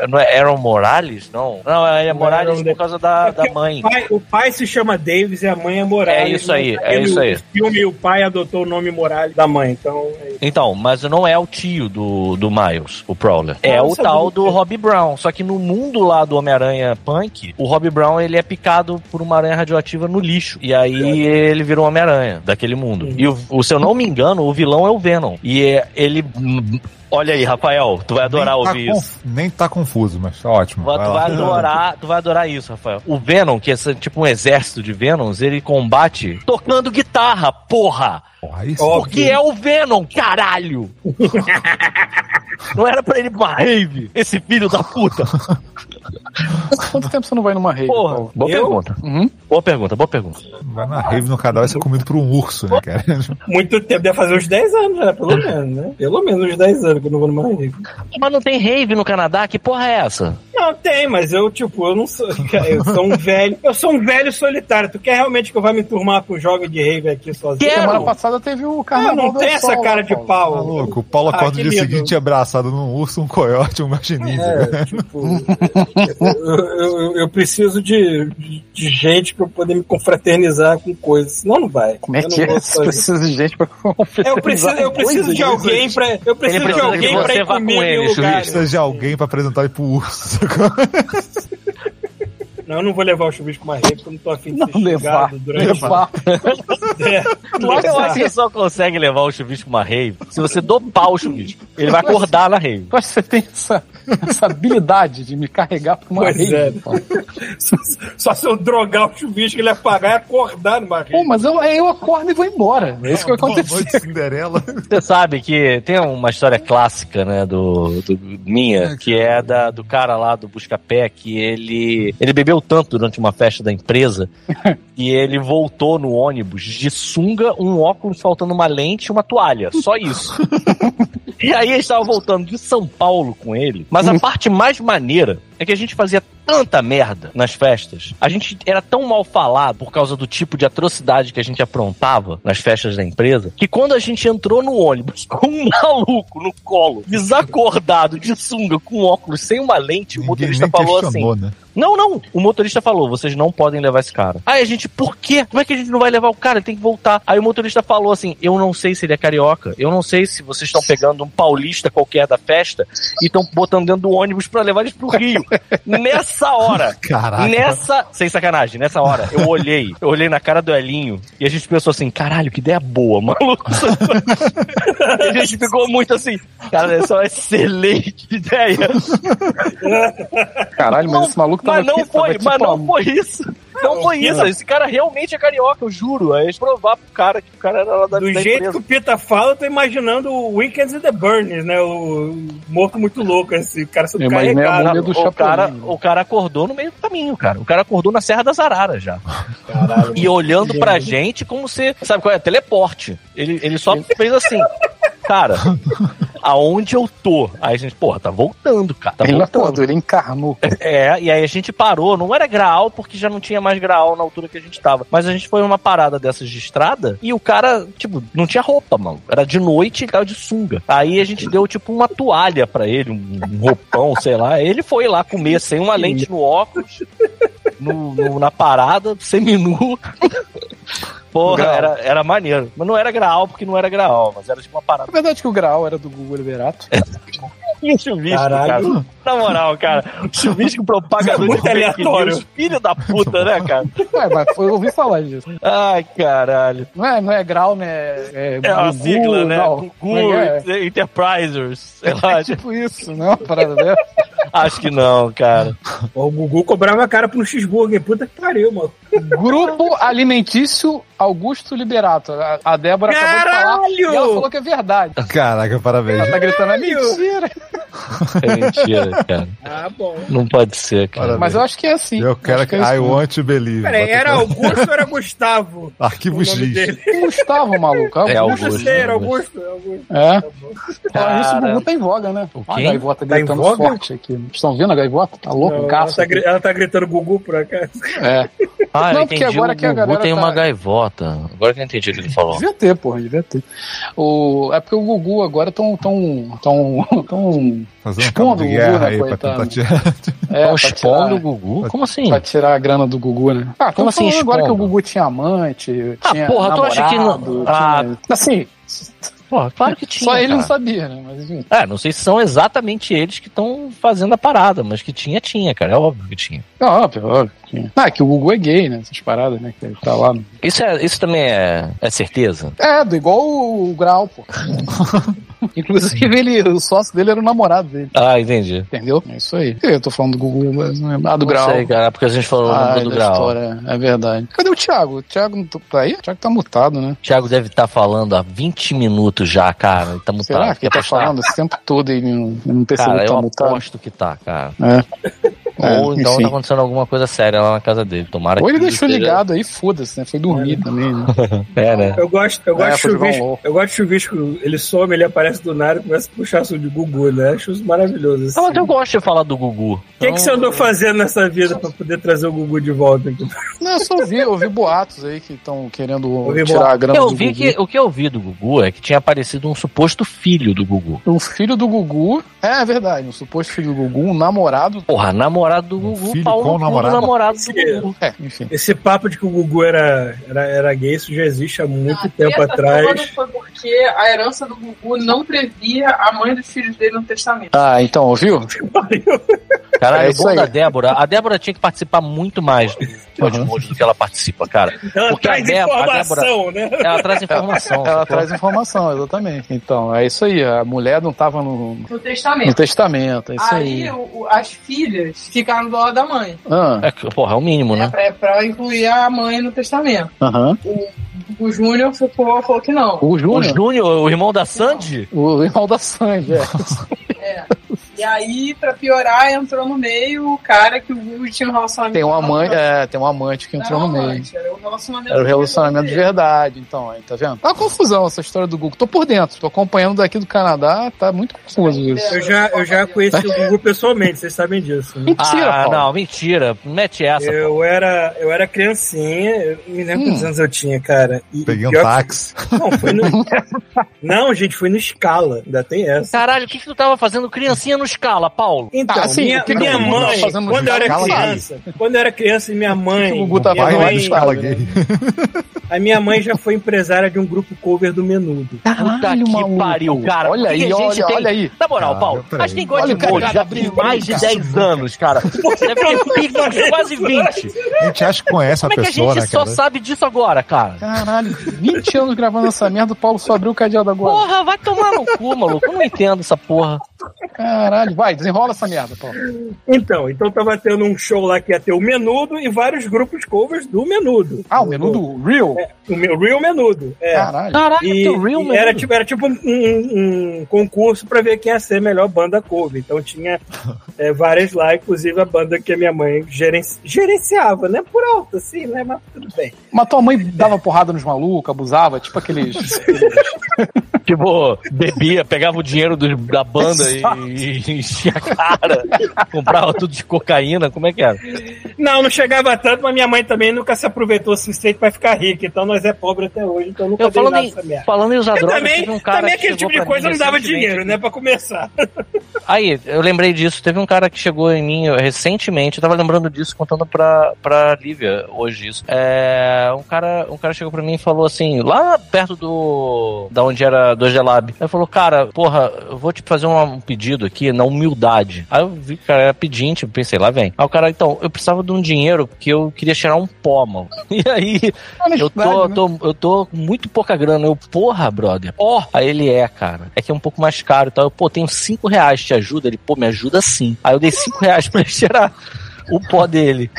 Não é Aaron Morales? Não. Não, é Não é Morales Morales por causa da, da mãe. O pai, o pai se chama Davis e a mãe é Morales. É isso aí, é isso aí. No filme, o pai adotou o nome Morales da mãe, então... é. Então, mas não é o tio do, do Miles, o Prowler. É o tal do Robbie Brown. Só que no mundo lá do Homem-Aranha Punk, o Robbie Brown ele é picado por uma aranha radioativa no lixo. E aí ele vira um Homem-Aranha daquele mundo. Uhum. E o, o- se eu não me engano, o vilão é o Venom. E é- ele. Olha aí, Rafael, tu vai adorar nem tá ouvir isso. conf- Nem tá confuso, mas tá ótimo. Tu vai, vai tu vai adorar, tu vai adorar isso, Rafael. O Venom, que é tipo um exército de Venoms, ele combate tocando guitarra, porra! Porra, isso. Porque é o Venom, caralho! Não era pra ele ir pra uma rave, esse filho da puta. Quanto tempo você não vai numa rave? Porra, Paulo? boa Eu? pergunta. Uhum. Boa pergunta, boa pergunta. Vai na rave no vai ser comido por um urso, né, cara? Muito tempo, deve fazer uns 10 anos já, pelo menos, né? Pelo menos uns 10 anos que eu não vou numa rave. Mas não tem rave no Canadá? Que porra é essa? Não, tem, mas eu, tipo, eu não sou. Eu sou um velho. Eu sou um velho solitário. Tu quer realmente que eu vá me turmar com jogos de rave aqui sozinho? Quero. Semana passada teve o Não, carnaval não do tem essa Sol, cara de Paulo? pau. Tá louco, o Paulo Ah, acorda que no dia lindo. seguinte abraçado num urso, um coiote, um guaxinim. É, tipo, eu, eu- eu preciso de, de gente pra eu poder me confraternizar com coisas. Senão não vai. Como é Eu que não é? Você precisa de gente pra É, Eu preciso, eu preciso de alguém pra. Eu preciso de alguém pra ir vá com comigo ele. Precisa de alguém pra apresentar ele pro urso. Não, eu não vou levar o chuvisco mais rave, porque eu não tô afim de Não ser levar. durante Levar. É, Eu acho que você só consegue levar o chuvisco pra uma rave se você dopar o chuvisco. Ele vai acordar na rave. Que você tem essa, essa habilidade de me carregar pra uma Pois rave. é. Só, só se eu drogar o chuvisco, ele apagar e acordar numa Pô, rave. mas eu, eu acordo e vou embora. É isso que noite, Cinderela. Você sabe que tem uma história clássica, né, do, do- minha, que é da, do cara lá do Buscapé, que ele, ele bebeu tanto durante uma festa da empresa e ele voltou no ônibus de sunga, um óculos faltando uma lente e uma toalha. Só isso. E aí eles estavam voltando de São Paulo com ele. Mas a parte mais maneira é que a gente fazia tanta merda nas festas. A gente era tão mal falado por causa do tipo de atrocidade que a gente aprontava nas festas da empresa, que quando a gente entrou no ônibus com um maluco no colo, desacordado, de sunga, com óculos, sem uma lente, o motorista falou assim: né? não, não. O motorista falou: vocês não podem levar esse cara. Aí a gente, por quê? Como é que a gente não vai levar o cara? Ele tem que voltar. Aí o motorista falou assim: eu não sei se ele é carioca. Eu não sei se vocês estão pegando um paulista qualquer da festa e estão botando dentro do ônibus pra levar eles pro Rio. Nessa hora. Caraca. Nessa. Sem sacanagem, nessa hora, eu olhei. Eu olhei na cara do Elinho e a gente pensou assim: caralho, que ideia boa, maluco. e a gente ficou muito assim: cara, essa é uma excelente ideia. Caralho, mas Não, esse maluco tava Mas não aqui, tava foi, tipo, mas ó, não foi isso. Não foi isso. Esse cara realmente é carioca, eu juro. É provar pro cara que o cara era lá da, Do da jeito empresa. que o Pita fala, eu tô imaginando o Weekends and the Burns, né? O morto muito louco, esse cara sendo a carregado. do o, Chapolin. cara, o cara acordou no meio do caminho, cara. O cara acordou na Serra das Araras já. Caralho. E olhando pra gente como se. Sabe qual é? Teleporte. Ele, ele só fez assim. Cara, aonde eu tô? Aí a gente, porra, tá voltando, cara. Tá Ele voltando. acordou, ele encarnou. É, e aí a gente parou. Não era graal, porque já não tinha mais graal na altura que a gente tava. Mas a gente foi numa parada dessas de estrada e o cara, tipo, não tinha roupa, mano. Era de noite e tava de sunga. Aí a gente deu, tipo, uma toalha pra ele, um um roupão, sei lá. Ele foi lá comer sem uma lente no óculos, no, no- na parada, seminu. Porra, Graal. era, era maneiro. Mas não era graal, porque não era graal, mas era tipo uma parada. É verdade que o grau era do Google Liberato. Um chuvisco, Caralho. cara. Na moral, cara. Chuvisco propagador Muito de aleatório. news. Filho da puta, né, cara? Ué, mas foi, eu ouvi falar disso. Ai, caralho. Não é, não é grau, né? É, É uma Gugu, sigla, né? não. Gugu É, Enterprisers. Sei lá, é tipo isso, não é uma parada dessa? acho que não, cara. O Gugu cobrava cara pro X-Burger. Puta que pariu, mano. Grupo Alimentício Augusto Liberato. A, a Débora acabou de falar Caralho! e ela falou que é verdade. Caraca, parabéns. Ela tá gritando, é Caralho! mentira. É mentira, cara. Ah, bom. Não pode ser, cara. Parabéns. Mas eu acho que é assim. Eu quero Acho que. é I isso. want to believe. Peraí, era. Augusto ou era Gustavo? Arquivo X. dele. Gustavo, maluco. É Augusto. Augusto. Sei, era né? Augusto. é Augusto. É. Falar isso, o. Gugu tá em voga, né? O quem? a gaivota Tá em gritando voga? forte aqui. Estão vendo a gaivota? Tá louco, Não, um ela, tá, ela tá gritando Gugu por acaso. É. Ah, Não, eu entendi. agora o que a Gugu galera tem tá- uma gaivota. Agora que eu entendi o que ele falou. Devia ter, porra, devia ter. O... É porque o Gugu agora tão. tão. tão. tão. Fazer um Expondo o Gugu, né, aí pra coitado. tentar tirar. É, Estão pra expondo o Gugu? Como assim? pra tirar a grana do Gugu, né? Ah, Como assim agora que o? Gugu tinha amante, Ah, tinha porra, tu acha que não- namorado, Ah. tinha- Assim, Pô, claro que tinha. só ele não cara. sabia, né? Mas enfim. É, não sei se são exatamente eles que estão fazendo a parada, mas que tinha, tinha, cara. É óbvio que tinha. É Óbvio, óbvio. tinha. Ah, que o Gugu é gay, né? Essas paradas, né? Que ele tá lá. no- Isso, é, isso também é, é certeza? É, do igual o, o Grau, pô. Inclusive, ele, o sócio dele era o namorado dele, Ah, entendi. entendeu? É isso aí. Eu tô falando do Gugu, mas não é. Ah, do Não Grau. sei, cara, porque a gente falou Ah, do grau. história, é verdade. Cadê o Thiago? O Thiago não tá aí? O Thiago tá mutado, né? O Thiago deve estar falando há 20 minutos já, cara. Ele tá mutado. Será que ele tá falando esse tempo todo e não, não percebeu Cara, que tá eu mutado? aposto que tá, cara. É. É, Ou então enfim. tá acontecendo alguma coisa séria lá na casa dele. Tomara Ou ele deixou seja- ligado aí, foda-se, né? Foi dormir também, né? É, né? Eu gosto, eu gosto É, de um chuvisco. Eu gosto de chuvisco. Ele some, ele aparece do nada e começa a puxar assunto de Gugu, né? Acho isso maravilhoso. Assim. Ah, mas eu gosto de falar do Gugu. O que, que você andou fazendo nessa vida pra poder trazer o Gugu de volta aqui? Não, eu só ouvi, eu ouvi boatos aí que estão querendo Ouvi tirar boatos. a grana Eu do vi Gugu. que, o que eu vi do Gugu é que tinha aparecido um suposto filho do Gugu. O filho do Gugu, é, é verdade, um suposto filho do Gugu, um namorado. Porra, namorado do Gugu, filho Paulo com no cu do namorado? namorado do Gugu. É, enfim. Esse papo de que o Gugu era, era, era gay, isso já existe há muito A tempo atrás. foi porque a herança do Gugu não previa a mãe dos filhos dele no testamento. Ah, então, ouviu? Caralho, É é bom aí. da Débora. A Débora tinha que participar muito mais do podcast do que ela participa, cara. Ela Porque a traz Débora- a informação, né? Ela traz informação. Ela sacou? traz informação, exatamente. Então, é isso aí. A mulher não tava no, No no testamento. testamento, é isso aí. Aí o- o- as filhas ficaram do lado da mãe. Ah, É, que, porra, é o mínimo, Né? né? Pra, pra incluir a mãe no testamento. aham. O Júnior ficou, falou que não. O O Júnior, Júnior, o irmão da Sandy? o irmão da Sandy, é. É. E aí, pra piorar, entrou no meio o cara que o Gugu tinha um relacionamento. Tem mãe, ela. é, tem um amante que Não entrou era no um meio. amante, Era o relacionamento, Era o relacionamento de dele. verdade, então, aí, tá vendo? Tá uma confusão essa história do Google. Tô por dentro, tô acompanhando daqui do Canadá, tá muito confuso isso. Eu já, eu já conheci o Gugu pessoalmente, vocês sabem disso. Né? Mentira, ah, Paulo. não, mentira. Mete essa. Eu era, eu era criancinha, eu me lembro quantos Hum. anos eu tinha, cara. E, Peguei um pior que- táxi. Não, foi no. não, gente, foi no escala. Ainda tem essa. Caralho, o que, que tu tava fazendo criancinha no escala, Paulo? Então, Ah, assim, minha, que que minha tava mãe, quando eu era escala criança, quando eu era criança, minha mãe. O Gugu tava minha Vai lá de mãe- escala gay. A minha mãe já foi empresária de um grupo cover do Menudo. Puta que maluco. pariu, cara. Olha que aí, que a gente olha, tem- olha aí. Na moral, Cara, Paulo, peraí. a gente tem God Olha o cara Mode já tem mais de o 10 anos, cara. Deve ter quase 20. A gente acha que conhece a Como é que a pessoa, gente né, só cara? sabe disso agora, cara? Caralho, 20 anos gravando essa merda, o Paulo só abriu o cadeado agora. Porra, vai tomar no cu, maluco. Eu não entendo essa porra. Caralho, vai, desenrola essa merda, Paulo. Então, então tava tendo um show lá que ia ter o Menudo e vários grupos covers do Menudo. Ah, o menu do Real? O meu Real Menudo. É. Caralho. Caralho, E, teu real, e meu. era tipo, era tipo um, um- um concurso pra ver quem ia ser a melhor banda cover. Então tinha é, várias lá, inclusive a banda que a minha mãe gerenci- gerenciava, né? Por alto, assim, né? Mas tudo bem. Mas tua mãe dava porrada nos malucos, abusava, tipo aqueles. Tipo, bebia, pegava o dinheiro do- da banda e, e enchia a cara. Comprava tudo de cocaína. Como é que era? Não, não chegava tanto, mas minha mãe também nunca se aproveitou o suficiente pra ficar rica. Então nós é pobre até hoje, então nunca Eu falando nada em, merda. falando em usar drogas, também, um cara também que aquele tipo de coisa não dava dinheiro, né? Pra começar. Aí, eu lembrei disso. Teve um cara que chegou em mim recentemente, eu tava lembrando disso, contando pra, pra Lívia hoje isso. É, um cara, um cara chegou pra mim e falou assim, lá perto do. da onde era do Gelab. Ele falou, cara, porra, eu vou te fazer um, um pedido aqui na humildade. Aí eu vi que o cara era pedinte, eu pensei, lá vem. Aí o cara, então, eu precisava de um dinheiro porque eu queria tirar um pó, mano. E aí, eu tô, Honestidade, né? tô, eu tô com muito pouca grana. Eu, porra, brother. Ó, aí ele é, cara. É que é um pouco mais caro e tal. Eu, pô, tenho cinco reais, te ajuda? Ele, pô, me ajuda sim. Aí eu dei cinco reais pra ele tirar o pó dele.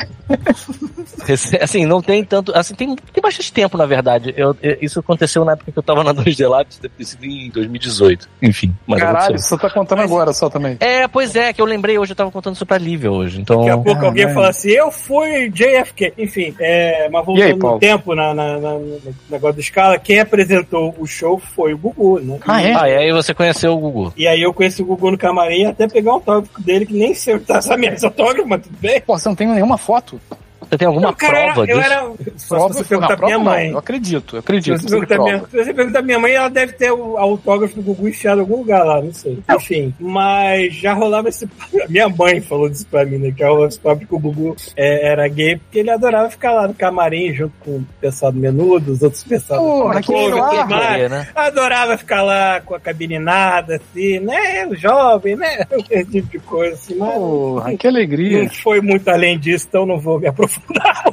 Assim, não tem tanto. Assim, tem, tem bastante tempo, na verdade. Eu, eu- isso aconteceu na época que eu tava na 2D Labs, deve ter sido em 2018. Enfim, mas Caralho, você tá contando agora só também. É, pois é, que eu lembrei hoje, eu tava contando isso pra Lívia hoje. Então. Daqui a pouco alguém Caralho. fala assim, eu fui JFK. Enfim, é, mas voltando aí, no Paulo? tempo, na, na- na- no negócio do Scala, quem apresentou o show foi o Gugu, né? Ah, é? Ah, e aí você conheceu o Gugu. E aí eu conheci o Gugu no camarim até pegar um autógrafo dele, que nem sei onde tá essa merda, esse autógrafo, mas tudo bem. Pô, você não tem nenhuma foto? Thank you. Você tem alguma Não, cara, prova eu disso? era. Só Prova, se você perguntar não, pra minha prova não, mãe. Eu acredito, eu Se acredito. você, você perguntar minha, se você perguntar minha mãe, ela deve ter o autógrafo do Gugu enfiado em algum lugar lá, não sei. Enfim, mas já rolava esse. Minha mãe falou disso pra mim, né? Que rolava esse papo que o Gugu é, era gay, porque ele adorava ficar lá no camarim junto com o pessoal do menudo, os outros pessoal do Couve, né? Adorava ficar lá com a cabininada, assim, né? O jovem, né? Esse tipo de coisa, assim, mas. Porra, que alegria. Não foi muito além disso, então não vou me aprofundar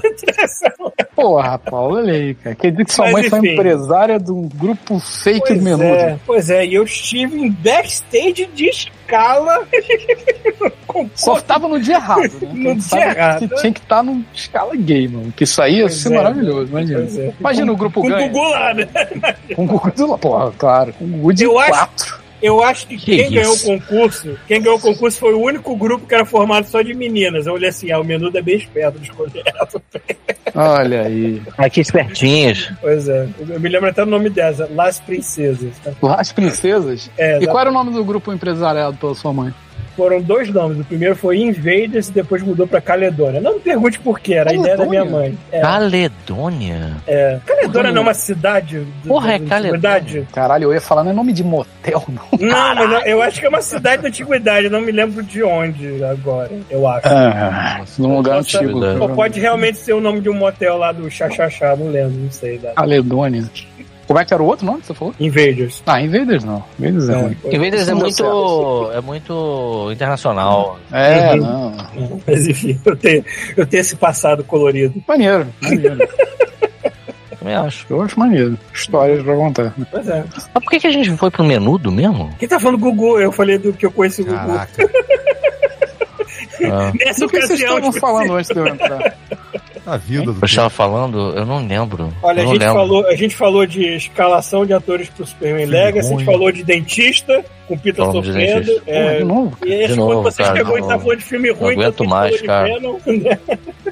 muito nessa. Porra, Paulo, olha aí, cara. Quer dizer que sua Mas, mãe foi enfim. empresária de um grupo fake Pois do menudo. é, pois é, e eu estive em backstage de escala. com Só tava no dia errado, né? No dia errado. Que tinha que estar no escala gay, mano. Que isso aí ia ser é. maravilhoso, imagina. É. Imagina o grupo Com o ganha. Gugu lá, né? Com o Gugu do Porra, claro. Com o Gugu de Eu acho- quatro. Eu acho que, Que quem ganhou o isso? concurso, quem ganhou o concurso foi o único grupo que era formado só de meninas. Eu olhei assim, ah, o menudo é bem esperto de escolher essa. Olha aí. Aqui espertinhos. Pois é, eu me lembro até o nome dessa, Las Princesas. tá? As princesas. É, E qual era o nome do grupo empresariado pela sua mãe? Foram dois nomes. O primeiro foi Invaders e depois mudou pra Caledônia. Não me pergunte por quê, era a ideia da minha Caledônia? mãe. É, Caledônia? é. Caledônia não é uma cidade? do- Porra, é Caledônia. antiguidade? Caralho, eu ia falar, não é nome de motel, não. Não, mas eu- eu acho que é uma cidade da antiguidade. Não me lembro de onde agora, eu acho. Ah, num lugar Nossa, antigo. verdade. Ou pode realmente ser o nome de um motel lá do Xaxaxá, não lembro, não sei. Da... Caledônia. Como é que era o outro nome que você falou? Invaders. Ah, Invaders não. Invaders é, É, vez de é muito, é muito internacional. É, Uhum. não. Mas enfim, eu tenho, eu tenho esse passado colorido. Maneiro, maneiro. Também acho. Eu acho maneiro. Histórias pra contar. Pois é. Mas por que, que a gente foi pro menudo mesmo? Quem tá falando Gugu? Eu falei do que eu conheci o Gugu. Caraca. Ah, Nessa Do que vocês estavam tipo, falando antes de eu entrar? A vida do eu estava falando, eu não lembro. Olha, eu a não gente, lembro. falou, a gente falou de escalação de atores pro Superman Legacy, a gente falou de dentista, com Peter Falamos sofrendo. É, de novo? e esse, De quando você cara, chegou e não- tá falando de filme ruim, aguento então você mais, cara. Venom, né?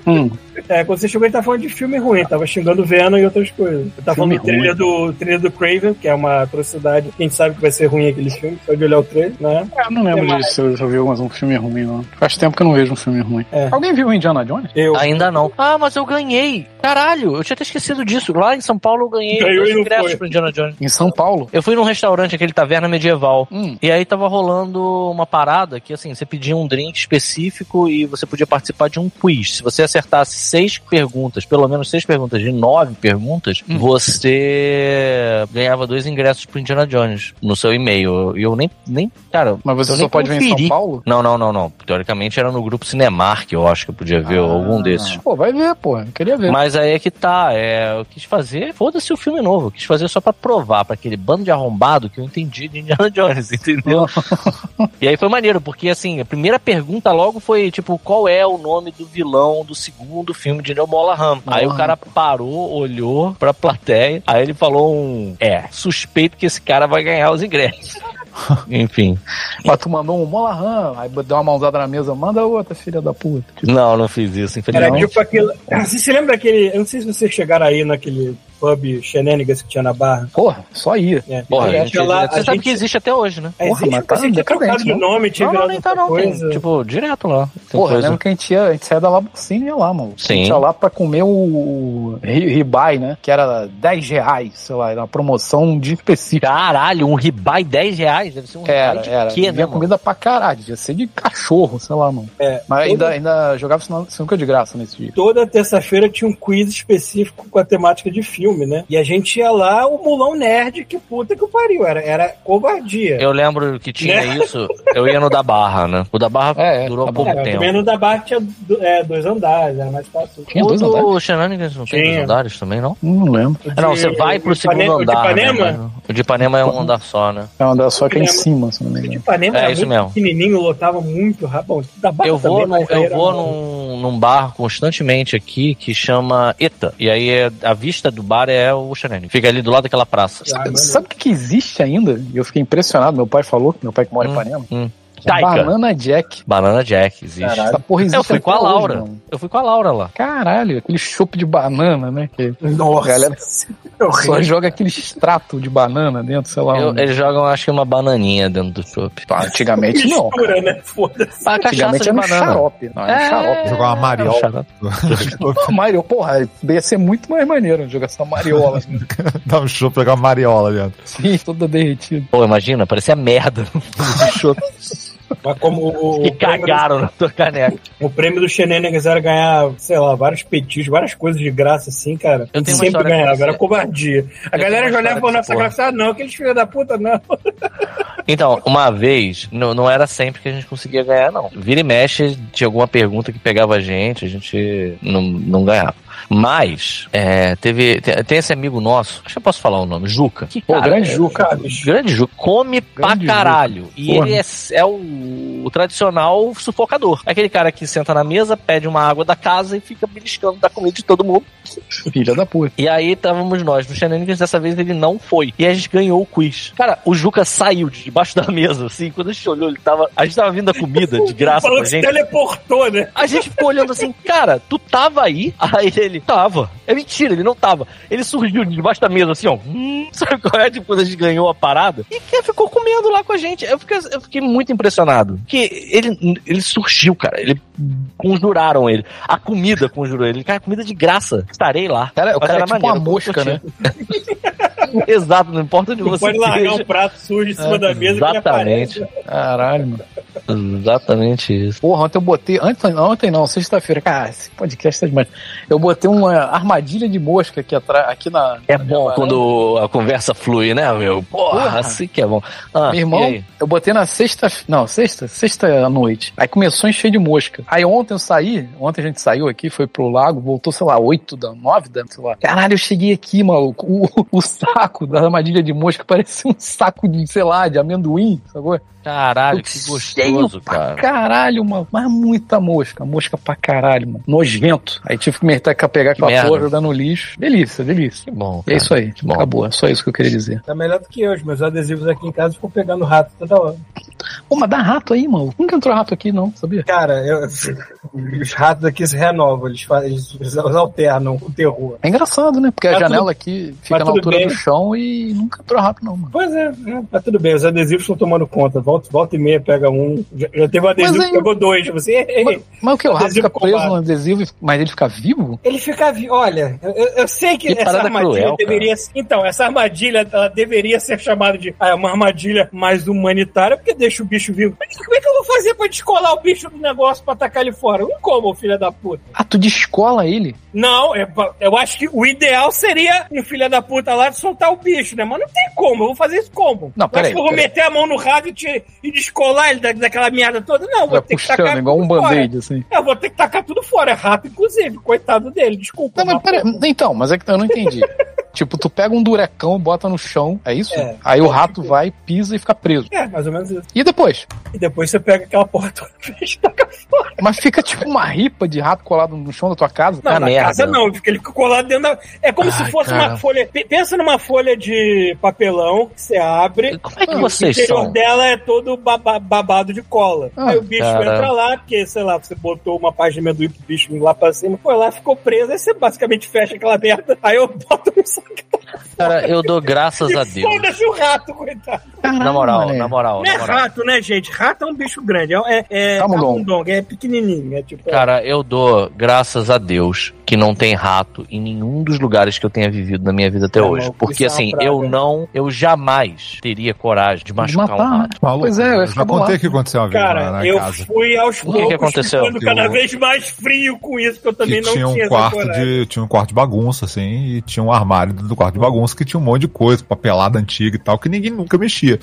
Hum. É, quando você chegou, ele tá falando de filme ruim, tava xingando Venom e outras coisas. Ele falando Filme do trailer do, trailer do Craven, que é uma atrocidade. Quem sabe que vai ser ruim aquele filme, só de olhar o trailer, né? Eu não lembro É disso, se eu, eu vi mais um filme ruim, não. Faz tempo que eu não vejo um filme ruim. É. Alguém viu o Indiana Jones? Eu. Ainda não. Ah, mas eu ganhei. Caralho, eu tinha até esquecido disso. Lá em São Paulo eu ganhei Ganhou dois ingressos foi. pro Indiana Jones. Em São Paulo? Eu fui num restaurante, aquele taverna medieval. Hum. E aí tava rolando uma parada que, assim, você pedia um drink específico e você podia participar de um quiz. Se você acertasse seis perguntas, pelo menos seis perguntas de nove perguntas, Hum. você ganhava dois ingressos pro Indiana Jones no seu e-mail. E eu nem, nem, cara... Mas você eu só pode ver em São conferi. Paulo? Não, não, não, não. Teoricamente era no grupo Cinemark, eu acho que eu podia ver algum desses. Pô, vai ver, pô. Eu queria ver. Mas aí é que tá, é, eu quis fazer, foda-se o filme novo, eu quis fazer só pra provar pra aquele bando de arrombado que eu entendi de Indiana Jones, entendeu? e aí foi maneiro, porque assim, a primeira pergunta logo foi, tipo, qual é o nome do vilão do segundo filme de Neil Mollahan? Aí o cara parou, olhou pra plateia, aí ele falou um, é, suspeito que esse cara vai ganhar os ingressos. Enfim. Mas tu mandou um Molahan, aí deu uma mãozada na mesa, manda outra, filha da puta. Tipo, Não, não fiz isso, Era infelizmente. tipo aquele. Ah, Você se lembra daquele. Eu não sei se vocês chegaram aí naquele pub Shenanigans que tinha na barra. Porra, só ia. É. Porra, gente, tinha lá, você sabe gente- que existe até hoje, né? É, Porra, existe, mas tá decadente, trocado de não? nome, tinha Não, não, nem tá não. Tem, coisa. tipo, direto lá. Tem Porra, coisa. lembro que a gente ia, a gente saía da Labucina e ia lá, mano. Sim. A gente ia lá pra comer o ri- ribeye, né? Que era 10 reais, sei lá, era uma promoção de específico. Caralho, um ribeye 10 reais? Deve ser um Era, ribeye de era. quê, né, comida pra caralho, devia ser de cachorro, sei lá, mano. É, Mas ainda, toda, ainda jogava sinu- sinuca de graça nesse dia. toda terça-feira tinha um quiz específico com a temática de filme, né? E a gente ia lá, o mulão nerd, que puta que pariu. Era, era covardia. Eu lembro que tinha Né? isso, eu ia no da Barra, né? O da Barra É, é, durou tá pouco É, tempo. também no da barra tinha é, dois andares, era mais fácil. Tinha o dois do andares? Shenanigans não tem Tinha. dois andares também, não? Não lembro. O Ah, não, de- você vai pro o de segundo Ipanema- andar. O de né? Ipanema, Mas O de Ipanema é um andar só, né? É um andar só que é em cima, se não me o de engano. Ipanema É, era isso muito mesmo. pequenininho, lotava muito rápido. Bom, da barra Eu vou, também, aí eu vou num, num bar constantemente aqui que chama ETA. E aí é- a vista do bar é o Shenanigans. Fica ali do lado daquela praça. Ah. Sabe o que, que existe ainda? E eu fiquei impressionado, meu pai falou, meu pai que mora em Hum. Ipanema. Hum. Taika. Banana Jack. Banana Jack, existe. Essa porra existe Eu fui com a hoje, Laura. mano. eu fui com a Laura lá. Caralho, aquele chopp de banana, né? Que Nossa. galera é só joga aquele extrato de banana dentro, sei lá. Eu- eles jogam, acho que uma bananinha dentro do chopp. Ah, Antigamente não. Mistura, né? Foda-se. Ah, cachaça Antigamente de era um banana. xarope. Não, era um xarope. Jogar uma mariola. xarope. Não, Mario, porra, ia ser muito mais maneiro jogar essa mariola. assim. Dá um pra jogar uma mariola dentro. Sim, toda derretida. Pô, imagina, parecia merda. Mas como o, o, E cagaram na tua caneca. o prêmio do Shenanigans era ganhar, sei lá, vários petiscos, várias coisas de graça, assim, cara. Eu Eu tenho sempre ganhava, era covardia. A tenho galera já olhava com nossa graça, ah, não, aqueles filhos da puta, não. Então, uma vez, não, não era sempre que a gente conseguia ganhar, não. Vira e mexe, tinha alguma pergunta que pegava a gente, a gente não, não ganhava. Mas, é, teve. Tem, esse amigo nosso, acho que eu posso falar o nome, Juca. Que, Pô, cara, grande é- Juca. Grande Juca. Come pra Grande caralho. E Porra. ele é, é o, o tradicional sufocador. Aquele cara que senta na mesa, pede uma água da casa e fica beliscando da comida de todo mundo. Filha da puta. E aí estávamos nós no Shenanigans, dessa vez ele não foi. E a gente ganhou o quiz. Cara, o Juca saiu de debaixo da mesa, assim, quando a gente olhou, ele tava. A gente tava vindo a comida de graça Falou pra que se gente. teleportou, né? A gente ficou olhando assim, cara, tu tava aí? Aí ele, tava. É mentira, ele não tava. Ele surgiu de debaixo da mesa, assim, ó. Hum, sabe qual é? Tipo, quando a gente ganhou a parada. E que ficou comendo lá com a gente. Eu fiquei, eu fiquei muito impressionado. Que ele, ele surgiu, cara. Ele conjuraram ele. A comida conjurou ele. Cara, comida de graça. Estarei lá. Cara, o Mas cara é era tipo maneiro, uma mosca, né? Exato, não importa onde Não você pode largar esteja. um prato sujo em cima da mesa que ele Exatamente. aparece. Caralho, mano. Exatamente isso. Porra, ontem eu botei. Ontem, ontem não, sexta-feira. Cara, esse podcast tá demais. Eu botei uma armadilha de mosca aqui atrás, aqui na. É na bom quando a conversa flui, né, meu? Porra, Porra. assim que é bom. Ah, Meu irmão, eu botei na sexta. Não, sexta? Sexta à noite. Aí começou a encher de mosca. Aí ontem eu saí, ontem a gente saiu aqui, foi pro lago, voltou, sei lá, 8 da 9 da, sei lá. Caralho, eu cheguei aqui, maluco. O, o saco da armadilha de mosca parecia um saco de, sei lá, de amendoim, sacou? Caralho, que gostoso, pra cara. caralho, mano. Mas muita mosca. Mosca pra caralho, mano. Nojento. Aí tive que meter que pegar aquela merda. porra, jogar no lixo. Delícia, delícia. Que bom. E é isso aí. bom. Acabou. É só isso que eu queria dizer. Tá melhor do que eu. Os meus adesivos aqui em casa ficam pegando rato toda hora. Pô, mas dá rato aí, mano. Nunca entrou rato aqui, não, sabia? Cara, eu- os ratos aqui se renovam, eles, fazem, eles, alternam o terror. É engraçado, né? Porque a janela tudo- aqui fica na altura bem. do chão e nunca entrou rato, não, mano. Pois é, é, mas tudo bem, os adesivos estão tomando conta. Volta, volta e meia pega um. Já, já teve um adesivo Mas que aí- pegou dois. Você, ei, ei, Mas, mas o que? O rato fica preso combate. no adesivo, mas ele fica vivo? Ele fica. vi- Olha, eu, eu- eu sei que, Que essa armadilha cruel, cara. deveria. Então, essa armadilha ela deveria ser chamada de ah, é uma armadilha mais humanitária, porque deixa o bicho vivo. Mas como é que eu vou fazer pra descolar o bicho do negócio pra tacar ele fora? Não como, filha da puta. Ah, tu descola ele? Não, é pa- eu acho que o ideal seria um filho da puta lá de soltar o bicho, né? Mas não tem como, eu vou fazer isso como? Não, Eu peraí, que eu vou meter a mão no rádio e, te- e descolar ele da, daquela merda toda? Não, vou ter que puxando, tacar igual um band-aid, assim. Eu vou ter que tacar tudo fora, é rato, inclusive. Coitado dele, desculpa. Não, mas peraí. Então, mas é que eu não entendi. tipo, tu pega um durecão, bota no chão, é isso? É. Aí o rato vai, pisa e fica preso. É, mais ou menos isso. E depois? E depois você pega aquela porra toda e taca fora. Mas fica tipo uma ripa de rato colado no chão da tua casa. Não, Ah, na merda. casa não, porque ele fica colado dentro da. É como se Ai, fosse cara. uma folha. Pensa numa folha de papelão que você abre. Como é que vocês o interior são? dela é todo baba- babado de cola. Ah, aí o bicho cara. entra lá, porque, sei lá, você botou uma página de amendoim pro bicho lá pra cima, foi lá, ficou preso, aí você basicamente fecha aquela merda. Aí eu boto no saco Cara, eu dou graças a Deus. foda-se o rato, coitado. Na moral, na moral, Não é na moral. rato, né, gente? Rato é um bicho grande. É, é camundongo, é pequenininho. É tipo. Cara, eu dou graças a Deus que não tem rato em nenhum dos lugares que eu tenha vivido na minha vida até É, hoje. Porque é assim, praga. eu não, eu jamais teria coragem de De machucar matar, um rato. Maluco, Pois é, eu já ficar contei o que aconteceu uma vez Cara, na eu casa. fui aos O que que poucos aconteceu? ficando cada vez mais frio com isso, que eu também que não tinha tinha um essa quarto coragem. de tinha um quarto de bagunça assim e tinha um armário dentro do quarto de bagunça que tinha um monte de coisa papelada antiga e tal que ninguém nunca mexia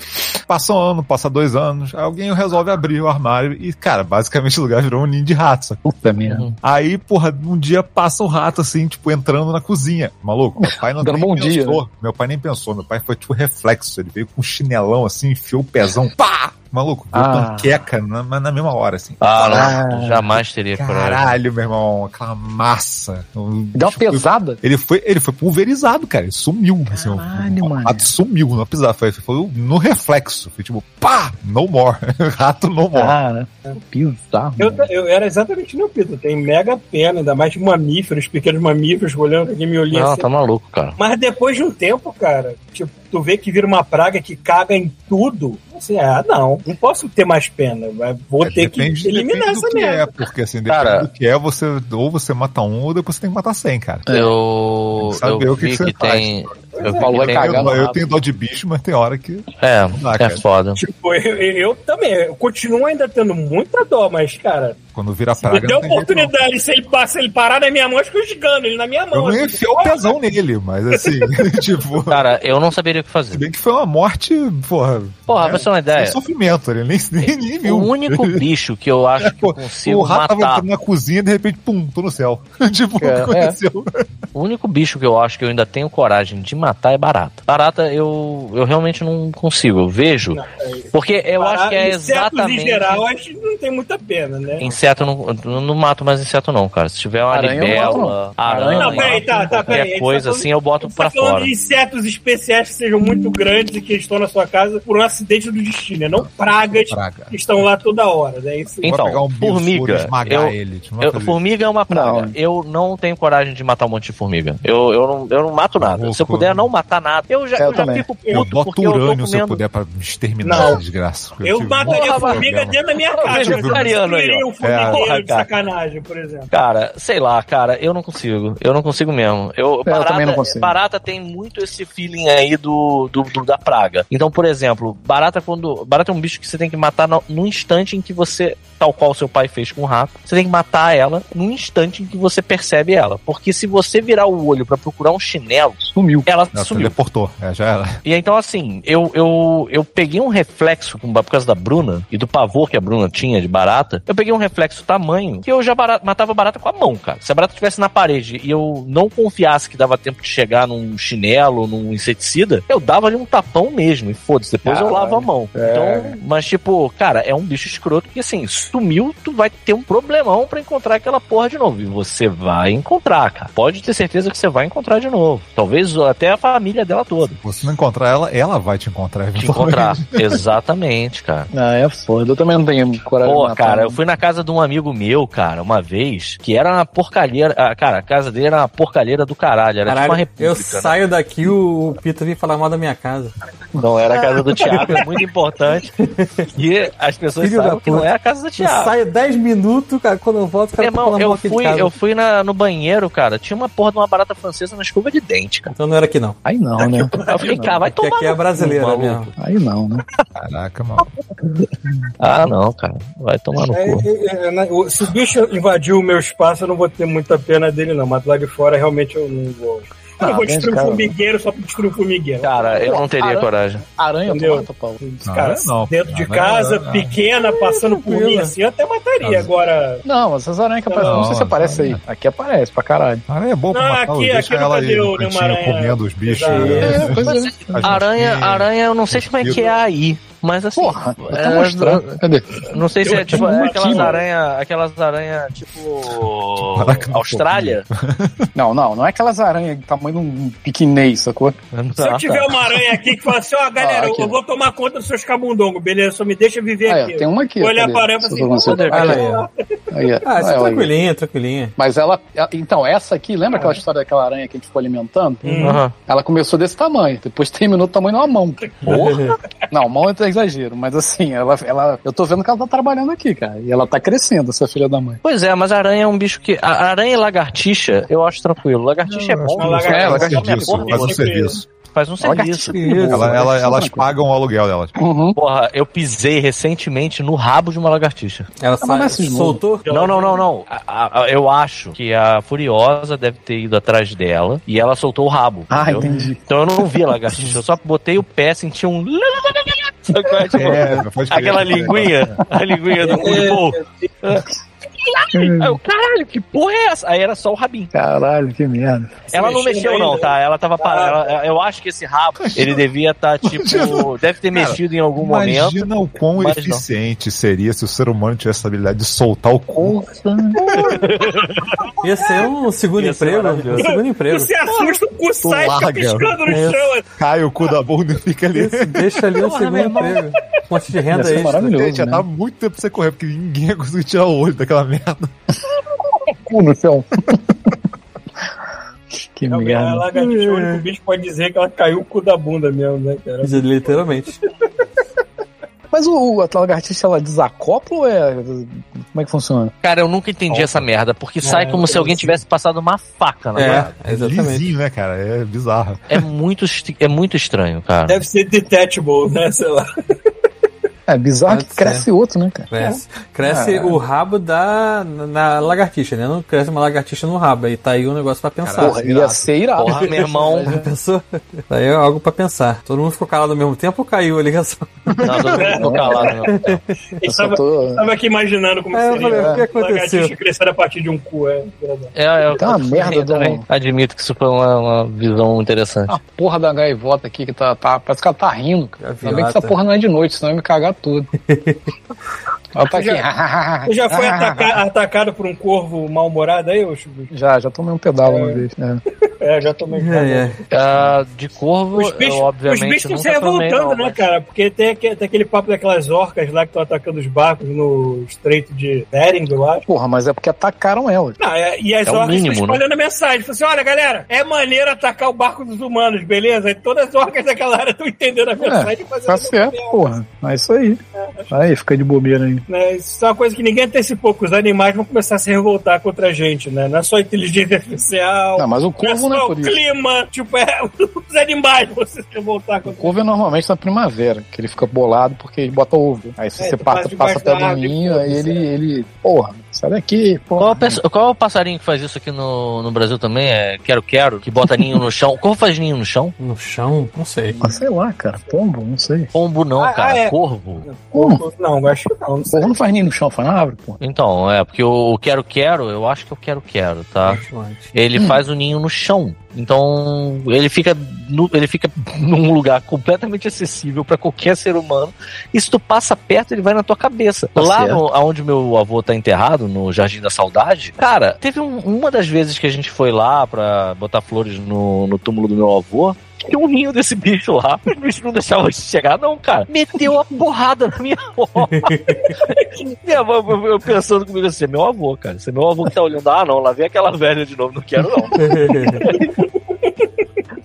passa um ano passa dois anos aí alguém resolve abrir o armário e cara basicamente o lugar virou um ninho de rato? Puta merda. aí porra um dia passa um rato assim tipo entrando na cozinha. Maluco meu pai não Dando nem bom dia, pensou. meu pai nem pensou. Meu pai foi tipo reflexo. Ele veio com um chinelão assim enfiou o pezão pá Maluco, viu Ah. panqueca na, mas na mesma hora, assim. Ah, não, jamais teria coragem. Caralho, meu irmão, aquela massa. Um Dá uma foi- pesada. Ele foi, ele foi pulverizado, cara. Ele sumiu. assim, Caralho, o mano. rato sumiu, não pisar. Foi, foi no reflexo. Foi tipo, pá! No more. rato no more. Cara, bizarro. Eu, eu era exatamente no Pito. Tem mega pena, ainda mais de mamíferos, pequenos mamíferos, olhando com aquele miolinho Não, assim. tá maluco, cara. Mas depois de um tempo, cara, tipo, tu vê que vira uma praga que caga em tudo. Assim, ah, não, não posso ter mais pena. vai- Vou É, ter que depende, eliminar depende do essa que merda. é, porque assim, depende Cara- do que é, você, ou você mata um, ou depois você tem que matar 100, cara. Eu, Tem que saber eu o que vi que que, você faz. Eu Paulo vai cagar Eu, eu tenho dó de bicho, mas tem hora que. É, dá, é cara. foda. Tipo, eu, eu também, eu continuo ainda tendo muita dó, mas, cara, Quando vira se praga. der jeito, não. oportunidade, se ele, passa, ele parar na minha mão, acho que eu esgano ele na minha mão. Eu não ia assim. enfiar o pezão nele, mas assim, tipo. Cara, eu não saberia o que Se fazer. bem que foi uma morte, porra. Porra, pra você ter uma Sem ideia. sofrimento, ele nem, nem, nem viu. O único bicho que eu acho que eu consigo o rato tava matar. entrando na cozinha e de repente, pum, tô no céu. tipo, o que É, é. aconteceu? O único bicho que eu acho que eu ainda tenho coragem de matar é barata. Barata eu, eu realmente não consigo. Eu vejo. É- Porque eu acho que é Insetos exatamente. em geral, acho que não tem muita pena, né? Inseto eu não, não mato mais inseto, não, cara. Se tiver uma Aranha libela, aranha, Não, peraí, tá, tá, qualquer peraí, tá coisa falando- assim, eu boto pra tá falando fora. de insetos especiais que sejam muito grandes e que estão na sua casa por um acidente do destino, né? não pragas Praga. que estão lá toda hora, né? Isso Então, um formiga, esmagar eu- ele. Tipo, Eu- formiga é uma praga. Não. Eu não tenho coragem de matar um monte de formiga. Eu, eu, não, eu não mato nada. Se eu puder não matar nada, eu já, É, eu eu já fico Eu puto boto porque eu tô urânio se eu comendo. puder pra exterminar Não. essa desgraça. Eu tive mataria a formiga dentro da minha casa. eu vegetariano aí, um É. formigueiro de cara. sacanagem, por exemplo. Cara, sei lá, cara, eu não consigo. Eu não consigo mesmo. Eu, barata, também não consigo. barata tem muito esse feeling aí do, do, do- da praga. Então, por exemplo, barata quando. Barata é um bicho que você tem que matar no, no instante em que você. Tal qual seu pai fez com o rato, você tem que matar ela no instante em que você percebe ela. Porque se você virar o olho pra procurar um chinelo, Sumiu. ela Ela sumiu. teleportou. É, já era. E então, assim, eu, eu, eu peguei um reflexo por causa da Bruna e do pavor que a Bruna tinha de barata. Eu peguei um reflexo tamanho que eu já bara- matava barata com a mão, cara. Se a barata estivesse na parede e eu não confiasse que dava tempo de chegar num chinelo, num inseticida, eu dava ali um tapão mesmo e foda-se. Depois eu Caralho. lavo a mão. É. Então, mas tipo, cara, é um bicho escroto que assim, sumiu, tu vai ter um problemão pra encontrar aquela porra de novo. E você vai encontrar, cara. Pode ter certeza que você vai encontrar de novo. Talvez até a família dela toda Se você não encontrar ela, ela vai te encontrar. te encontrar. Exatamente, cara. Ah, é foda. Eu também não tenho coragem Pô, de matar, cara, eu fui na casa de um amigo meu, cara, uma vez, que era uma porcalheira. ah, Cara, a casa dele era uma porcalheira do caralho. Era tipo uma Caralho, eu república. né? saio daqui, o Pita vem falar mal da minha casa. Não era a casa do Thiago, é muito importante. E as pessoas Filho sabem que não é a casa do Eu Thiago. saio 10 minutos, cara, quando eu volto, cara tá Irmão, eu aqui de fui, casa. eu fui na, no banheiro, cara. Tinha uma porra de uma barata francesa na escova de dente, cara. Então não era aqui não. Aí não, né? Eu fiquei, cara, vai Porque tomar. aqui é cu, brasileira mesmo. Aí não, né? Caraca, mano. Ah, não, cara. Vai tomar no É, cu. é, é, na- o- se o bicho invadiu o meu espaço, eu não vou ter muita pena dele, não. Mas lá de fora, realmente, eu não vou. Eu não vou destruir um cara. formigueiro só pra destruir um formigueiro. Cara, eu não teria Cara, coragem. Aranha tu mata, Paulo. Não, Cara, não. dentro de Não, casa, pequena, passando por mim assim, eu até mataria. Agora, Não, essas aranhas que aparecem, não, sei se aparece aí. Aqui aparece pra caralho. Aranha é bom pra Não, matar, aqui- aqui ela nunca aí no cantinho aranha. comendo os bichos. Né? É, é. Aranha, aranha, eu não sei como é que é aí. Mas assim. Porra, é, mostrar. Cadê? Não sei se é tipo é aquelas aranhas, aquelas aranha tipo Caraca, Austrália. Não, não, não é aquelas aranhas do tamanho de um piquinês, sacou? se eu tiver uma aranha aqui que fala assim, ó, galera, Ah, eu vou tomar conta dos seus camundongos, beleza? Só me deixa viver Ah, é, aqui. tem uma aqui. Vou olhar pra aranha e falar assim, consigo- "Pô, Olha Aí, aí, ó. ó. Aí, ó. Ah, essa Ela aí. tranquilinha, tranquilinha. Mas ela. Então, essa aqui, lembra aquela história daquela aranha que a gente ficou alimentando? Aham. Ela começou desse tamanho, depois terminou do tamanho de uma mão. Não, mão é exagero, mas assim, ela, ela. Eu tô vendo que ela tá trabalhando aqui, cara. E ela tá crescendo, essa filha da mãe. Pois é, mas a aranha é um bicho que. A aranha e lagartixa, eu acho tranquilo. Lagartixa é bom. Lagartixa É, Faz lagartixa um serviço, porra, faz um serviço. Faz um serviço. Ela, ela- elas pagam o aluguel delas. Uhum. Porra, eu pisei recentemente no rabo de uma lagartixa. Ela sa- soltou? Não, não, não, não. A- a- a- eu acho que a Furiosa deve ter ido atrás dela e ela soltou o rabo. Ah, entendeu? entendi. Então eu não vi a lagartixa, eu só botei o pé, senti um. Sabe qual é, tipo, É. Aquela linguinha, a linguinha do Kung Aí eu, caralho, que porra é essa? Aí era só o rabinho. Caralho, que merda. Ela não mexeu, não, ainda? tá? Ela tava parada. Ela- Eu acho que esse rabo, ele devia estar, tipo. Deve ter mexido em algum momento. Imagina o quão mas não. eficiente seria se o ser humano tivesse a habilidade de soltar o cu. Ia ser um segundo emprego. maravilhoso. Um segundo emprego. Você assusta, o cu sai, fica larga. piscando no chão. assim. Cai o cu da bunda e fica ali. Isso, deixa ali um segundo emprego. Um monte de renda maravilhoso. Gente, já né? dá muito tempo pra você correr, porque ninguém ia conseguir tirar o olho daquela merda. Cu no chão. que merda. lagartixa, o único bicho pode dizer que ela caiu o cu da bunda mesmo, né, cara? Literalmente. Mas o, a lagartixa, ela desacopla ou é. Como é que funciona? Cara, eu nunca entendi essa merda, porque sai como se alguém tivesse passado uma faca na. É, exatamente. Lisinho, né, cara? É bizarro. É muito, é muito estranho, cara. Deve ser detachable, né? Sei lá. É bizarro Pode que cresce outro, né, cara? Cresce, cresce Ah. o rabo da na lagartixa, né? Não cresce uma lagartixa no rabo. Aí tá aí um negócio pra pensar. Porra, ia ser irado. Porra, meu irmão. Já pensou? Tá aí algo pra pensar. Todo mundo ficou calado ao mesmo tempo ou caiu a ligação? Não, todo mundo ficou calado, não. Eu tava, tô. tava aqui imaginando como É, eu seria falei, o que a aconteceu? lagartixa crescendo a partir de um cu. É, verdade. É, eu, Tá uma eu merda, também- Dom. Admito que isso foi uma, uma visão interessante. A porra da gaivota aqui que tá, tá. Parece que ela tá rindo. Ainda bem que essa porra não é de noite, senão ia me cagar tudo. tá. Você já foi ataca- atacado por um corvo mal-humorado aí, ô? Já, já tomei um pedal uma vez. né? É, já tomei. É, é. Ah, de corvo, Os bichos, eu obviamente os bichos estão se revoltando, não, né, mas- cara? Porque tem, tem aquele papo daquelas orcas lá que estão atacando os barcos no estreito de Bering, eu acho. Porra, mas é porque atacaram ela. Não, é- e as É o orcas mínimo, estão espalhando a mensagem. Falam assim, olha, galera, é maneiro atacar o barco dos humanos, beleza? E todas as orcas daquela área estão entendendo a mensagem e fazendo Tá certo, papel, porra. É isso aí. Aí, fica de bobeira aí. né? Isso é uma coisa que ninguém antecipou, que os animais vão começar a se revoltar contra a gente, né? Não é só inteligência artificial, Não, mas o não é não é só por o isso. clima, tipo, é os animais vão se revoltar O corvo é normalmente na primavera, que ele fica bolado porque ele bota ovo. Aí se É, você passa, passa perto do árvore, ninho, aí ele, é. ele. Porra, sai daqui, Qual, porra. é o pesso- qual é o passarinho que faz isso aqui no, no Brasil também? É Quero Quero, que bota ninho no chão. Corvo faz ninho no chão? No chão? Não sei. Mas sei lá, cara. Pombo, não sei. Pombo não, Ah, cara. ah, é. Corvo. Corvo, Não, acho que não, não sei. Porra não faz ninho no chão, faz na árvore, porra. Então, é, porque o Quero Quero, eu acho que é o Quero Quero, tá? Ele faz o ninho no chão. Então, ele fica, no- ele fica num lugar completamente acessível pra qualquer ser humano. E se tu passa perto, ele vai na tua cabeça. Tá Lá certo. no, onde meu avô tá enterrado, no Jardim da Saudade, cara, teve um- uma das vezes que a gente foi lá pra botar flores no, no túmulo do meu avô. Tinha um ninho desse bicho lá. Os bichos não deixavam a gente chegar, não, cara. Meteu a porrada na minha avó. minha avó, eu- eu pensando comigo assim, é meu avô, cara. Se é meu avô que tá olhando, ah, não, lá vem aquela velha de novo, não quero não.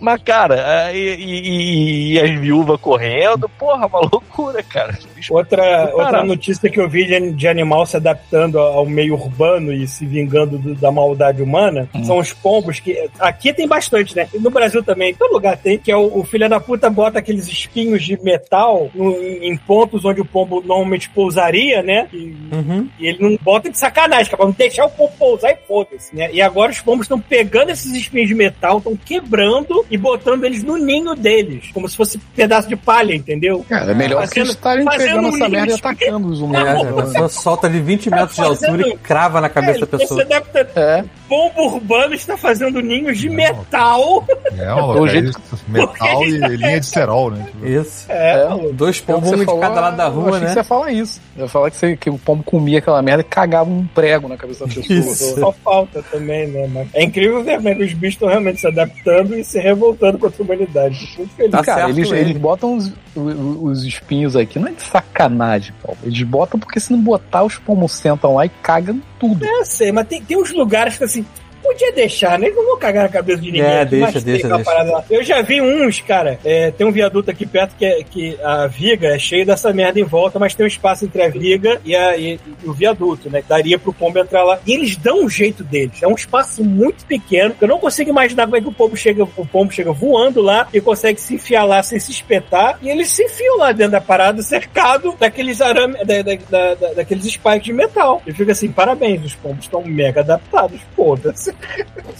Mas, cara, é, e, e- e- as viúvas correndo, porra, uma loucura, cara. Outra, outra Caralho. notícia que eu vi de, de animal se adaptando ao meio urbano e se vingando do- da maldade humana Hum. são os pombos, que aqui tem bastante, né? E no Brasil também, em todo lugar tem, que é o, o filho da puta bota aqueles espinhos de metal no- em, em pontos onde o pombo normalmente pousaria, né? E, Uhum. e ele não bota de sacanagem, cara, pra não deixar o pombo pousar e foda-se, né? E agora os pombos estão pegando esses espinhos de metal, estão quebrando e botando eles no ninho deles, como se fosse pedaço de palha, entendeu? Cara, é melhor que Fazendo- eles estarem pegando um essa merda e atacando os É, humanos. a né? pessoa solta de 20 metros de altura e crava na cabeça da É, pessoa. Você deve ter... É, Pombo urbano está fazendo ninhos de metal. É, ó, O é jeito- metal e linha de cerol, né? Isso. É, É. Dois pelo pombos, que um você de falou, cada lado da eu rua, que né? você ia falar isso. Eu ia falar que, você, que o pombo comia aquela merda e cagava um prego na cabeça da pessoa. Isso. Só falta também, né? Mas é incrível ver como é que os bichos estão realmente se adaptando e se revoltando contra a humanidade. Fico muito feliz. Tá Cara, certo eles, ele. eles botam os, os, os espinhos aqui, não é de sacanagem, Paulo. Eles botam porque se não botar, os pomos sentam lá e cagam tudo. Eu sei, mas tem, tem uns lugares que assim. Podia deixar, né? Não vou cagar na cabeça de ninguém. É, deixa, deixa, deixa. parada lá. Eu já vi uns, cara. é, tem um viaduto aqui perto que, é, que a viga é cheia dessa merda em volta, mas tem um espaço entre a viga e, a- e- e o viaduto, né? Que daria pro pombo entrar lá. E eles dão um jeito deles. É um espaço muito pequeno. que Eu não consigo imaginar como é que o pombo chega, o pombo chega voando lá e consegue se enfiar lá sem se espetar. E eles se enfiam lá dentro da parada, cercado daqueles arame, da, da- da- da- daqueles spikes de metal. Eu fico assim, parabéns, os pombos estão mega adaptados. Foda-se.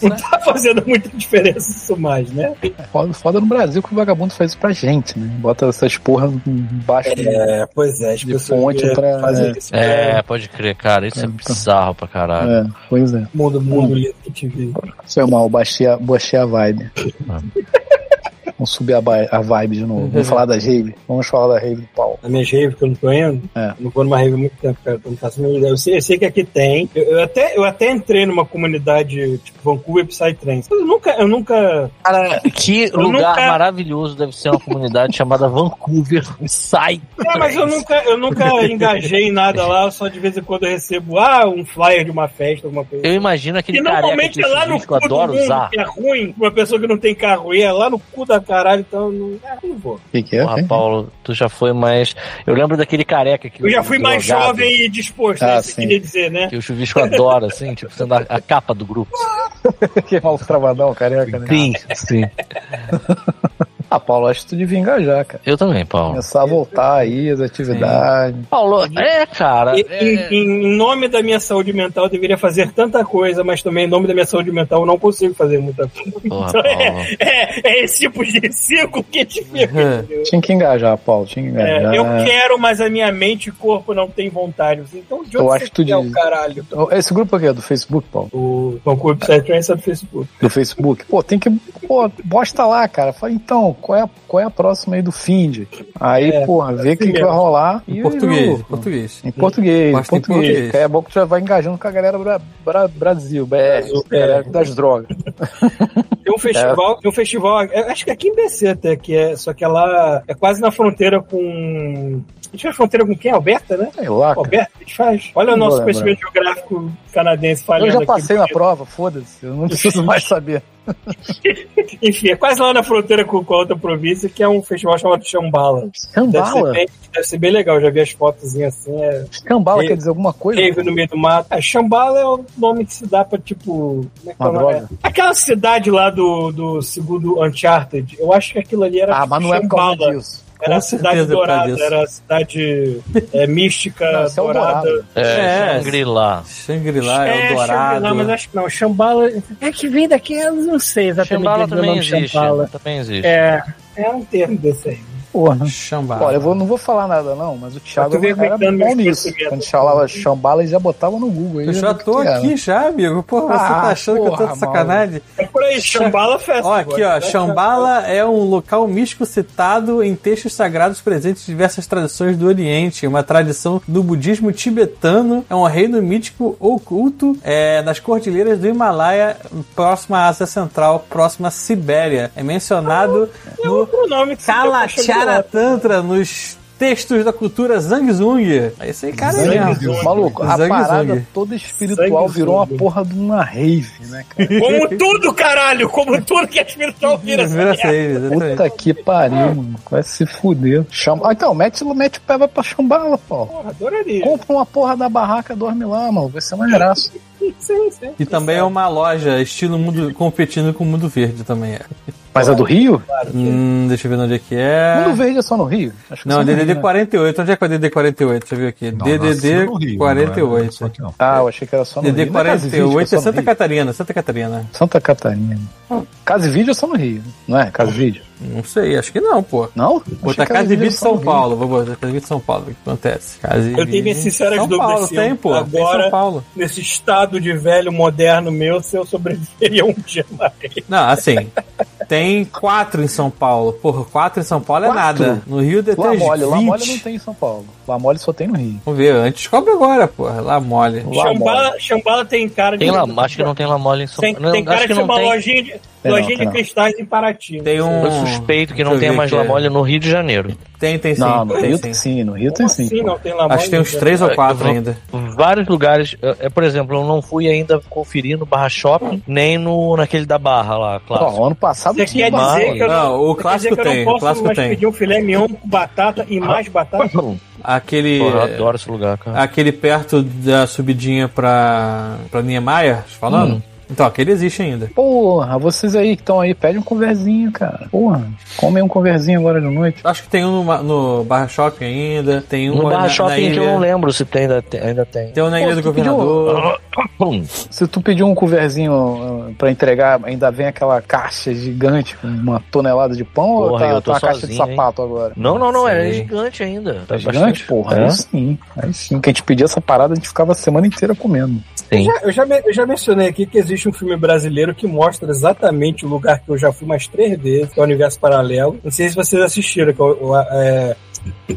Não tá fazendo muita diferença isso mais, né? Foda, foda no Brasil que o vagabundo faz isso pra gente, né? Bota essas porra embaixo de- É, pois é, De fonte pra- fazem é. isso. É, pode crer, cara. Isso é bizarro pra caralho. É, pois é. Mundo, mundo lindo que te vi. Foi mal, baixei a, baixei a vibe. Vamos subir a, a vibe de novo. Vamos falar das rave. Vamos falar da rave do pau. Na minha rave que eu não tô indo, É. eu não vou numa rave há muito tempo, cara. Então não faço a ideia. Eu sei, eu sei que aqui tem. Eu, eu até, eu até entrei numa comunidade tipo Vancouver Psytrance. Eu nunca, eu nunca. Cara, que Eu lugar nunca- maravilhoso deve ser uma comunidade chamada Vancouver. Sai! É, mas eu nunca, eu nunca engajei em nada lá, só de vez em quando eu recebo ah, um flyer de uma festa, alguma coisa. Eu imagino aquele E careca normalmente que é lá no eu cu do adoro mundo, usar. que é ruim, uma pessoa que não tem carro e é lá no cu da caralho, então não, é, não vou. O que, que é? Porra? Paulo, tu já foi mais. Eu lembro daquele careca que Eu já fui mais drogado, jovem e disposto, Ah, é isso que sim. eu queria dizer, né? Que o chuvisco adora, assim, tipo, sendo a, a capa do grupo. que é mal travadão, careca, né? Sim, sim. Ah, Paulo, acho que tu devia engajar, cara. Eu também, Paulo. Começar a voltar aí, as atividades. Paulo, é, cara. E- é- Em, em nome da minha saúde mental, eu deveria fazer tanta coisa, mas também em nome da minha saúde mental, eu não consigo fazer muita coisa. Porra, Então, é, é, é esse tipo de ciclo que te fica. entendeu? Tinha que engajar, Paulo, tinha que É, engajar. eu quero, mas a minha mente e corpo não tem vontade. Então, de Eu onde acho você que tu quer o diz. caralho? Esse grupo aqui é do Facebook, Paulo? O Vancouver Psytrance é do Facebook. Do Facebook. Pô, tem que. Pô, bosta lá, cara. Fala, então, qual é, a- qual é a próxima aí do Find? Aí, É, porra, vê o que, que mesmo. vai rolar. Em E português, eu- em português. Em português, em português. português. Que É bom que tu já vai engajando com a galera bra, bra- Brasil, BR, Brasil, galera é. das drogas. Tem um festival, tem um festival, acho que aqui em BC até, que é, só que ela é quase na fronteira com. A gente faz fronteira com quem? Alberta, né? Sei lá, cara. Alberta, a gente faz. Olha o Não nosso vou conhecimento geográfico canadense falhando Eu já aqui. passei na prova, foda-se. Eu não preciso mais saber. Enfim, é quase lá na fronteira com, com a outra província, que é um festival chamado Chambala. Deve ser, bem, deve ser bem legal, já vi as fotos assim, é Cambala Ei, quer dizer alguma coisa? cave no meio do mato. É, Chambala é o nome que se dá pra, tipo... Como é o. Aquela cidade lá do, do segundo Uncharted, eu acho que aquilo ali era Ah, tipo, mas não é por causa disso. Era a cidade é dourada, era a cidade é, mística, Não, é o dourada. Dourado. É, É. Shangri-La. Shangri-La, É, Eldorado. Shambhala, mas acho que não. Shambhala é que vem daqui, eu não sei exatamente Shambhala o também nome existe. Shambhala. Também existe. É, é um termo desse aí. Porra. Shambhala. Olha, eu vou- não vou falar nada não, mas o Thiago Eu tô era bom nisso. Quando falava chambala, ele já botava no Google. aí, Eu já o que tô aqui já, amigo. Porra, você Ah, tá achando que eu tô porra, de sacanagem? É por aí, Shambhala Festival. Ó, aqui, ó. Shambhala é um local místico citado em textos sagrados presentes em diversas tradições do Oriente. Uma tradição do budismo tibetano. É um reino mítico oculto é, nas cordilheiras do Himalaia, próxima à Ásia Central, próxima à Sibéria. É mencionado É no outro nome que se Kalachara Tantra, nos textos da cultura Zangzung. É isso aí, cara. Zung. Maluco, a Zangue parada Zung. toda espiritual virou uma Zung. porra de uma rave, né, cara? Como tudo, caralho! Como tudo que é espiritual vira save, exatamente. Puta que pariu, mano. Vai se fuder. Chama... Ah, então, mete, mete o pé vai pra chambala, pô. Porra, adoraria. Compra uma porra da barraca, dorme lá, mano. Vai ser uma graça. Sim, sim. E também é uma loja estilo mundo competindo com o Mundo Verde também é. Mas a do Rio? Hum, deixa eu ver onde é que Mundo é. Verde é só no Rio? Acho que Não, Rio, DDD né? 48. Onde é que é o DDD 48? Deixa eu ver aqui. Não, DDD Rio, não é 48. só aqui, não. Ah, eu achei que era só no DDD Rio. Não é Vídeo, 48 que é só no Santa Rio? Catarina, Santa Catarina. Santa Catarina. Casa e Vídeo é só no Rio, não é? Casa e Vídeo. Não sei, acho que não, pô. Não? Botar Casa e Vídeo São. Paulo. Vou botar Casa e Vídeo São Paulo. O que acontece? Casa Eu tenho minhas sinceras São dúvidas Paulo, tem, pô. Tem agora- São Paulo. Nesse estado de velho moderno meu, se eu sobreviveria um dia mais. Não, assim. Tem quatro em São Paulo. Porra, quatro em São Paulo é Quatro? nada. No Rio deve ter Lá uns mole, lá mole 20. não tem em São Paulo. Lá mole só tem no Rio. Vamos ver, a gente descobre agora, porra. Lá mole. Lá Chambala, Chambala tem cara de. Tem lá, acho que não tem La Mole em São Tem, Paulo. tem Não, cara acho de ser uma tem. lojinha de, Tem lojinha tem de não. cristais em Paraty. Tem um. Eu suspeito que não tem mais aqui, La Mole no Rio de Janeiro. Tem, tem sim. não, no tem, Rio tem sim, no Rio tem sim. assim tem Acho que tem uns três ou quatro Eu- ainda. Vários lugares, é, é, por exemplo, eu não fui ainda conferir no Barra Shopping, nem no naquele da Barra lá, claro. Ano passado Você quer barra. dizer que eu Não, o quer clássico tem, não o posso clássico mais tem. pedir um filé mignon com batata e mais batata? Aquele. Eu adoro esse lugar, cara. Aquele perto da subidinha pra, pra Niemeyer, falando? Então, aquele existe ainda. Porra, vocês aí que estão aí, pede um conversinho, cara. Porra, comem um conversinho agora de noite. Acho que tem um no, no Barra Shopping ainda. Tem um No na- Barra na Shopping que ilha, eu não lembro se tem, ainda tem. Ainda tem. Tem um na Ilha do pediu- Governador. Hum. Se tu pedir um conversinho uh, pra entregar, ainda vem aquela caixa gigante com uma tonelada de pão ou Porra, tá, eu tô tá uma caixa de sozinho, hein? sapato agora? Não, não, não, é gigante ainda. Tá gigante? Porra, É? aí sim. Aí sim. Que a gente pedia essa parada, a gente ficava a semana inteira comendo. Sim. Já- eu, já, eu já mencionei aqui que existe um filme brasileiro que mostra exatamente o lugar que eu já fui mais três vezes, que é o Universo Paralelo. Não sei se vocês assistiram, que é, o- é,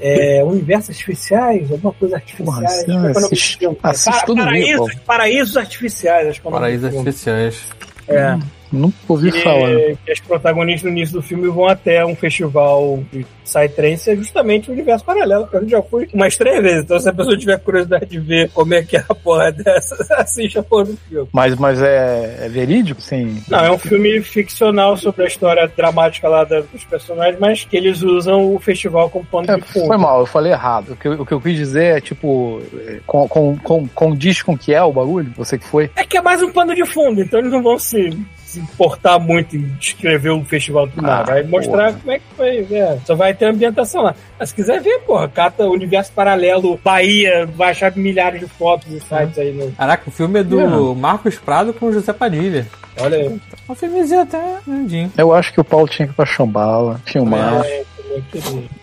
é Universos Artificiais, alguma coisa desse assiste- assiste Para- dia, paraísos, paraísos Artificiais, acho que é o nome Paraísos. Artificiais. É. Nunca ouvi que, falar. que as protagonistas no início do filme vão até um festival de Psytrance, é justamente o universo paralelo, que eu já fui umas três vezes. Então, se a pessoa tiver curiosidade de ver como é que é a porra dessa, assiste a porra do filme. Mas, mas é, é verídico, sim? Não, é um filme ficcional sobre a história dramática lá dos personagens, mas que eles usam o festival como pano É, de fundo. foi mal, eu falei errado. O que, eu- o que eu quis dizer é, tipo, é, com, com, com, condiz com que é o bagulho? Você que foi? É que é mais um pano de fundo, então eles não vão se, se importar muito em descrever o festival do nada. Ah, Vai mostrar como é que foi. é. Só vai ter ambientação lá. Mas se quiser ver, porra, cata o universo paralelo, Bahia, vai achar milhares de fotos e sites aí. No... Caraca, o filme é do Marcos Prado com o José Padilha. Olha aí. É um filmezinho até grandinho. Eu acho que o Paulo tinha que ir pra Chambala, filmar. É.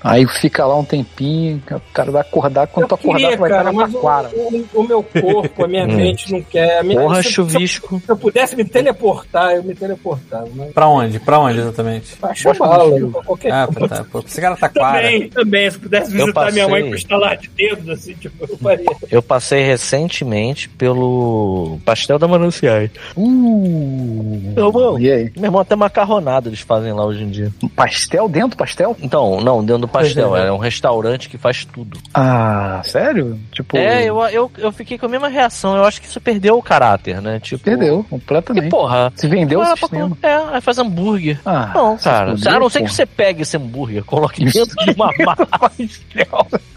Aí fica lá um tempinho, o cara vai acordar. Quando tu Eu acordar, queria, tu vai cara, estar na mas o, taquara. o, o meu corpo, a minha Hum. mente não quer. A minha, Porra, se, se, chuvisco. se eu pudesse me teleportar, eu me teleportava. Mas Pra onde? Pra onde exatamente? pra Chambala, qualquer Ah, pra, tá, pô, esse cara tá claro. Também, também. Se pudesse Eu visitar minha mãe passei- com estalar de dedos, assim, tipo, eu faria. Eu passei recentemente pelo Pastel da Mananciais. Uh, Meu irmão, e aí? meu irmão, até macarronada eles fazem lá hoje em dia. Um pastel dentro do pastel? Então, não, dentro do pastel. Pois é. É um restaurante que faz tudo. Ah, sério? Tipo, É, eu, eu, eu fiquei com a mesma reação. Eu acho que isso perdeu o caráter, né? Tipo. perdeu Que completamente. porra. Se vendeu o Ah, pra- sistema. É, aí faz hambúrguer. Ah, Não, se cara. fudeu, A não ser que você pegue esse hambúrguer, coloque dentro de uma massa,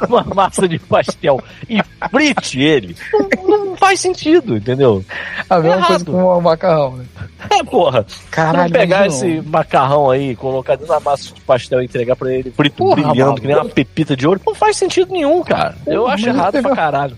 uma massa de pastel e frite ele. Não, não faz sentido, entendeu? A mesma errado. coisa com o macarrão, né? É, porra. Caralho, Vamos pegar não. esse macarrão aí, colocar dentro da massa de pastel e entregar pra ele frito, Porra, brilhando, mano. que nem uma pepita de ouro. Não faz sentido nenhum, cara. Eu Porra, acho errado pra caralho.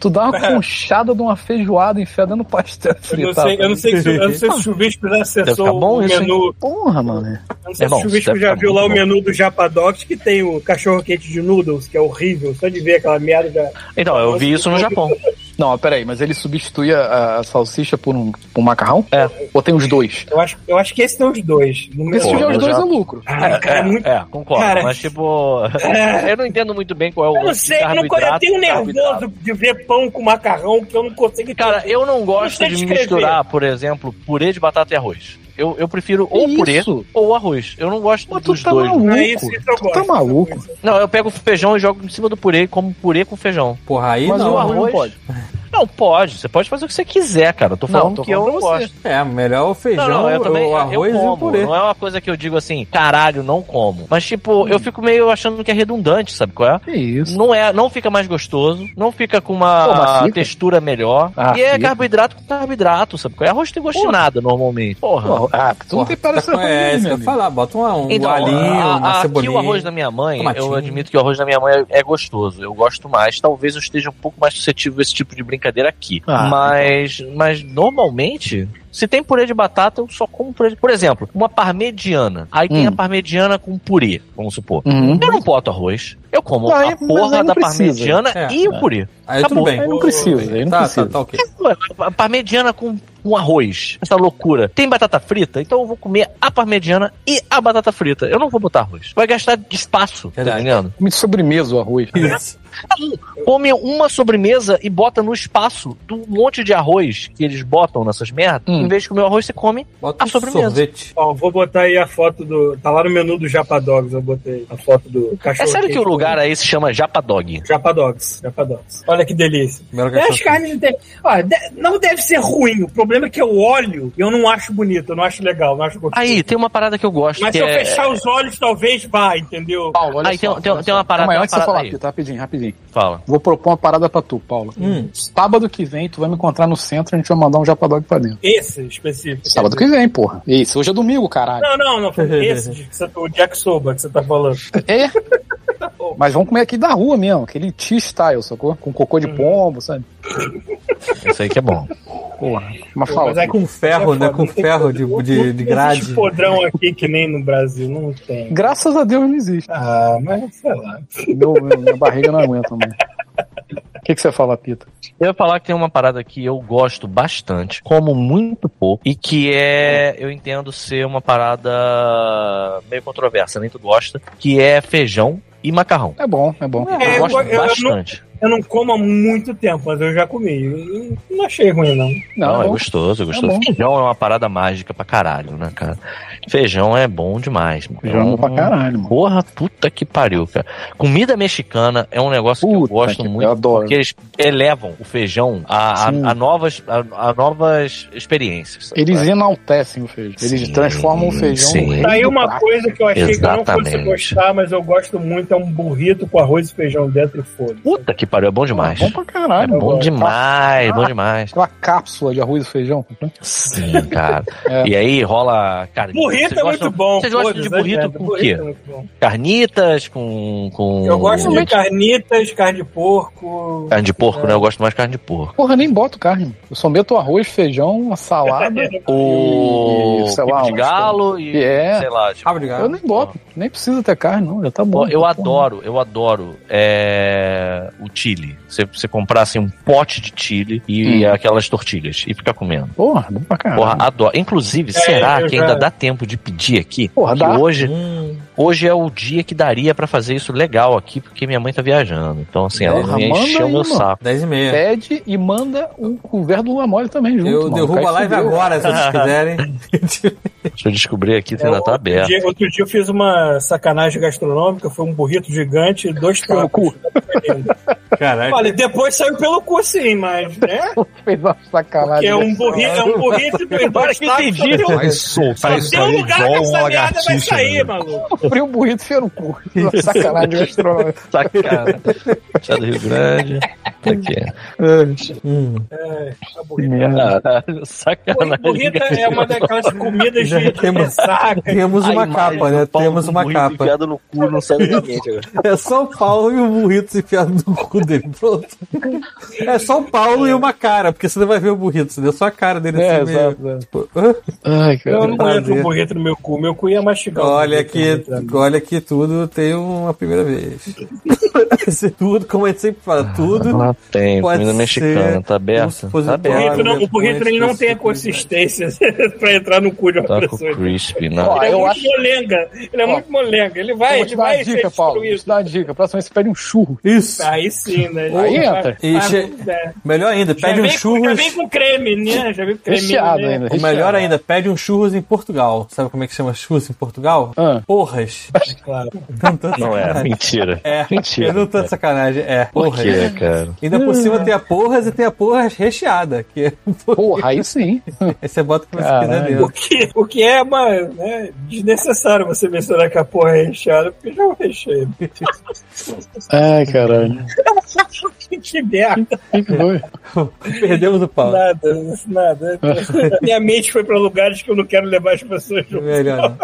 Tu dá uma conchada de uma feijoada enfiada no pastel Eu não, fritar. sei, eu não sei se, eu não sei se o Chuvisco já acessou bom o menu. Porra, mano. Eu não sei Irmão, se o Chuvisco já viu lá o bom. menu do Japadox, que tem o cachorro quente de noodles, que é horrível. Só de ver aquela merda já. Então, eu vi isso no Japão. Não, mas peraí, mas ele substitui a, a salsicha por um, por um macarrão? É. Ou tem os dois? Eu acho, eu acho que esses são os dois. Porque se tiver os dois já- é lucro. Ah, cara, é, muito. é, concordo. Cara. Mas, tipo, eu não entendo muito bem qual é o Eu não sei, eu, não, eu tenho nervoso de ver pão com macarrão que eu não consigo. Cara, eu não gosto sei de descrever. misturar, por exemplo, purê de batata e arroz. Eu, eu prefiro ou Que purê isso? ou arroz. Eu não gosto Mas tu dos tá dois. maluco. Não é isso, isso eu Tu tá maluco? Não, eu pego o feijão e jogo em cima do purê, como purê com feijão. Porra, aí Mas não. o arroz não pode. Não, pode. Você pode fazer o que você quiser, cara. Eu tô falando tô que eu não gosto. É, melhor o feijão, Não, não, eu também, o arroz eu e o como. purê. Não é uma coisa que eu digo assim, caralho, não como. Mas, tipo, eu fico meio achando que é redundante, sabe qual é? Que isso? Não é, não fica mais gostoso, não fica com Pô, uma fica. textura melhor. Ah, e é fica. carboidrato com carboidrato, sabe? qual é? Arroz tem gosto de nada normalmente. Porra. Porra, ah, tu não tem parece Tá É, isso que eu falar. Bota um, um Então, alhinho, a- uma a- aqui cebolinha. o arroz da minha mãe, tomatinho. eu admito que o arroz da minha mãe é, é gostoso. Eu gosto mais. Talvez eu esteja um pouco mais suscetível a esse tipo de brincadeira aqui. Ah, mas, mas normalmente, se tem purê de batata, eu só como purê de... Por exemplo, uma parmegiana. Aí tem Hum. a parmegiana com purê, vamos supor. Uhum. Eu não boto arroz. Eu como a porra da parmegiana É, e é. o purê. Aí Acabou. tudo bem. Aí não precisa, aí não Tá, precisa. tá, tá a parmegiana com, com arroz. Essa loucura. Tem batata frita? Então eu vou comer a parmegiana e a batata frita. Eu não vou botar arroz. Vai gastar espaço, tá Verdade. entendendo? Come de sobremesa o arroz. Isso. Come uma sobremesa e bota no espaço do monte de arroz que eles botam nessas merdas. Hum. Em vez de comer o arroz, você come. Bota A sobremesa. sorvete. Ó, vou botar aí a foto do. Tá lá no menu do Japadogs, eu botei a foto do É cachorro. sério que o lugar aí se chama Japadog. Japadogs, Japadogs. Olha que delícia. É, as carnes de... Olha, de- não deve ser ruim. O problema é que eu olho e eu não acho bonito, eu não acho legal, não acho gostoso. Aí, tem uma parada que eu gosto. Mas que se eu é... fechar os olhos, talvez vá, entendeu? Paulo, olha Aí só. tem, tem, olha tem só. uma parada. Calma antes de falar, aí. Pito, rapidinho, rapidinho. Fala. Vou propor uma parada pra tu, Paulo. Hum. Sábado que vem, tu vai me encontrar no centro, a gente vai mandar um japadog pra dentro. Esse esse específico? Sábado que vem, porra. Isso, hoje é domingo, caralho. Não, não, não. Foi esse, de que você- o Jack Soba que você tá falando. É. Mas vamos comer aqui da rua mesmo, aquele T-style, sacou? Com cocô de pombo, sabe? Isso aí que é bom. Porra. Mas Pô, fala. mas é Com ferro, É né? Com ferro de, de, de existe grade. podrão aqui que nem no Brasil, não tem. Graças a Deus não existe. Ah, mas sei lá. Meu, meu- minha barriga não aguenta mais. O que, que você fala, Pita? Eu ia falar que tem uma parada que eu gosto bastante, como muito pouco, e que é, eu entendo ser uma parada meio controversa, nem tu gosta, que é feijão e macarrão. É bom, é bom. É, eu eu gosto go- eu- eu não- bastante. Eu não como há muito tempo, mas eu já comi. Eu Não achei ruim, não. Não, Não, é bom. gostoso, é gostoso. bom. feijão é uma parada mágica pra caralho, né, cara? Feijão é bom demais. mano. Feijão é bom pra caralho, mano. Porra, puta que pariu, cara. Comida mexicana é um negócio que eu Puta gosto que- muito. eu adoro. Porque eles elevam o feijão a, a, a novas, a, a novas experiências. sabe? Eles enaltecem o feijão. Eles Sim, transformam o feijão sim. no Tá aí do uma prato. coisa que eu achei que eu não fosse Exatamente. gostar, mas eu gosto muito, é um burrito com arroz e feijão dentro e foda. Puta que pariu, é bom demais. Bom pra É caralho. bom mano. demais, bom demais. Aquela cápsula de arroz e feijão. Sim, cara. É. E aí rola. Cara, Burrito é muito bom. Vocês gostam de burrito exagero, com o quê? é. Carnitas, com. com... Eu gosto de carnitas, carne de porco. Carne de porco, né? Eu gosto mais de carne de porco. Porra, nem boto carne. Eu só meto arroz, feijão, uma salada. O. E, sei lá, de galo e. É. Sei lá. Tipo, Eu nem boto. Nem precisa ter carne, não. Já tá bom. Eu adoro, eu adoro é, o chile. Você, você comprar assim, um pote de chile e Hum. aquelas tortilhas e ficar comendo. Porra, bom pra caralho. Porra, adoro. Inclusive, será eu que já- ainda dá tempo de pedir aqui? Porra, que dá. hoje, Hum, hoje é o dia que daria pra fazer isso legal aqui, porque minha mãe tá viajando. Então, assim, ela não o aí, meu mano. saco. 10 e meia. Pede e manda um couvert do Lamole também junto. Eu mano. derrubo Cai a live fudeu. agora, se vocês quiserem. Deixa eu descobrir aqui se ainda tá aberto. dia, outro dia eu fiz uma sacanagem gastronômica, foi um burrito gigante e dois Pelo trapos. Caralho. Olha, depois saiu pelo cu sim, mas, né? Fez uma sacanagem. Que é um burrito, é um burrito e Agora dois que trapos. entendi. só tem um- Vai soltar isso um aí lugar que igual uma merda vai lagartixa. sair, né? maluco. Comprei um burrito e no cu. Sacanagem gastronômica. Sacana. Chá do Rio Grande. Aqui. Hum. É, tá burrito. Merda. Caralho, sacanagem. Burrito é uma daquelas comidas de, de Temos- ressaca. Temos uma capa, né? Temos uma burrito capa. enfiado no cu não sai da agora. É São Paulo e o burrito enfiado no cu dele. Pronto. É São Paulo e uma cara, porque você não vai ver o burrito, você deu só a cara dele É, assim. meio- exato, exato. Tipo? Ai, Eu cara. não Prazer. entro o burrito no meu cu. Meu cu ia mastigar. Olha que, né? olha que tudo tem uma primeira vez. Esse tudo, como a gente sempre fala, tudo. Tem, Pode comida ser mexicana, tá aberta? Tá O burrito, aberta. não, o burrito ele não tem a consistência pra entrar no cu de uma Tá com pessoa. crispy, né? Ó, Ele é eu muito acho- molenga. Ele é Ó, muito molenga. Ele vai, ele vai uma dica, Paulo. Destruído. dar uma dica. Próxima vez você pede um churro. Isso. Aí sim, né? Aí Já- entra. Che-. Melhor ainda, Já pede um com- já vem com creme, né? Já vem com creme. Recheado né? ainda. Melhor ainda, pede um churros em Portugal. Sabe como é que chama churros em Portugal? Ah. Porras. Claro. Não, Não é, mentira. É, Mentira. eu não tô de sacanagem. É, Por porras. quê, cara? Ainda por cima tem a porras e tem a porras recheada. Que é um Porra, aí sim. Aí você bota o que você Caralho. quiser O dentro. que, o que é uma, né, desnecessário você mencionar que a porra é recheada, porque já é um recheio. Ai, caralho. que merda. O que foi? Perdemos o pau. Nada, nada. Minha mente foi pra lugares que eu não quero levar as pessoas junto. Melhor.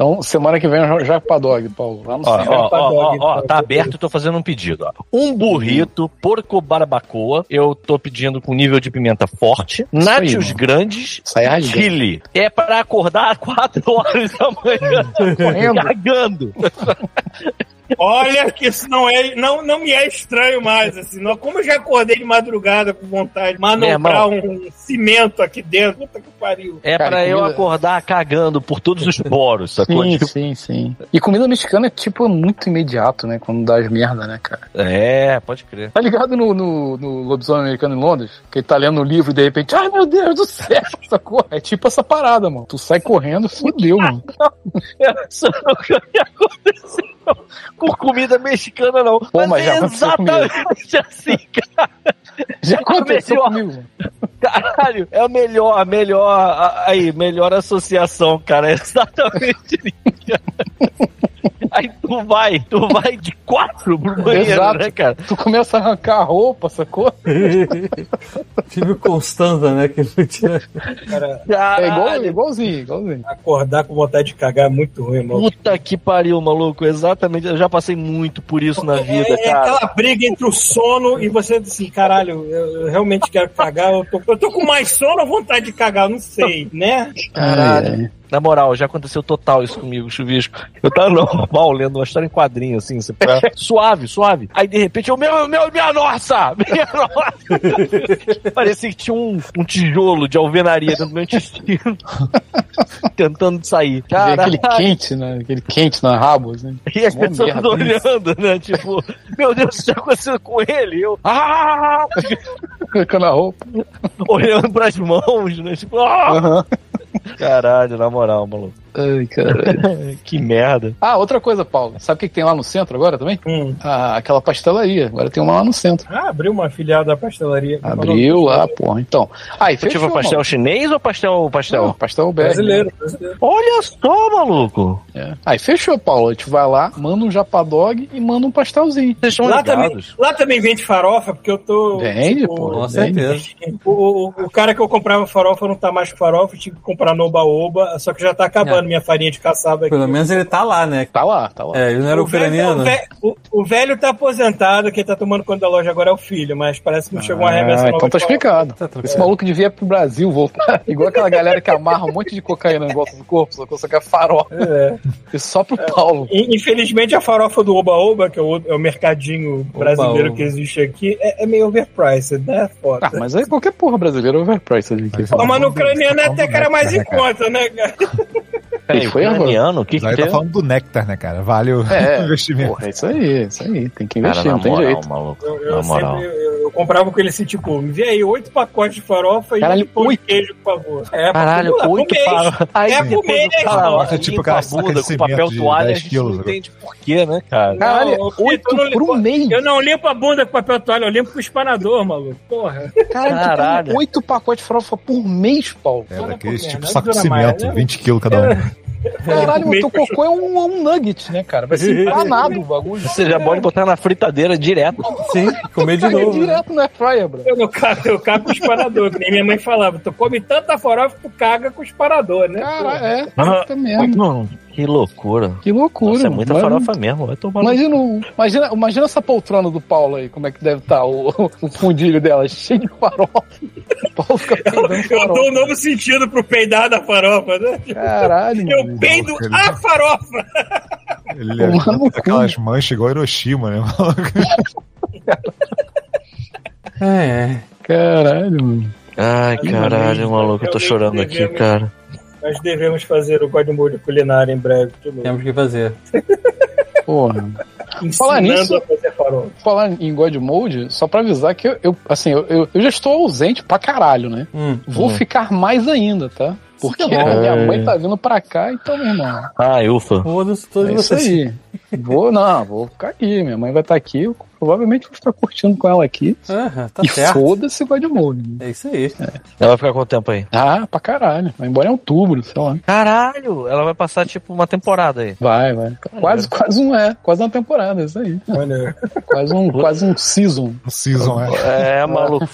Então, semana que vem eu já pra dog, Paulo. Lá no Ó, ó, ó, ó, tá aberto, tô fazendo um pedido. Ó. Um burrito, porco barbacoa, eu tô pedindo com nível de pimenta forte, nachos grandes, Sai rasgando. chile. É pra acordar às 4 horas da manhã, Correndo. cagando. Olha que isso não é, não, não me é estranho mais, assim. Não, como eu já acordei de madrugada com vontade de manobrar um cimento aqui dentro, puta que pariu. É Cara, pra eu acordar cagando por todos os poros, sacou? Sim, Tipo, sim, sim. E comida mexicana é tipo muito imediato, né? Quando dá as merda, né, cara? É, pode crer. Tá ligado no, no, no Lobisomem Americano em Londres? Que ele tá lendo o livro e de repente, ai meu Deus do céu, sacou? É tipo essa parada, mano. Tu sai correndo, fodeu, mano. Isso nunca me aconteceu com comida mexicana, não. Pô, mas mas é exatamente assim, cara. Já aconteceu melhor. comigo. Caralho, é a melhor, a melhor, aí, melhor associação, cara. É exatamente isso. Aí tu vai, tu vai de quatro pro banheiro, Exato. né, cara? Tu começa a arrancar a roupa, sacou? Tive Constanza, né? Que não tinha. Cara, É igual, igualzinho, igualzinho. acordar com vontade de cagar é muito ruim, mano. Puta que pariu, maluco. Exatamente. Eu já passei muito por isso na vida, é, é cara. aquela briga entre o sono e você assim, caralho, eu, eu realmente quero cagar, eu tô, eu tô com mais sono ou vontade de cagar, eu não sei, né? Caralho. Na moral, já aconteceu total isso comigo, chuvisco. Eu tava normal lendo uma história em quadrinho, assim, você tá suave, suave. Aí de repente eu, meu, meu, minha nossa! Minha nossa! Parecia que tinha um, um tijolo de alvenaria dentro do meu intestino. Tentando sair. Vem aquele quente, né? Aquele quente na rabo, assim. E as Mó pessoas olhando, né? Tipo, meu Deus, isso já aconteceu com ele? Eu, ah! Colocando a roupa. Olhando pras mãos, né? Tipo, ah! Aham. Caralho, na moral, maluco. Ai, caralho. Que merda. Ah, outra coisa, Paulo. Sabe o que que tem lá no centro agora também? Hum. Ah, aquela pastelaria. Agora tem uma lá no centro. Ah, abriu uma filial da pastelaria. Abriu lá, porra. Então. Aí, fechou, tipo pastel maluco. chinês ou pastel pastel? Não, pastel BR. Brasileiro, brasileiro. Olha só, maluco. É. Aí fechou, Paulo. A gente vai lá, manda um japadog e manda um pastelzinho. Vocês estão Lá também, lá também vende farofa, porque eu tô. Vende, tipo, pô. Com certeza. O, o, o cara que eu comprava farofa não tá mais com farofa, eu tive que comprar no Oba-Oba, só que já tá acabando É. minha farinha de caçaba aqui. Pelo menos ele tá lá, né? Tá lá, tá lá. É, ele não era o, velho, ucraniano. o, velho, o- o velho tá aposentado, quem tá tomando conta da loja agora é o filho, mas parece que não chegou uma remessa Ah, nova então tá explicado. Tá. Esse maluco devia ir pro Brasil voltar. Igual aquela galera que amarra um monte de cocaína em volta do corpo, só que que é farofa. É. Isso só pro Paulo. In- Infelizmente, a farofa do Oba-Oba, que é o, é o mercadinho brasileiro Oba-Oba. que existe aqui, é, é meio overpriced, né? Foda. Ah, mas aí qualquer porra brasileira é overpriced Pô, mas no ucraniano até que era mais em conta, né, cara? Peraí, foi ucraniano? O que que tá falando do Nectar, né, cara? Vale o É, investimento. porra, é isso aí, é isso aí. Tem que Cara, investir, na não tem moral, jeito. maluco. Eu, eu Na moral. sempre eu, eu comprava com ele assim, tipo, me vê aí oito pacotes de farofa e Caralho, um pão oito? de queijo, por favor. É, Caralho, por oito. Aí É por mês, cara É tipo limpa aquela a bunda de com papel toalha, a 10 gente não quilos, entende por quê, né, cara? Caralho, Não, eu- oito não por limpo- mês. Eu não limpo a bunda com papel toalha, eu limpo com o espanador, maluco. Porra. Caralho, oito pacotes de farofa por mês, Paulo. É, Fala daqueles por tipo merda, saco de não cimento, né? 20 quilos cada um. Caralho, o teu cocô é um, um nugget, né, cara? Vai ser empanado o bagulho. Você já pode botar na fritadeira direto. Sim, comer de novo. né? direto no airfryer, bro. Eu não cago, eu cago com o espanador, que nem minha mãe falava. Tu come tanta farofa que tu caga com o espanador, né? Caralho, é. Ah, Puta merda. Não, que loucura. Que loucura. Nossa, é muita mano. farofa mesmo. Vai tomar Imagina, imagina, imagina essa poltrona do Paulo aí, como é que deve estar o, o fundilho dela, cheio de farofa. O Paulo fica peidando Eu dou um farofa. novo sentido pro peidar da farofa, né? Caralho, Eu mano. peido a farofa! Ele é aquelas manchas igual Hiroshima, né? É, Caralho, mano. Ai, caralho, maluco. Eu tô chorando aqui, cara. Nós devemos fazer o Godmode culinário em breve, de novo. temos que fazer. Porra. Falar nisso-. Falar em God Mode, só pra avisar que eu, eu, assim, eu, eu, eu já estou ausente pra caralho, né? Hum. Vou ficar mais ainda, tá? Porque Isso que é minha mãe tá vindo pra cá, então, meu irmão. Ai, ufa. Foda-se todos É isso vocês. aí. Vou, não, vou ficar aqui. Minha mãe vai estar aqui. Eu provavelmente vou ficar curtindo com ela aqui. Aham, tá e certo. foda-se God Mode. É isso aí. Ela vai ficar quanto tempo aí? Ah, pra caralho. Vai embora em outubro, sei lá. Caralho, ela vai passar tipo uma temporada aí. Vai, vai. Quase, quase um é. Quase uma temporada, isso aí. Olha, Quase um, quase um season. O season, é. É, maluco.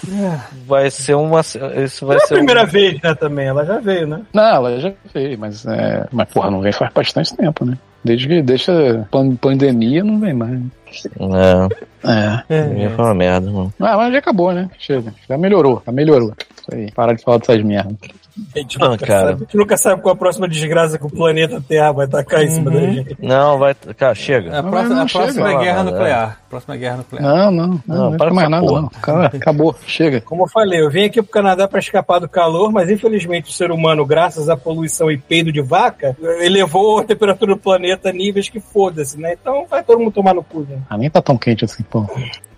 Vai ser uma. Isso vai não é a ser. um- primeira vez, né, também. Ela já veio, né? Não, ela já veio, mas, é, mas porra, não vem faz bastante tempo, né? Desde que deixa pan- pandemia, não vem mais. É, É. É. foi uma merda, mano. Ah, mas já acabou, né? Chega. Já melhorou, já melhorou. Isso aí. Parar de falar dessas merdas. A gente, Ah, nunca cara. sabe, a gente nunca sabe qual a próxima desgraça que o planeta Terra vai tacar em cima da gente. Não, vai. Cara, chega. A Não, próxima, não a próxima chega. é guerra Não, nuclear. Próxima é guerra nuclear. Não, não, não, Não, não, para mais nada, porra. não. Cara, acabou, chega. Como eu falei, eu vim aqui pro Canadá para escapar do calor, mas infelizmente o ser humano, graças à poluição e peido de vaca, elevou a temperatura do planeta a níveis que foda-se, né? Então vai todo mundo tomar no cu, né? Ah, nem tá tão quente assim, pô.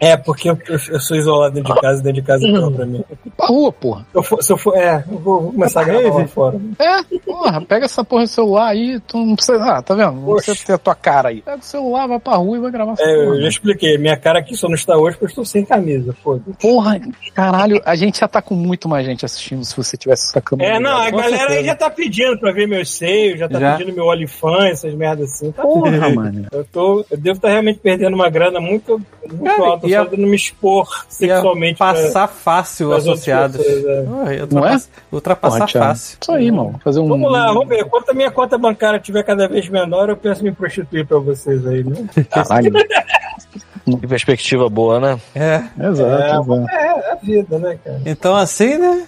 É, porque eu, eu- eu sou isolado dentro de casa, dentro de casa é pior pra mim. Pra rua, porra. Eu for- se eu for, é, eu vou, começar a gravar lá fora. É, porra, pega essa porra do celular aí, tu não precisa. Ah, tá vendo? Não precisa ter a tua cara aí. Pega o celular, vai pra rua e vai gravar É, eu porra. já expliquei, minha cara aqui só não está hoje porque eu estou sem camisa, foda Porra, caralho, a gente já tá com muito mais gente assistindo se você tivesse essa câmera. É, não, a galera aí certeza. já tá pedindo pra ver meus seios, já tá Já? pedindo meu olifant, essas merdas assim. Tá Porra, mano. Eu, tô, eu devo estar realmente perdendo uma grana muito, muito Cara, alta, ia- só de não me expor Ia sexualmente pra- passar fácil pras outras associados. pessoas, é. Não é? ultrapass- Ultrapassar Thiago. fácil. Isso aí, mano. Fazer um. Vamos lá, vamos ver. Quando a minha conta bancária tiver cada vez menor, eu penso em me prostituir pra vocês aí, né? Caralho. Que perspectiva boa, né? É. Exato, exato. É, é a vida, né, cara? Então assim, né?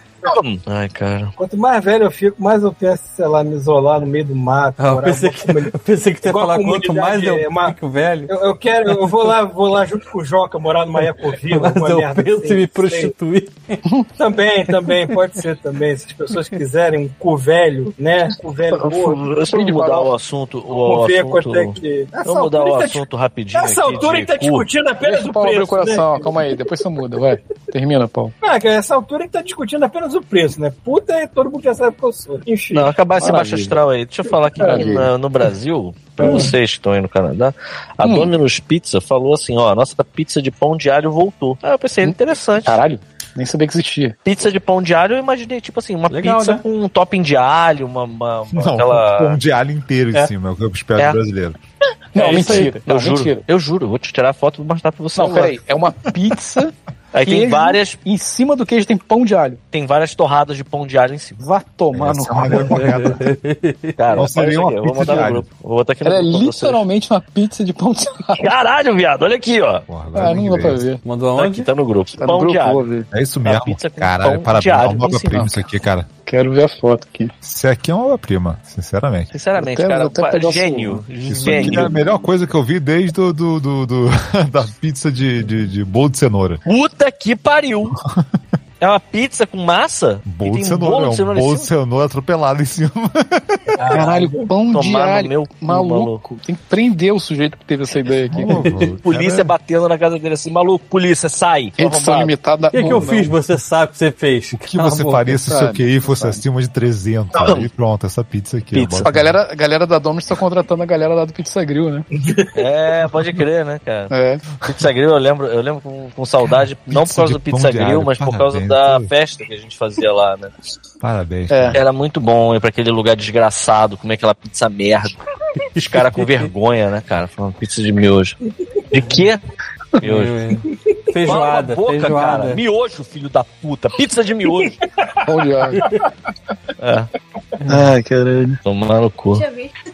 Ai, cara. Quanto mais velho eu fico, mais eu penso, sei lá, me isolar no meio do mato. Ah, eu, pensei que, eu pensei que tu ia falar quanto mais eu é uma- fico velho. Eu, eu quero, eu vou lá, vou lá junto com o Joca morar numa ecovila, Mas eu merda penso assim, em me prostituir. Também, também, pode ser também. Se as pessoas quiserem um cu velho, né? Cu velho gordo. Vamos mudar o assunto. O assunto é que. Nessa vamos mudar o tá assunto rapidinho. Nessa aqui altura de ele tá cu. discutindo apenas Deixa o o Paulo preço. coração, Né? calma aí, depois você muda, vai. Termina, Paulo. Ah, cara, nessa altura ele tá discutindo apenas o preço, né? Puta, é todo mundo já sabe que eu sou. Enfim. Não, acabar esse baixo astral aí. Deixa eu falar aqui na- no Brasil, pra vocês que estão aí no Canadá, a Hum. Domino's Pizza falou assim: ó, a nossa pizza de pão de alho voltou. Aí eu pensei, interessante. Caralho, nem sabia que existia. Pizza de pão de alho, eu imaginei, tipo assim, uma Legal, pizza né? com um topping de alho, uma. uma, uma- Não, aquela. com um de alho inteiro em É. cima, é o que eu espero É. do brasileiro. Não, É isso aí. mentira. Não, Eu juro, mentira. eu juro, vou te tirar a foto e vou mostrar pra você. Não, agora. peraí. É uma pizza. Aí tem queijo, várias, Em cima do queijo tem pão de alho. tem várias torradas de pão de alho em cima. Vá tomar no Essa é uma maneira correta. Cara, Não seria uma vou botar de no alho. grupo. Vou botar aqui no é grupo vocês. literalmente uma pizza de pão de alho. Caralho, viado, olha aqui, ó. Porra, agora Ah, não dá pra ver. Mandou Tá aonde? aqui, tá no grupo. Tá no pão grupo, de alho. É isso Uma mesmo. pizza com pão Caralho, parabéns. É em cima. obra-prima isso aqui, cara. Quero ver a foto aqui. Isso aqui é uma obra-prima, sinceramente. Sinceramente, até- cara, até gênio. Isso aqui é a Gênio. melhor coisa que eu vi desde do, do, do- do- da pizza de, de, de bolo de cenoura. Puta que pariu. É uma pizza com massa? Bolo de cenoura, bolo de cenoura bolo de cenoura atropelado em cima. Caralho, pão de Tomar no alho. meu cu, maluco. Tem que prender o sujeito que teve essa ideia aqui. Polícia batendo na casa dele assim, maluco, polícia, sai. Edição limitada. O que, que eu fiz? Você sabe que você fez. O que você faria se o seu QI fosse acima de 300? E pronto, essa pizza aqui. Pizza. A galera, a galera da Domino's tá contratando a galera lá do Pizza Grill, né? É, pode crer, né, cara? É. Pizza Grill, eu lembro, eu lembro com, com saudade, não por causa de do Pizza de Grill, mas por causa da festa que a gente fazia lá, né? Parabéns. É. Era muito bom ir pra aquele lugar desgraçado, comer aquela pizza merda. Os caras com vergonha, né, cara? Falando pizza de miojo. De quê? Miojo. Feijoada, boca, feijoada. cara. Miojo, filho da puta. Pizza de miojo. Pão de alho. É. Ai, caralho. Tomar no cu.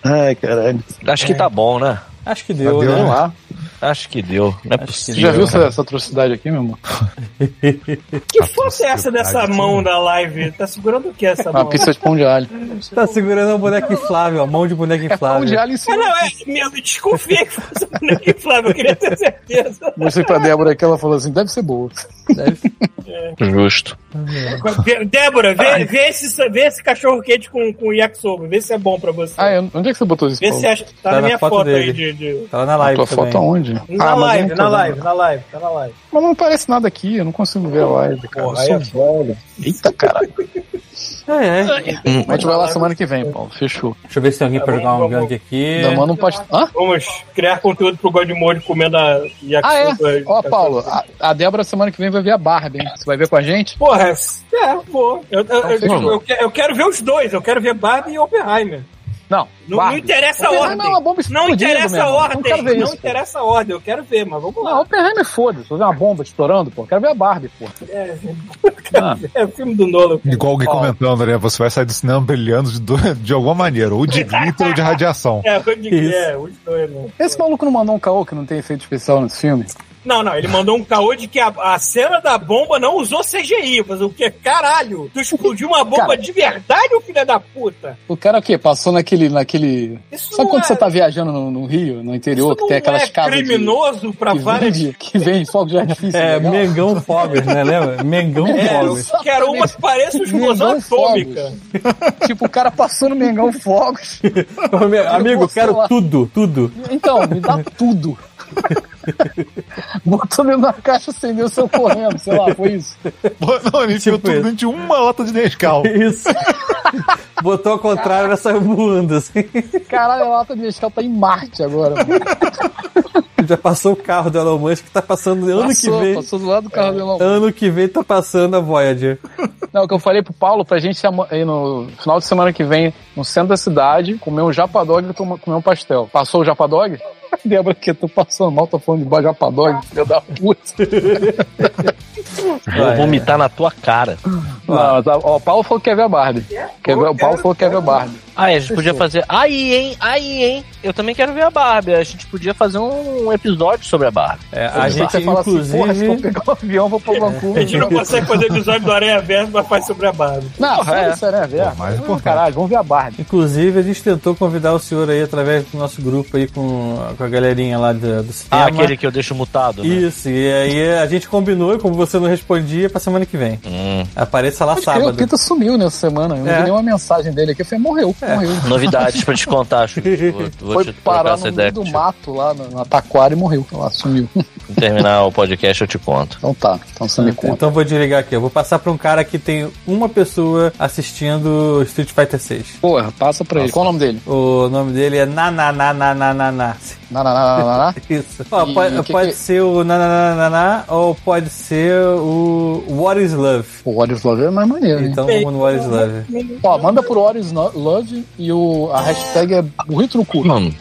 Ai, caralho. Acho que tá bom, né? Acho que deu, Deu, né? Acho que deu. Não é Acho que Você possível. já viu essa, essa atrocidade aqui, meu irmão? Que foto é essa dessa mão da live? Tá segurando o que essa Uma mão? pizza de pão de alho. Tá segurando um boneco inflável, a mão de boneco É pão inflável. de alho em Ah, cima. não, é. Meu, eu desconfiei que fosse boneco inflável, eu queria ter certeza. Mostrei pra Débora que ela falou assim, deve ser boa. Justo. Dé- Débora, vê, vê, esse, vê esse cachorro quente com, com yakisoba, vê se é bom pra você. Ah, é? onde é que você botou isso? Vê se acha. Tá, Tá na na minha foto foto, aí de. de- Tá lá na live Tua também. foto aonde? Na Ah, não live, na vendo. live, na live, tá na live. Mas não aparece nada aqui, eu não consigo ver a live, cara. Porra, eu sou é velho. Eita, caralho. É, é. A gente vai lá semana que vem, Paulo. Fechou. Deixa eu ver se tem alguém pra Tá jogar um gank aqui. Ainda manda um post... Hã? Vamos criar conteúdo pro Godmode comendo a yakisoba. Ah, é? Ó, Paulo, a, a Débora semana que vem vai ver a Barbie, hein? Você vai ver com a gente? Porra, é, vou. Eu, eu, eu, que- eu quero ver os dois, eu quero ver Barbie e Oppenheimer. Não. Não, não interessa a ordem. é uma bomba Não interessa a ordem. Não quero ver Não isso, pô. interessa a ordem, eu quero ver, mas vamos lá. Não, Oppenheimer foda-se. Vou ver uma bomba estourando, pô. Quero ver a Barbie, pô. É, Ah, é o filme do Nolan. Igual alguém comentando, né? Você vai sair do cinema brilhando de, do- de alguma maneira, ou de glitter ou de radiação. É, o de é, os dois, né? esse maluco não mandou um caô que não tem efeito especial nesse filme? Não, não, ele mandou um caô de que a, a cena da bomba não usou CGI. Mas o que? Caralho! Tu explodiu uma bomba Cara. de verdade, ô filho da puta? O cara o quê? Passou naquele. naquele... Isso Sabe quando é- você tá viajando no, no Rio, no interior, Isso que tem aquelas é casas de- criminoso pra que, várias... vende, que vende fogo de artifício? É, legal? Mengão Fogos, né? Lembra? Mengão É, eu Fogos. quero uma que pareça explosão atômica. tipo, o cara passou no Mengão Fogos. Ô, meu Amigo, quero tudo, tudo. Então, me dá tudo. Botou dentro da caixa, acendeu o seu correndo, sei lá, foi isso. Não, ele Tipo tudo dentro de uma lata de Nescau. Isso. Botou ao contrário e saiu voando, assim. Caralho, a lata de Nescau tá em Marte agora. mano. Já passou o carro do Elon Musk, tá passando ano Passou, que vem. passou do lado do carro do Elon Musk. Ano que vem tá passando a Voyager. Não, o que eu falei pro Paulo, pra gente ir no final de semana que vem, no centro da cidade, comer um japadog e comer um pastel. Passou o japadog? Débora, que tu passando mal, tô falando de japadog, filho da puta. Vou vomitar na tua cara. Não, mas, ó, o Paulo falou que quer ver a Barbie. Quer ver, o Paulo falou que quer ver a Barbie. Ah, a gente podia fazer. Aí, hein? Aí, hein? Eu também quero ver a Barbie. A gente podia fazer um episódio sobre a Barbie. É, a gente, Você fala assim, porra, se eu inclusive. pegar um avião, vou pra Vancouver. A gente não consegue fazer episódio do Aranha Verso, mas faz sobre a Barbie. Não, Porra, é. isso, né, velho? Pô, mais importante. Caralho, vamos ver a Barbie. Inclusive, a gente tentou convidar o senhor aí através do nosso grupo aí com, com a galerinha lá do, do cinema. Ah, aquele que eu deixo mutado, né? Isso, e aí a gente combinou, e como você não respondia, pra semana que vem. Hum. Apareça lá Pode crer, o sábado. Pita sumiu nessa semana. Eu não É. vi nenhuma mensagem dele aqui. Eu falei, morreu, morreu. Novidades pra te contar, Chu. Vou, vou Foi parar essa no meio do mato lá no, no Taquara e morreu. Lá, sumiu. Quando terminar o podcast, eu te conto. Então tá, então você me conta. Então vou desligar aqui. Eu vou passar pra um cara que tem uma pessoa assistindo Street Fighter 6. Porra, passa pra ele. Qual o nome dele? O nome dele é Nananananananá. Na, na, na, na, na, na. Isso. Ó, E pode o que pode que- ser o Nananananá ou pode ser o What is Love. O Warriors Love é mais maneiro? Então vamos no What is Love. Ó, manda pro Warriors No- Love e o, a hashtag é burrito no cu. Mano,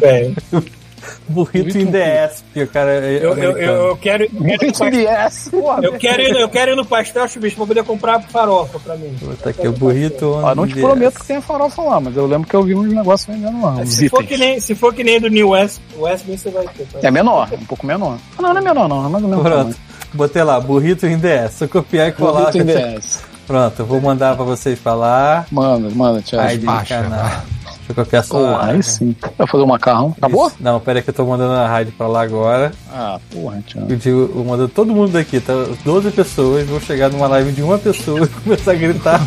Bem, Burrito in the ass, porque o cara é eu, eu, eu, eu quero. Eu Burrito no pastel- yes. Porra, eu, quero ir, eu quero ir no pastel, chubicho, pra poder comprar farofa pra mim. Tá aqui o burrito Ó, não te the prometo que tenha farofa lá, mas eu lembro que eu vi uns negócios vendendo lá. Se for, que nem, se for que nem do New West, Westminster vai ter. tá? É menor, é um pouco menor. Ah, não, não é menor, não. É mais ou menos. Pronto. Botei lá, burrito in the ass. Só copiar e colar. Burrito the ass. Pronto, eu vou mandar pra vocês falar. Manda, manda, Thiago. Aí de baixa. canal. Deixa eu copiar só. Porra, aí sim. Vai fazer o macarrão. Acabou? Isso. Não, pera aí que eu tô mandando a rádio pra lá agora. Ah, porra, Thiago. Eu digo, eu mando todo mundo daqui, tá? 12 pessoas, vou chegar numa live de uma pessoa e começar a gritar ass.